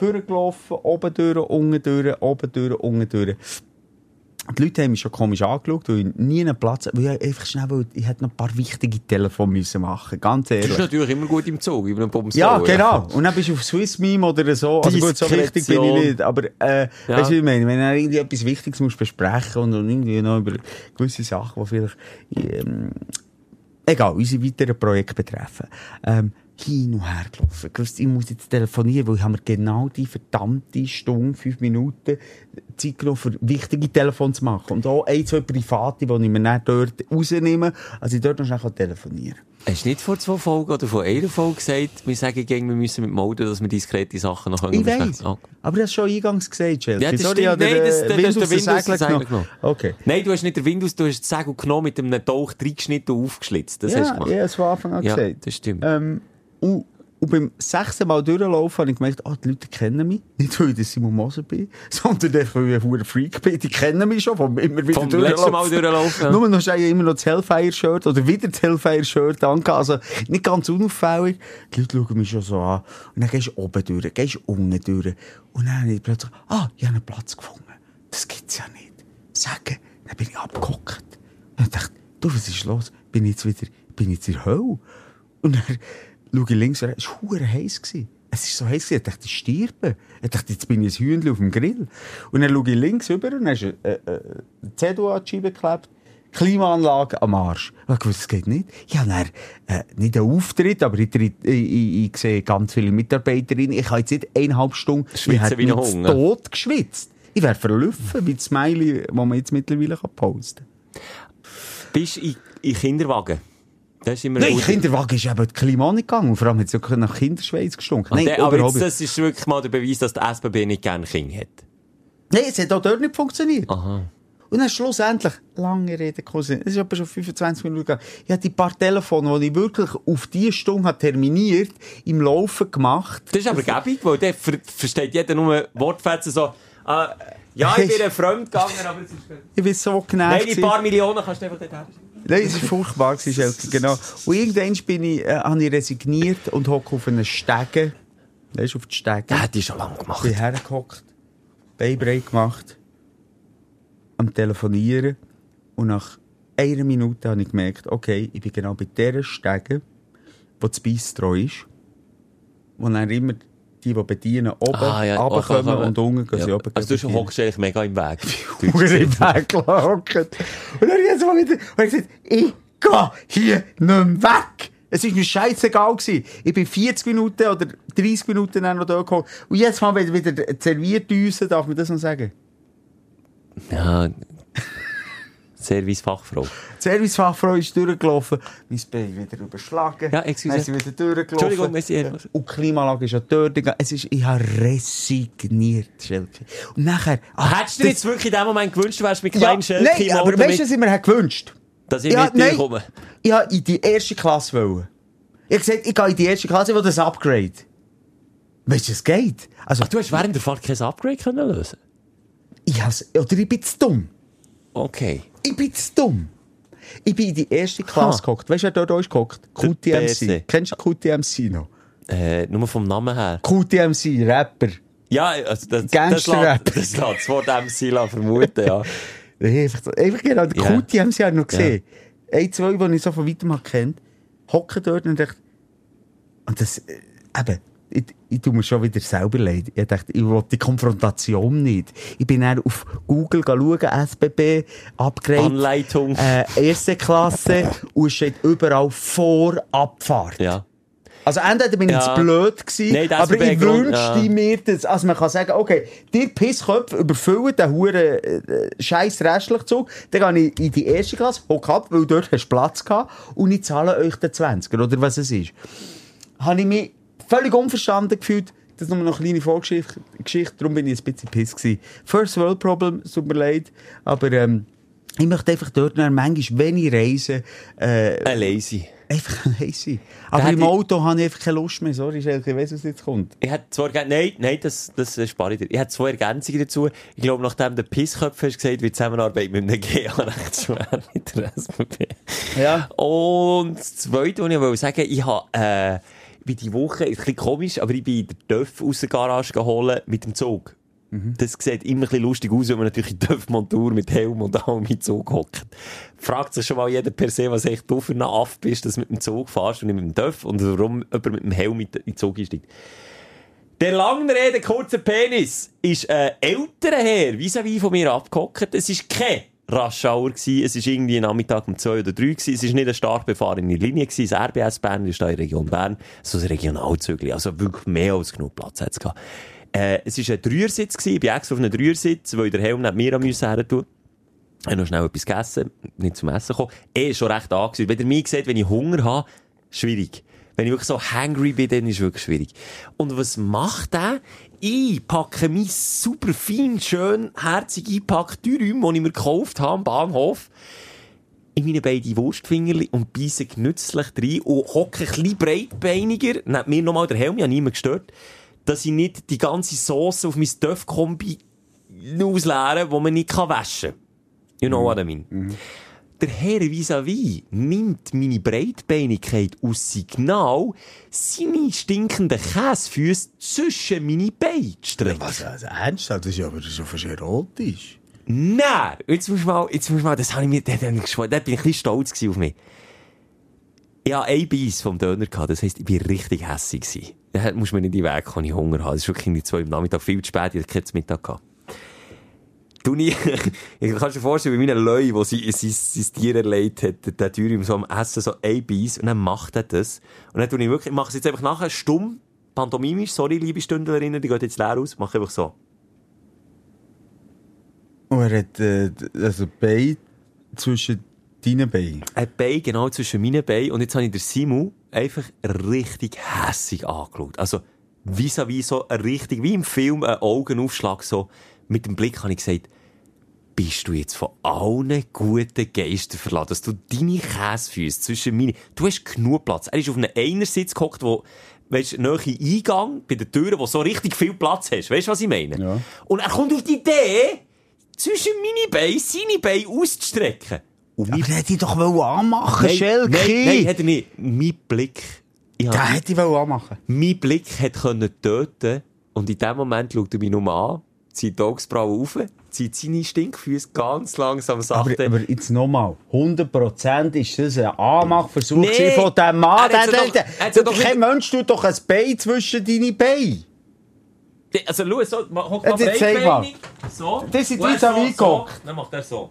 Vorne gelaufen, oben durch, unten durch, oben durch, unten durch. Die Leute haben mich schon komisch angeschaut, weil ich nie einen Platz weil ich einfach schnell, weil ich hätte noch ein paar wichtige Telefone müssen machen, ganz ehrlich. ist natürlich immer gut im Zug, über einen Bums Ja, genau. Und dann bist du auf Swiss Meme oder so. Also gut, so richtig bin ich nicht. Aber, äh, Ja. weißt du, wie ich meine? Wenn du irgendwie etwas Wichtiges musst besprechen und dann irgendwie noch über gewisse Sachen, die vielleicht, ähm, egal, unsere weiteren Projekte betreffen, ähm, hin und her gelaufen. Ich muss jetzt telefonieren, weil ich habe mir genau die verdammte Stunde, fünf Minuten Zeit genommen, für wichtige Telefone zu machen. Und auch ein, zwei private, die ich mir dann dort rausnehme, also ich dort noch telefonieren kann. Hast du nicht vor zwei Folgen oder vor einer Folge gesagt, wir sagen gegen, wir müssen mit Mode, dass wir diskrete Sachen noch Ich besprechen weiß. können? Ah. Aber du hast schon eingangs gesagt, Chelsea. Ja, das Sorry, stimmt. ich Nein, das, den, das, äh, das, aus der den Wind aus den Segeln Segeln genommen. Okay. Nein, du hast nicht den Wind aus, du hast das Segel genommen, mit einem Tauch reingeschnitten und aufgeschlitzt. Das hast du Ja, gemacht. ja, das war Anfang an Ja, gesagt. das stimmt. Ähm, und, und beim sechsten Mal durchlaufen habe ich gemerkt, ah, die Leute kennen mich. Nicht, weil ich Simon Moser bin, sondern weil ich ein Freak bin. Die kennen mich schon vom immer wieder Vom letzten Mal durchlaufen. Nur noch ich immer noch das Hellfire-Shirt oder wieder das Hellfire-Shirt angehabt. Also nicht ganz unauffällig. Die Leute schauen mich schon so an. Und dann gehst du oben durch, gehst du unten durch. Und dann habe ich plötzlich, ah, ich habe einen Platz gefunden. Das gibt's ja nicht. Sagen, dann bin ich abgehockt. Und ich dachte, du, was ist los? Bin ich jetzt wieder, bin ich jetzt in der Hölle? Und dann schaue ich links es war heiß. gewesen. Es war so heiß, gewesen, ich dachte, ich sterbe. Ich dachte, jetzt bin ich ein Hühnchen auf dem Grill. Und dann schaue ich links rüber und dann ist ein äh, äh, Zettel an die Scheibe geklebt. Klimaanlage am Arsch. Ich wusste, das geht nicht. Ich habe dann, äh, nicht einen Auftritt, aber ich, ich, ich, ich sehe ganz viele Mitarbeiterinnen. Ich habe jetzt nicht eineinhalb Stunden Schwitzen wie ein Hunger. tot geschwitzt. Ich wäre verlaufen wie das Smiley, das man jetzt mittlerweile kann posten Bist du in, in Kinderwagen? Nein, Kinderwagen ist eben die Klima nicht gegangen. Und vor allem hat es ja nach Kinderschweiz gestunken. Nein, der, aber jetzt, das ist wirklich mal der Beweis, dass die SBB nicht gerne Kinder hat. Nein, es hat auch dort nicht funktioniert. Aha. Und dann schlussendlich, lange Rede, Cousin, es ist etwa schon 25 Minuten gegangen. Ich habe die paar Telefone, die ich wirklich auf diese Stunde habe terminiert, im Laufen gemacht. Das ist aber gäbig, weil der ver versteht jeder nur Wortfetzen so, ah, ja, ich bin ein Fremd gegangen, aber es ist... Ich bin so Nein, genervt. die paar Millionen kannst du einfach dort haben. Nein, es war furchtbar, genau. Und irgendwann bin ich, äh, habe ich resigniert und hocke auf einen Stegen. Weißt du, auf die Stegen. Hat die schon lange gemacht. bin hergehockt, Beinbreit gemacht, am Telefonieren und nach einer Minute habe ich gemerkt, okay, ich bin genau bei dieser Stege, wo das Bistro ist, wo dann immer die, die bedienen, oben Ah, ja, runterkommen runterkommen. und unten gehen sie Ja. oben Also du hockst eigentlich mega im Weg. Hure im Weg gehockt. Und dann jetzt mal wieder, und ich gesagt, ich gehe hier nicht mehr weg. Es war mir scheißegal gewesen. Ich bin 40 Minuten oder 30 Minuten noch da gekommen. Und jetzt mal wieder, wieder serviert darf man das noch sagen? Ja, Servicefachfrau. Die Servicefachfrau ist durchgelaufen, mein Bein wieder überschlagen. Ja, excuse. Dann wieder durchgelaufen. Entschuldigung. Und die Klimaanlage ist ja dort. Es ist, ich habe resigniert, Schelke. Und nachher... ach, Hättest du dir jetzt wirklich in dem Moment gewünscht, du wärst mit ja, kleinen Schelke Nein, aber weißt du, was ich mir gewünscht dass ich Ja, mit dir komme? Ich wollte in die erste Klasse. Wollen. Ich habe gesagt, ich gehe in die erste Klasse, ich will das Upgrade. Weißt du, es geht? Also, Du hast während der Fahrt kein Upgrade können lösen ich has, oder ich bin zu dumm. Okay. Ich bin zu dumm. Ich bin in die erste Klasse gehockt. Weißt du, wer dort ist gehockt? QTMC. Kennst du QTMC noch? Äh, nur vom Namen her. QTMC, Rapper. Ja, also das, das, Gangster-Rap. lässt- das lässt das Wort MC vermuten, ja. Einfach, einfach genau, der Ja. QTMC habe ich noch gesehen. Ein, zwei, die ich so von weitem kennt, hocken dort und dachte, und das, äh, eben, ich, ich tue mir schon wieder selber leid. Ich dachte, ich will die Konfrontation nicht. Ich bin dann auf Google schauen, SBB, Upgrade, Anleitung. äh, erste Klasse, und es steht überall vor Abfahrt. Ja. Also entweder bin ich Ja. zu blöd gewesen, Nein, aber ich wünschte ja. mir das. Also man kann sagen, okay, dir Pissköpfe überfüllen den huren äh, scheiß restlich Zug, dann gehe ich in die erste Klasse, hock ab, weil dort hast du Platz gehabt und ich zahle euch den 20er, oder was es ist. Habe ich mich völlig unverstanden gefühlt, das ist nur noch eine kleine Vorgeschichte, Geschichte, darum bin ich ein bisschen piss gewesen. First World Problem, es tut mir leid, aber ähm, ich möchte einfach dort noch manchmal, wenn ich reise, äh, Ein Lazy. einfach lazy. Aber hätte im ich- Auto habe ich einfach keine Lust mehr. Sorry, Schelke, ich weiss, was jetzt kommt. Ich hätte zwei Ergän nein, nein, das, das äh, spare ich dir. Ich hätte zwei Ergänzungen dazu. Ich glaube, nachdem der Pissköpfe hast gesagt, wird die Zusammenarbeit mit einem GA recht schwer mit der SBB. Ja. Und das Zweite, was ich wollte sagen, ich habe, äh, bin die Woche, ist ein bisschen komisch, aber ich bin den Döff aus der Garage geholt mit dem Zug. Das sieht immer ein bisschen lustig aus, wenn man natürlich in Döff-Montur mit Helm und allem im Zug hockt. Fragt sich schon mal jeder per se, was echt du für ein Aff bist, dass du mit dem Zug fährst und nicht mit dem Döff und warum jemand mit dem Helm mit in den Zug einsteigt. Der langen Rede, kurzer Penis, ist ein älterer Herr, vis-à-vis von mir abgehockt. Es ist kein Raschauer gsi, es ist irgendwie ein Nachmittag um zwei oder drei gsi, es ist nicht eine stark befahrene Linie gsi, das RBS Bern ist da in der Region Bern, so ein Regionalzügli, also wirklich mehr als genug Platz hat's gehabt. Äh, es ist ein Dreiersitz gsi, ich bin extra auf einen Dreiersitz, weil der Helm nicht mir an müssen her tun. Ich habe noch schnell etwas gegessen, nicht zum Essen gekommen. Eh, schon recht angesehen. Wenn ihr mich seht, wenn ich Hunger habe, schwierig. Wenn ich wirklich so hungry bin, dann ist es wirklich schwierig. Und was macht er? Ich packe mein super fein, schön, herzig eingepackte Dürüm, die ich mir gekauft habe am Bahnhof, in meine beiden Wurstfingerli und beiße genützlich rein und hocke ein bisschen breitbeiniger, neben mir nochmal der Helm, ich habe niemand gestört, dass ich nicht die ganze Sauce auf mein Döff-Kombi ausleere, wo man nicht waschen kann. You know what I mean? Der Herr vis-à-vis nimmt meine Breitbeinigkeit aus Signal, seine stinkenden Käsefüße zwischen meine Beine strecken. Was, also, ernsthaft? Das ist aber schon fast erotisch. Nein! Jetzt musst du mal, jetzt musst du mal, das habe ich mir, da, bin ich ein bisschen stolz auf mich. Ich hatte ein Biss vom Döner gehabt, das heisst, ich bin richtig hässig. Da muss man nicht in den Weg, wenn ich Hunger habe. Das ist wirklich zwei am Nachmittag viel zu spät, ich hatte keinen Mittag gehabt. Du nie, ich kannst dir vorstellen, wie meine Leu, wo sie, sein, sein Tier erlegt hat, der Tür im so am Essen so ein Biss, und dann macht er das. Und dann tue ich wirklich, ich mache es jetzt einfach nachher stumm, pantomimisch, sorry, liebe Stündlerinnen, die geht jetzt leer aus, mache einfach so. Und er hat, äh, also Bein zwischen deinen Beinen. ein Bein genau zwischen meinen Beinen und jetzt habe ich den Simu einfach richtig hässig angeschaut. Also, vis-à-vis so ein richtig, wie im Film, ein Augenaufschlag so. Mit dem Blick habe ich gesagt, bist du jetzt von allen guten Geistern verlassen, dass du deine Käsefüße zwischen meine, du hast genug Platz. Er ist auf einem Einersitz gehockt, wo, weißt nahe Eingang, bei der Tür, wo so richtig viel Platz hast. Weißt du, was ich meine? Ja. Und er kommt auf die Idee, zwischen meine Beine, seine Beine auszustrecken. Und Aber er hätte ich doch wohl anmachen, Nein, Schelke. nein, nein, er nicht. Mein Blick, ich hab, hätte ich wohl anmachen. mein Blick hat können töten und in dem Moment schaut er mich nur an, zieht die Augsbrauen auf, zieht seine Stinkfüße ganz langsam Aber, sachte. aber jetzt nochmal, 100% ist das ein Anmachversuch Nee. von diesem Mann. Er hat Der, der, doch- er doch kein nicht- Mensch tut doch ein Bein zwischen deine Beine. also, schau, so, hock Jetzt mal zeig mal. So. Das er vis-à-vis so, so. Dann macht er so.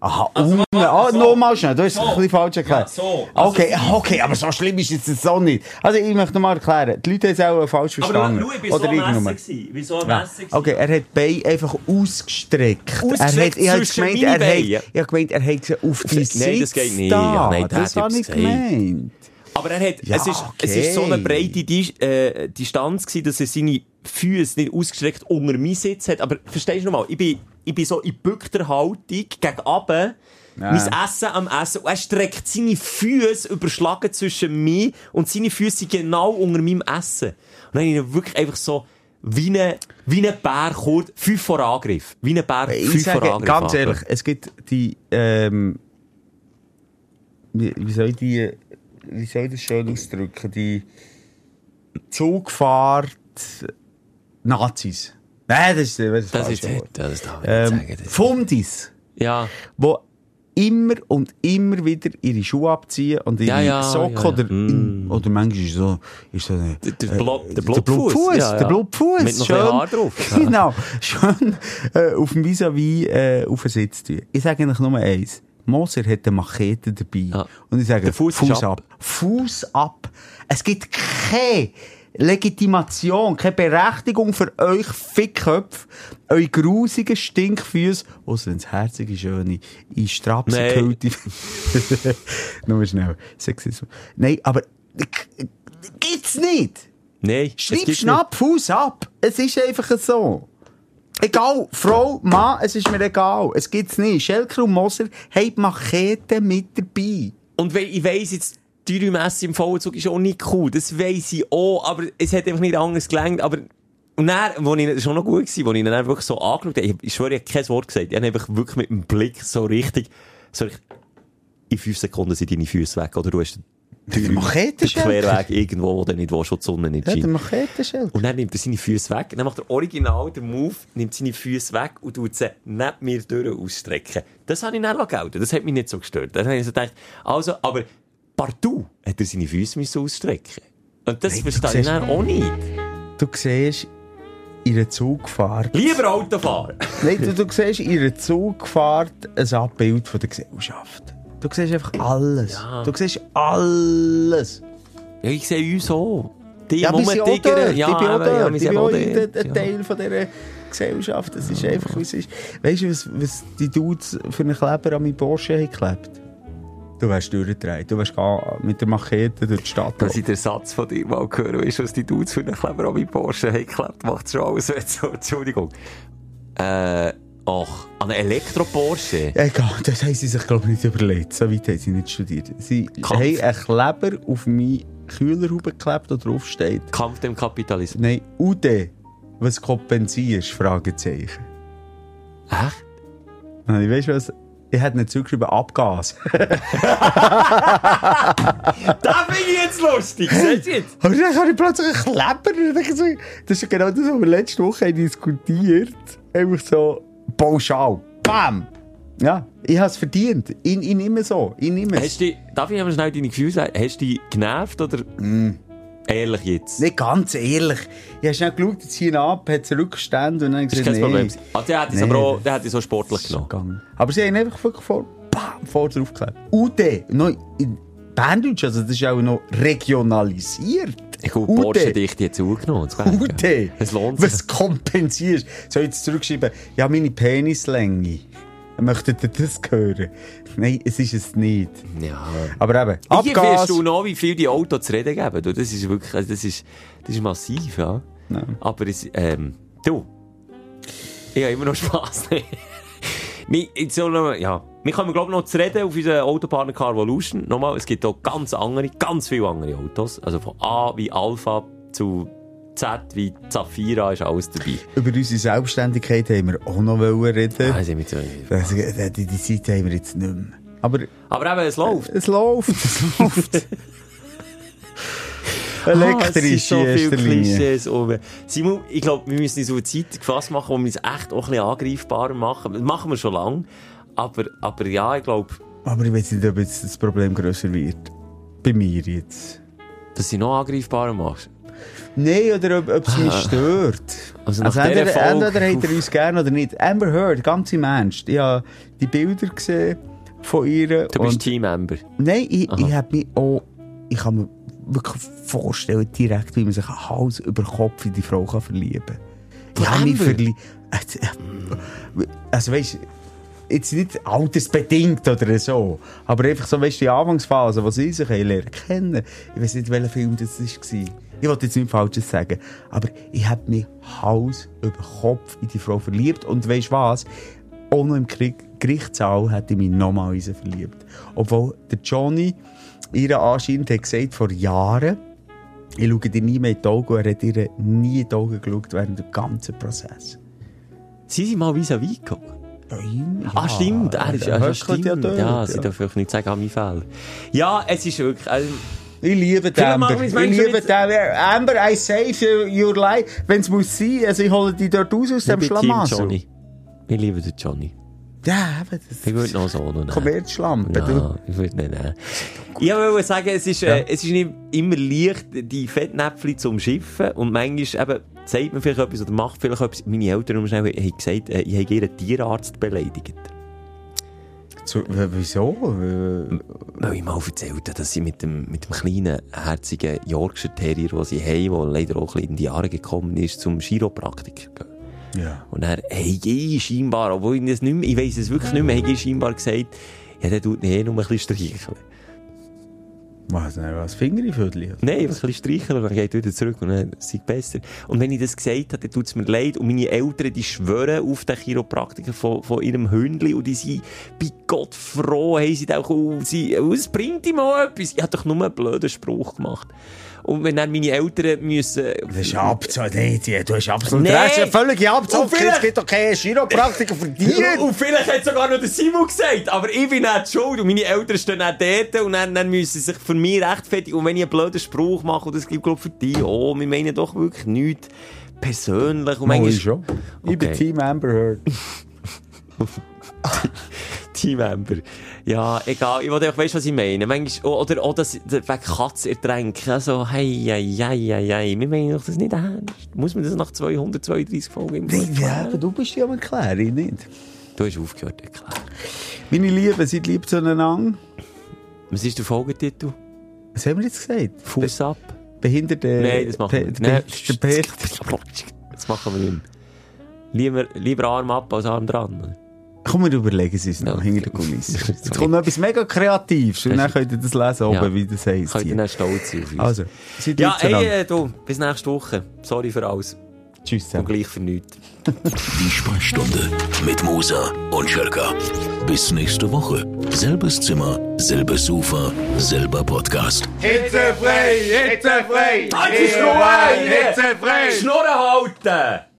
Aha, Also, mach- Ah, so. nochmal schnell, du hast es So. ein bisschen falsch erklärt. Ja, so. Also, okay, okay, aber so schlimm ist jetzt das so nicht. Also ich möchte mal erklären, die Leute haben es auch falsch Aber verstanden. irgendjemand. Essen gewesen. Ich bin so Ja. Okay, er hat die Beine einfach ausgestreckt. Ausgestreckt er hat, ich habe gemeint, er Beine. hat, ich habe gemeint, er hat sie auf die Nein, Sitz das geht nicht. Da. Ja, nein, das hat habe ich gemeint. Aber er hat, Ja, es ist, es ist so eine okay. breite Di äh, Distanz gewesen, dass er seine Füße nicht ausgestreckt unter mein Sitz hat. Aber verstehst du nochmal? Ich bin, ich bin so in bückter Haltung gegen runter, Ja. mein Essen am Essen. Und er streckt seine Füße überschlagen zwischen mir und seine Füße sind genau unter meinem Essen. Und dann habe ich ihn wirklich einfach so wie ein, wie ein Bär kurz, fünf vor Angriff. Wie ein Bär, Ich fünf vor sage, Angriff. ganz ehrlich, es gibt die, ähm, wie, wie soll ich die, wie soll ich das schön ausdrücken, die Zugfahrt Nazis. Nein, das ist, das ist, Das ist, das ich nicht ähm, sagen. Das- Fundis, Ja. wo immer und immer wieder ihre Schuhe abziehen und ihre Ja, ja, Socken ja, oder, Mm. oder manchmal ist so, ist so eine, Der, der, äh, Blo der Blutfuß. Der Blutfuß. Mit noch bisschen Haar drauf. Genau. Schön äh, auf dem Vis-à-vis äh, auf den Sitz tun. Ich sage eigentlich nur eins. Moser hat eine Machete dabei. Und ich sage, Fuß ist ab. ab. Fuß ab. Es gibt keine Legitimation, keine Berechtigung für euch Fickköpfe, eure grusigen Stinkfüße, ausser ins herzige, schöne, in Strapsen Nein. gehüllte. Nur schnell. Sexismus. Nein, aber gibt's nicht. Nein. es Schnipp, gibt schnapp, Fuß ab. Es ist einfach so. Egal, Frau, Mann, es ist mir egal. Es gibt's nicht. Schelker und Moser haben Machete mit dabei. Und ich weiss jetzt, die drei Messe im Vollzug ist auch nicht cool. Das weiss ich auch. Aber es hat einfach nicht anders gelangt. Aber, und dann, wo ich, das war schon noch gut gewesen, wo ich ihn dann wirklich so angeschaut habe. Ich, ich schwöre, ich habe kein Wort gesagt. Ich habe einfach wirklich mit dem Blick so richtig, so richtig, in fünf Sekunden sind deine Füße weg. Oder du hast den. Querweg irgendwo, wo du nicht wo die Sonne nicht Ja, scheint. Machetenschelker. Und dann nimmt er seine Füße weg. Dann macht er original den Move, nimmt seine Füße weg und tut sie neben mir durch ausstrecken. Das habe ich dann gelten. Das hat mich nicht so gestört. Dann habe ich so gedacht, also, aber partout hat er seine Füße müssen ausstrecken. Und das Nein, verstehe ich dann auch nicht. Du siehst in einer Zugfahrt. Lieber Autofahren. Nein, du, du siehst in einer Zugfahrt ein Abbild von der Gesellschaft. Du siehst einfach alles. Ja. Du siehst alles. Ja, ich sehe uns auch. Die Ja, rumtigern. dort. Ja, ich bin auch dort. wir ich sind bin auch ein. Teil von dieser Gesellschaft. Das ist einfach, wie es ist. Weißt du, was, was die Dudes für einen Kleber an meinem Porsche haben geklebt? Du wärst durchgedreht. Du wärst gar mit der Machete durch die Stadt. Dass ich den Satz von dir mal höre, ist, was die Dudes für einen Kleber an meinem Porsche haben geklebt, macht schon alles weh. So, Entschuldigung. Äh, ach, an einen Elektro-Porsche. Egal, das haben sie sich, glaube ich, nicht überlegt. So weit haben sie nicht studiert. Sie Kampf. haben einen Kleber auf meinen Kühlerhaube geklebt, der drauf steht. Kampf dem Kapitalismus. Nein, Ude, was kompensierst? Fragezeichen. Echt? Nein, ich weiss was, ich hätte nicht zugeschrieben, Abgas. Da bin ich jetzt lustig. Seht ihr jetzt? Aber dann habe ich plötzlich einen Kleber. Und Das ist genau das, was wir letzte Woche haben diskutiert Einfach so pauschal. Bam! Ja, ich habe es verdient. Ich, ich nehme so. Ich nehme es. Hast du, darf ich einmal schnell deine Gefühle sagen? Hast du dich genervt oder ehrlich jetzt? Nicht ganz ehrlich. Ich habe schnell geschaut, jetzt hier ab, hat es Rückstände und dann Das ist gesagt, kein nee. Problem. Also, der hat es aber auch, der hat es so sportlich genommen. gegangen. Aber sie haben einfach vor, bam, vor drauf geklebt. Ude, noch in Berndeutsch, also das ist auch noch regionalisiert. Ich glaube, Ude. Porsche dicht jetzt zugenommen. Ude, Es lohnt sich. was kompensierst? Soll ich jetzt zurückschreiben, ja, meine Penislänge. Möchtet ihr das hören? Nein, es ist es nicht. Ja. Aber eben, Abgas. weißt du noch, wie viel die Autos zu reden geben. Du, das ist wirklich, also das ist, das ist massiv, ja. Ja. Aber es, ähm, du, ich habe immer noch Spass. Wir, noch, ja. Wir kommen, glaube ich, noch zu reden auf unseren Autopartner Carvolution. Nochmal, es gibt auch ganz andere, ganz viele andere Autos. Also von A wie Alpha zu Z wie Zafira ist alles dabei. Über unsere Selbstständigkeit haben wir auch noch reden. Ah, sind wir zu- Die, die, die Seite haben wir jetzt nicht mehr. Aber Aber eben, es läuft. es läuft, es läuft. Ah, es Elektrisch sind so viele. Klischees um. Simon, ich glaube, wir müssen uns so eine Zeit gefasst machen, wo wir uns echt auch ein bisschen angreifbarer machen. Das machen wir schon lange. Aber, aber ja, ich glaube, Aber ich weiß nicht, ob jetzt das Problem grösser wird. Bei mir jetzt. dass sie noch angreifbarer machst. Nein, oder ob, ob es mich stört. Also nach entweder, Folge- entweder habt ihr uns gern oder nicht. Amber Heard, ganz im Ernst. Ich habe die Bilder gesehen von ihr. Du bist und- Teammember. Nein, ich, Aha. ich habe mich auch... Ich kann mir wirklich vorstellen, direkt, wie man sich Hals über Kopf in die Frau kann verlieben kann. Ich habe mich Amber? verliebt. Also weißt jetzt nicht altersbedingt oder so, aber einfach so, weißt du, die Anfangsphase, wo sie sich kennen. Ich weiß nicht, welcher Film das war. Ich wollte jetzt nichts Falsches sagen, aber ich habe mich Hals über Kopf in die Frau verliebt und weißt was? Auch noch im Krieg Gerichtssaal hätte ich mich nochmal in sie verliebt. Obwohl der Johnny ihr anscheinend hat gesagt vor Jahren, Ich schaue dir nie mehr in die Augen er hat dir nie in die Augen geschaut während dem ganzen Prozess. Sie sind mal vis-à-vis gekommen. Ihm? ah, Ja, stimmt. Er ist, ja, stimmt. ja Ja, sie ja. darf vielleicht nicht sagen, an mein Fehler. Ja, es ist wirklich, also, Ich liebe den Amber. Ich liebe den. Amber, I save your life. Wenn es muss sein, also ich hole dich dort raus aus dem Schlamassel. Johnny. Ich liebe den Johnny. Ja, aber das Ich würde noch so nehmen. Kommerzschlampe. du. Ja, ich würde nicht nehmen. Ich wollte sagen, es ist, äh, es ist nicht immer leicht, die Fettnäpfchen zu umschiffen. Und manchmal eben, sagt man vielleicht etwas oder macht vielleicht etwas. Meine Eltern haben schnell haben gesagt, äh, ich habe ihren Tierarzt beleidigt. Zu, wieso? Weil ich mal erzählt habe, dass sie mit dem, mit dem kleinen, herzigen Yorkshire Terrier, den sie haben, der leider auch ein bisschen in die Jahre gekommen ist, zum Chiropraktiker gehen. Ja. Und er, hey, ich scheinbar, obwohl ich das nicht mehr, ich weiss es wirklich nicht mehr, ich scheinbar gesagt, ja, der tut nicht eh nur ein bisschen streicheln. Was, ne, was Fingerviertel? Nein, ein bisschen streicheln und dann geht er wieder zurück und dann es besser. Und wenn ich das gesagt habe, dann tut es mir leid. Und meine Eltern, die schwören auf den Chiropraktiker von, von ihrem Hündli und die sind bei Gott froh, haben sie auch, sie, es bringt ihm auch etwas. Ich habe doch nur einen blöden Spruch gemacht. Und wenn dann meine Eltern müssen... Das ist absolut nicht. Du hast absolut Nee. recht. Das ist eine völlige Es gibt doch keinen Chiropraktiker für Tiere. Und vielleicht hat sogar noch der Simon gesagt, aber ich bin nicht schuld und meine Eltern stehen auch dort und dann, dann müssen sie sich für mich rechtfertigen. Und wenn ich einen blöden Spruch mache, und das gibt glaube für die auch, wir meinen doch wirklich nichts persönlich. Und Mal manchmal- schon. Ich bin Okay. Team Amber Heard. Teammember. Ja, egal. Ich wollte auch, weißt was ich meine? Manchmal, oder, oder wegen Katze ertränken. Also, hey, hey, hey, hey, hey. Wir meinen doch das nicht ernst. Muss man das nach 232 Folgen immer Ja, aber du bist ja am Erklären, ich nicht. Du hast aufgehört, erklären. Meine Lieben, seid lieb zueinander. Was ist der Folgetitel? Was haben wir jetzt gesagt? Fuß ab? Behinderte... Nein, das machen wir nicht. Nein. Das machen wir nicht. Lieber, lieber Arm ab als Arm dran. Komm, wir überlegen es uns noch Ja. hinter den Kulissen. Jetzt kommt noch etwas mega Kreatives und dann könnt ihr das lesen, oben, Ja. wie das heisst. Könnt ihr dann stolz sein auf uns. Also, seid ja, hey, äh, du, bis nächste Woche. Sorry für alles. Tschüss Und zusammen. gleich für nichts. Die Sprechstunde mit Musa und Schelka. Bis nächste Woche. Selbes Zimmer, selbes Sofa, selber Podcast. Hitzefrei, hitzefrei. Halt die Schnur ein, hitzefrei. Schnurren halten!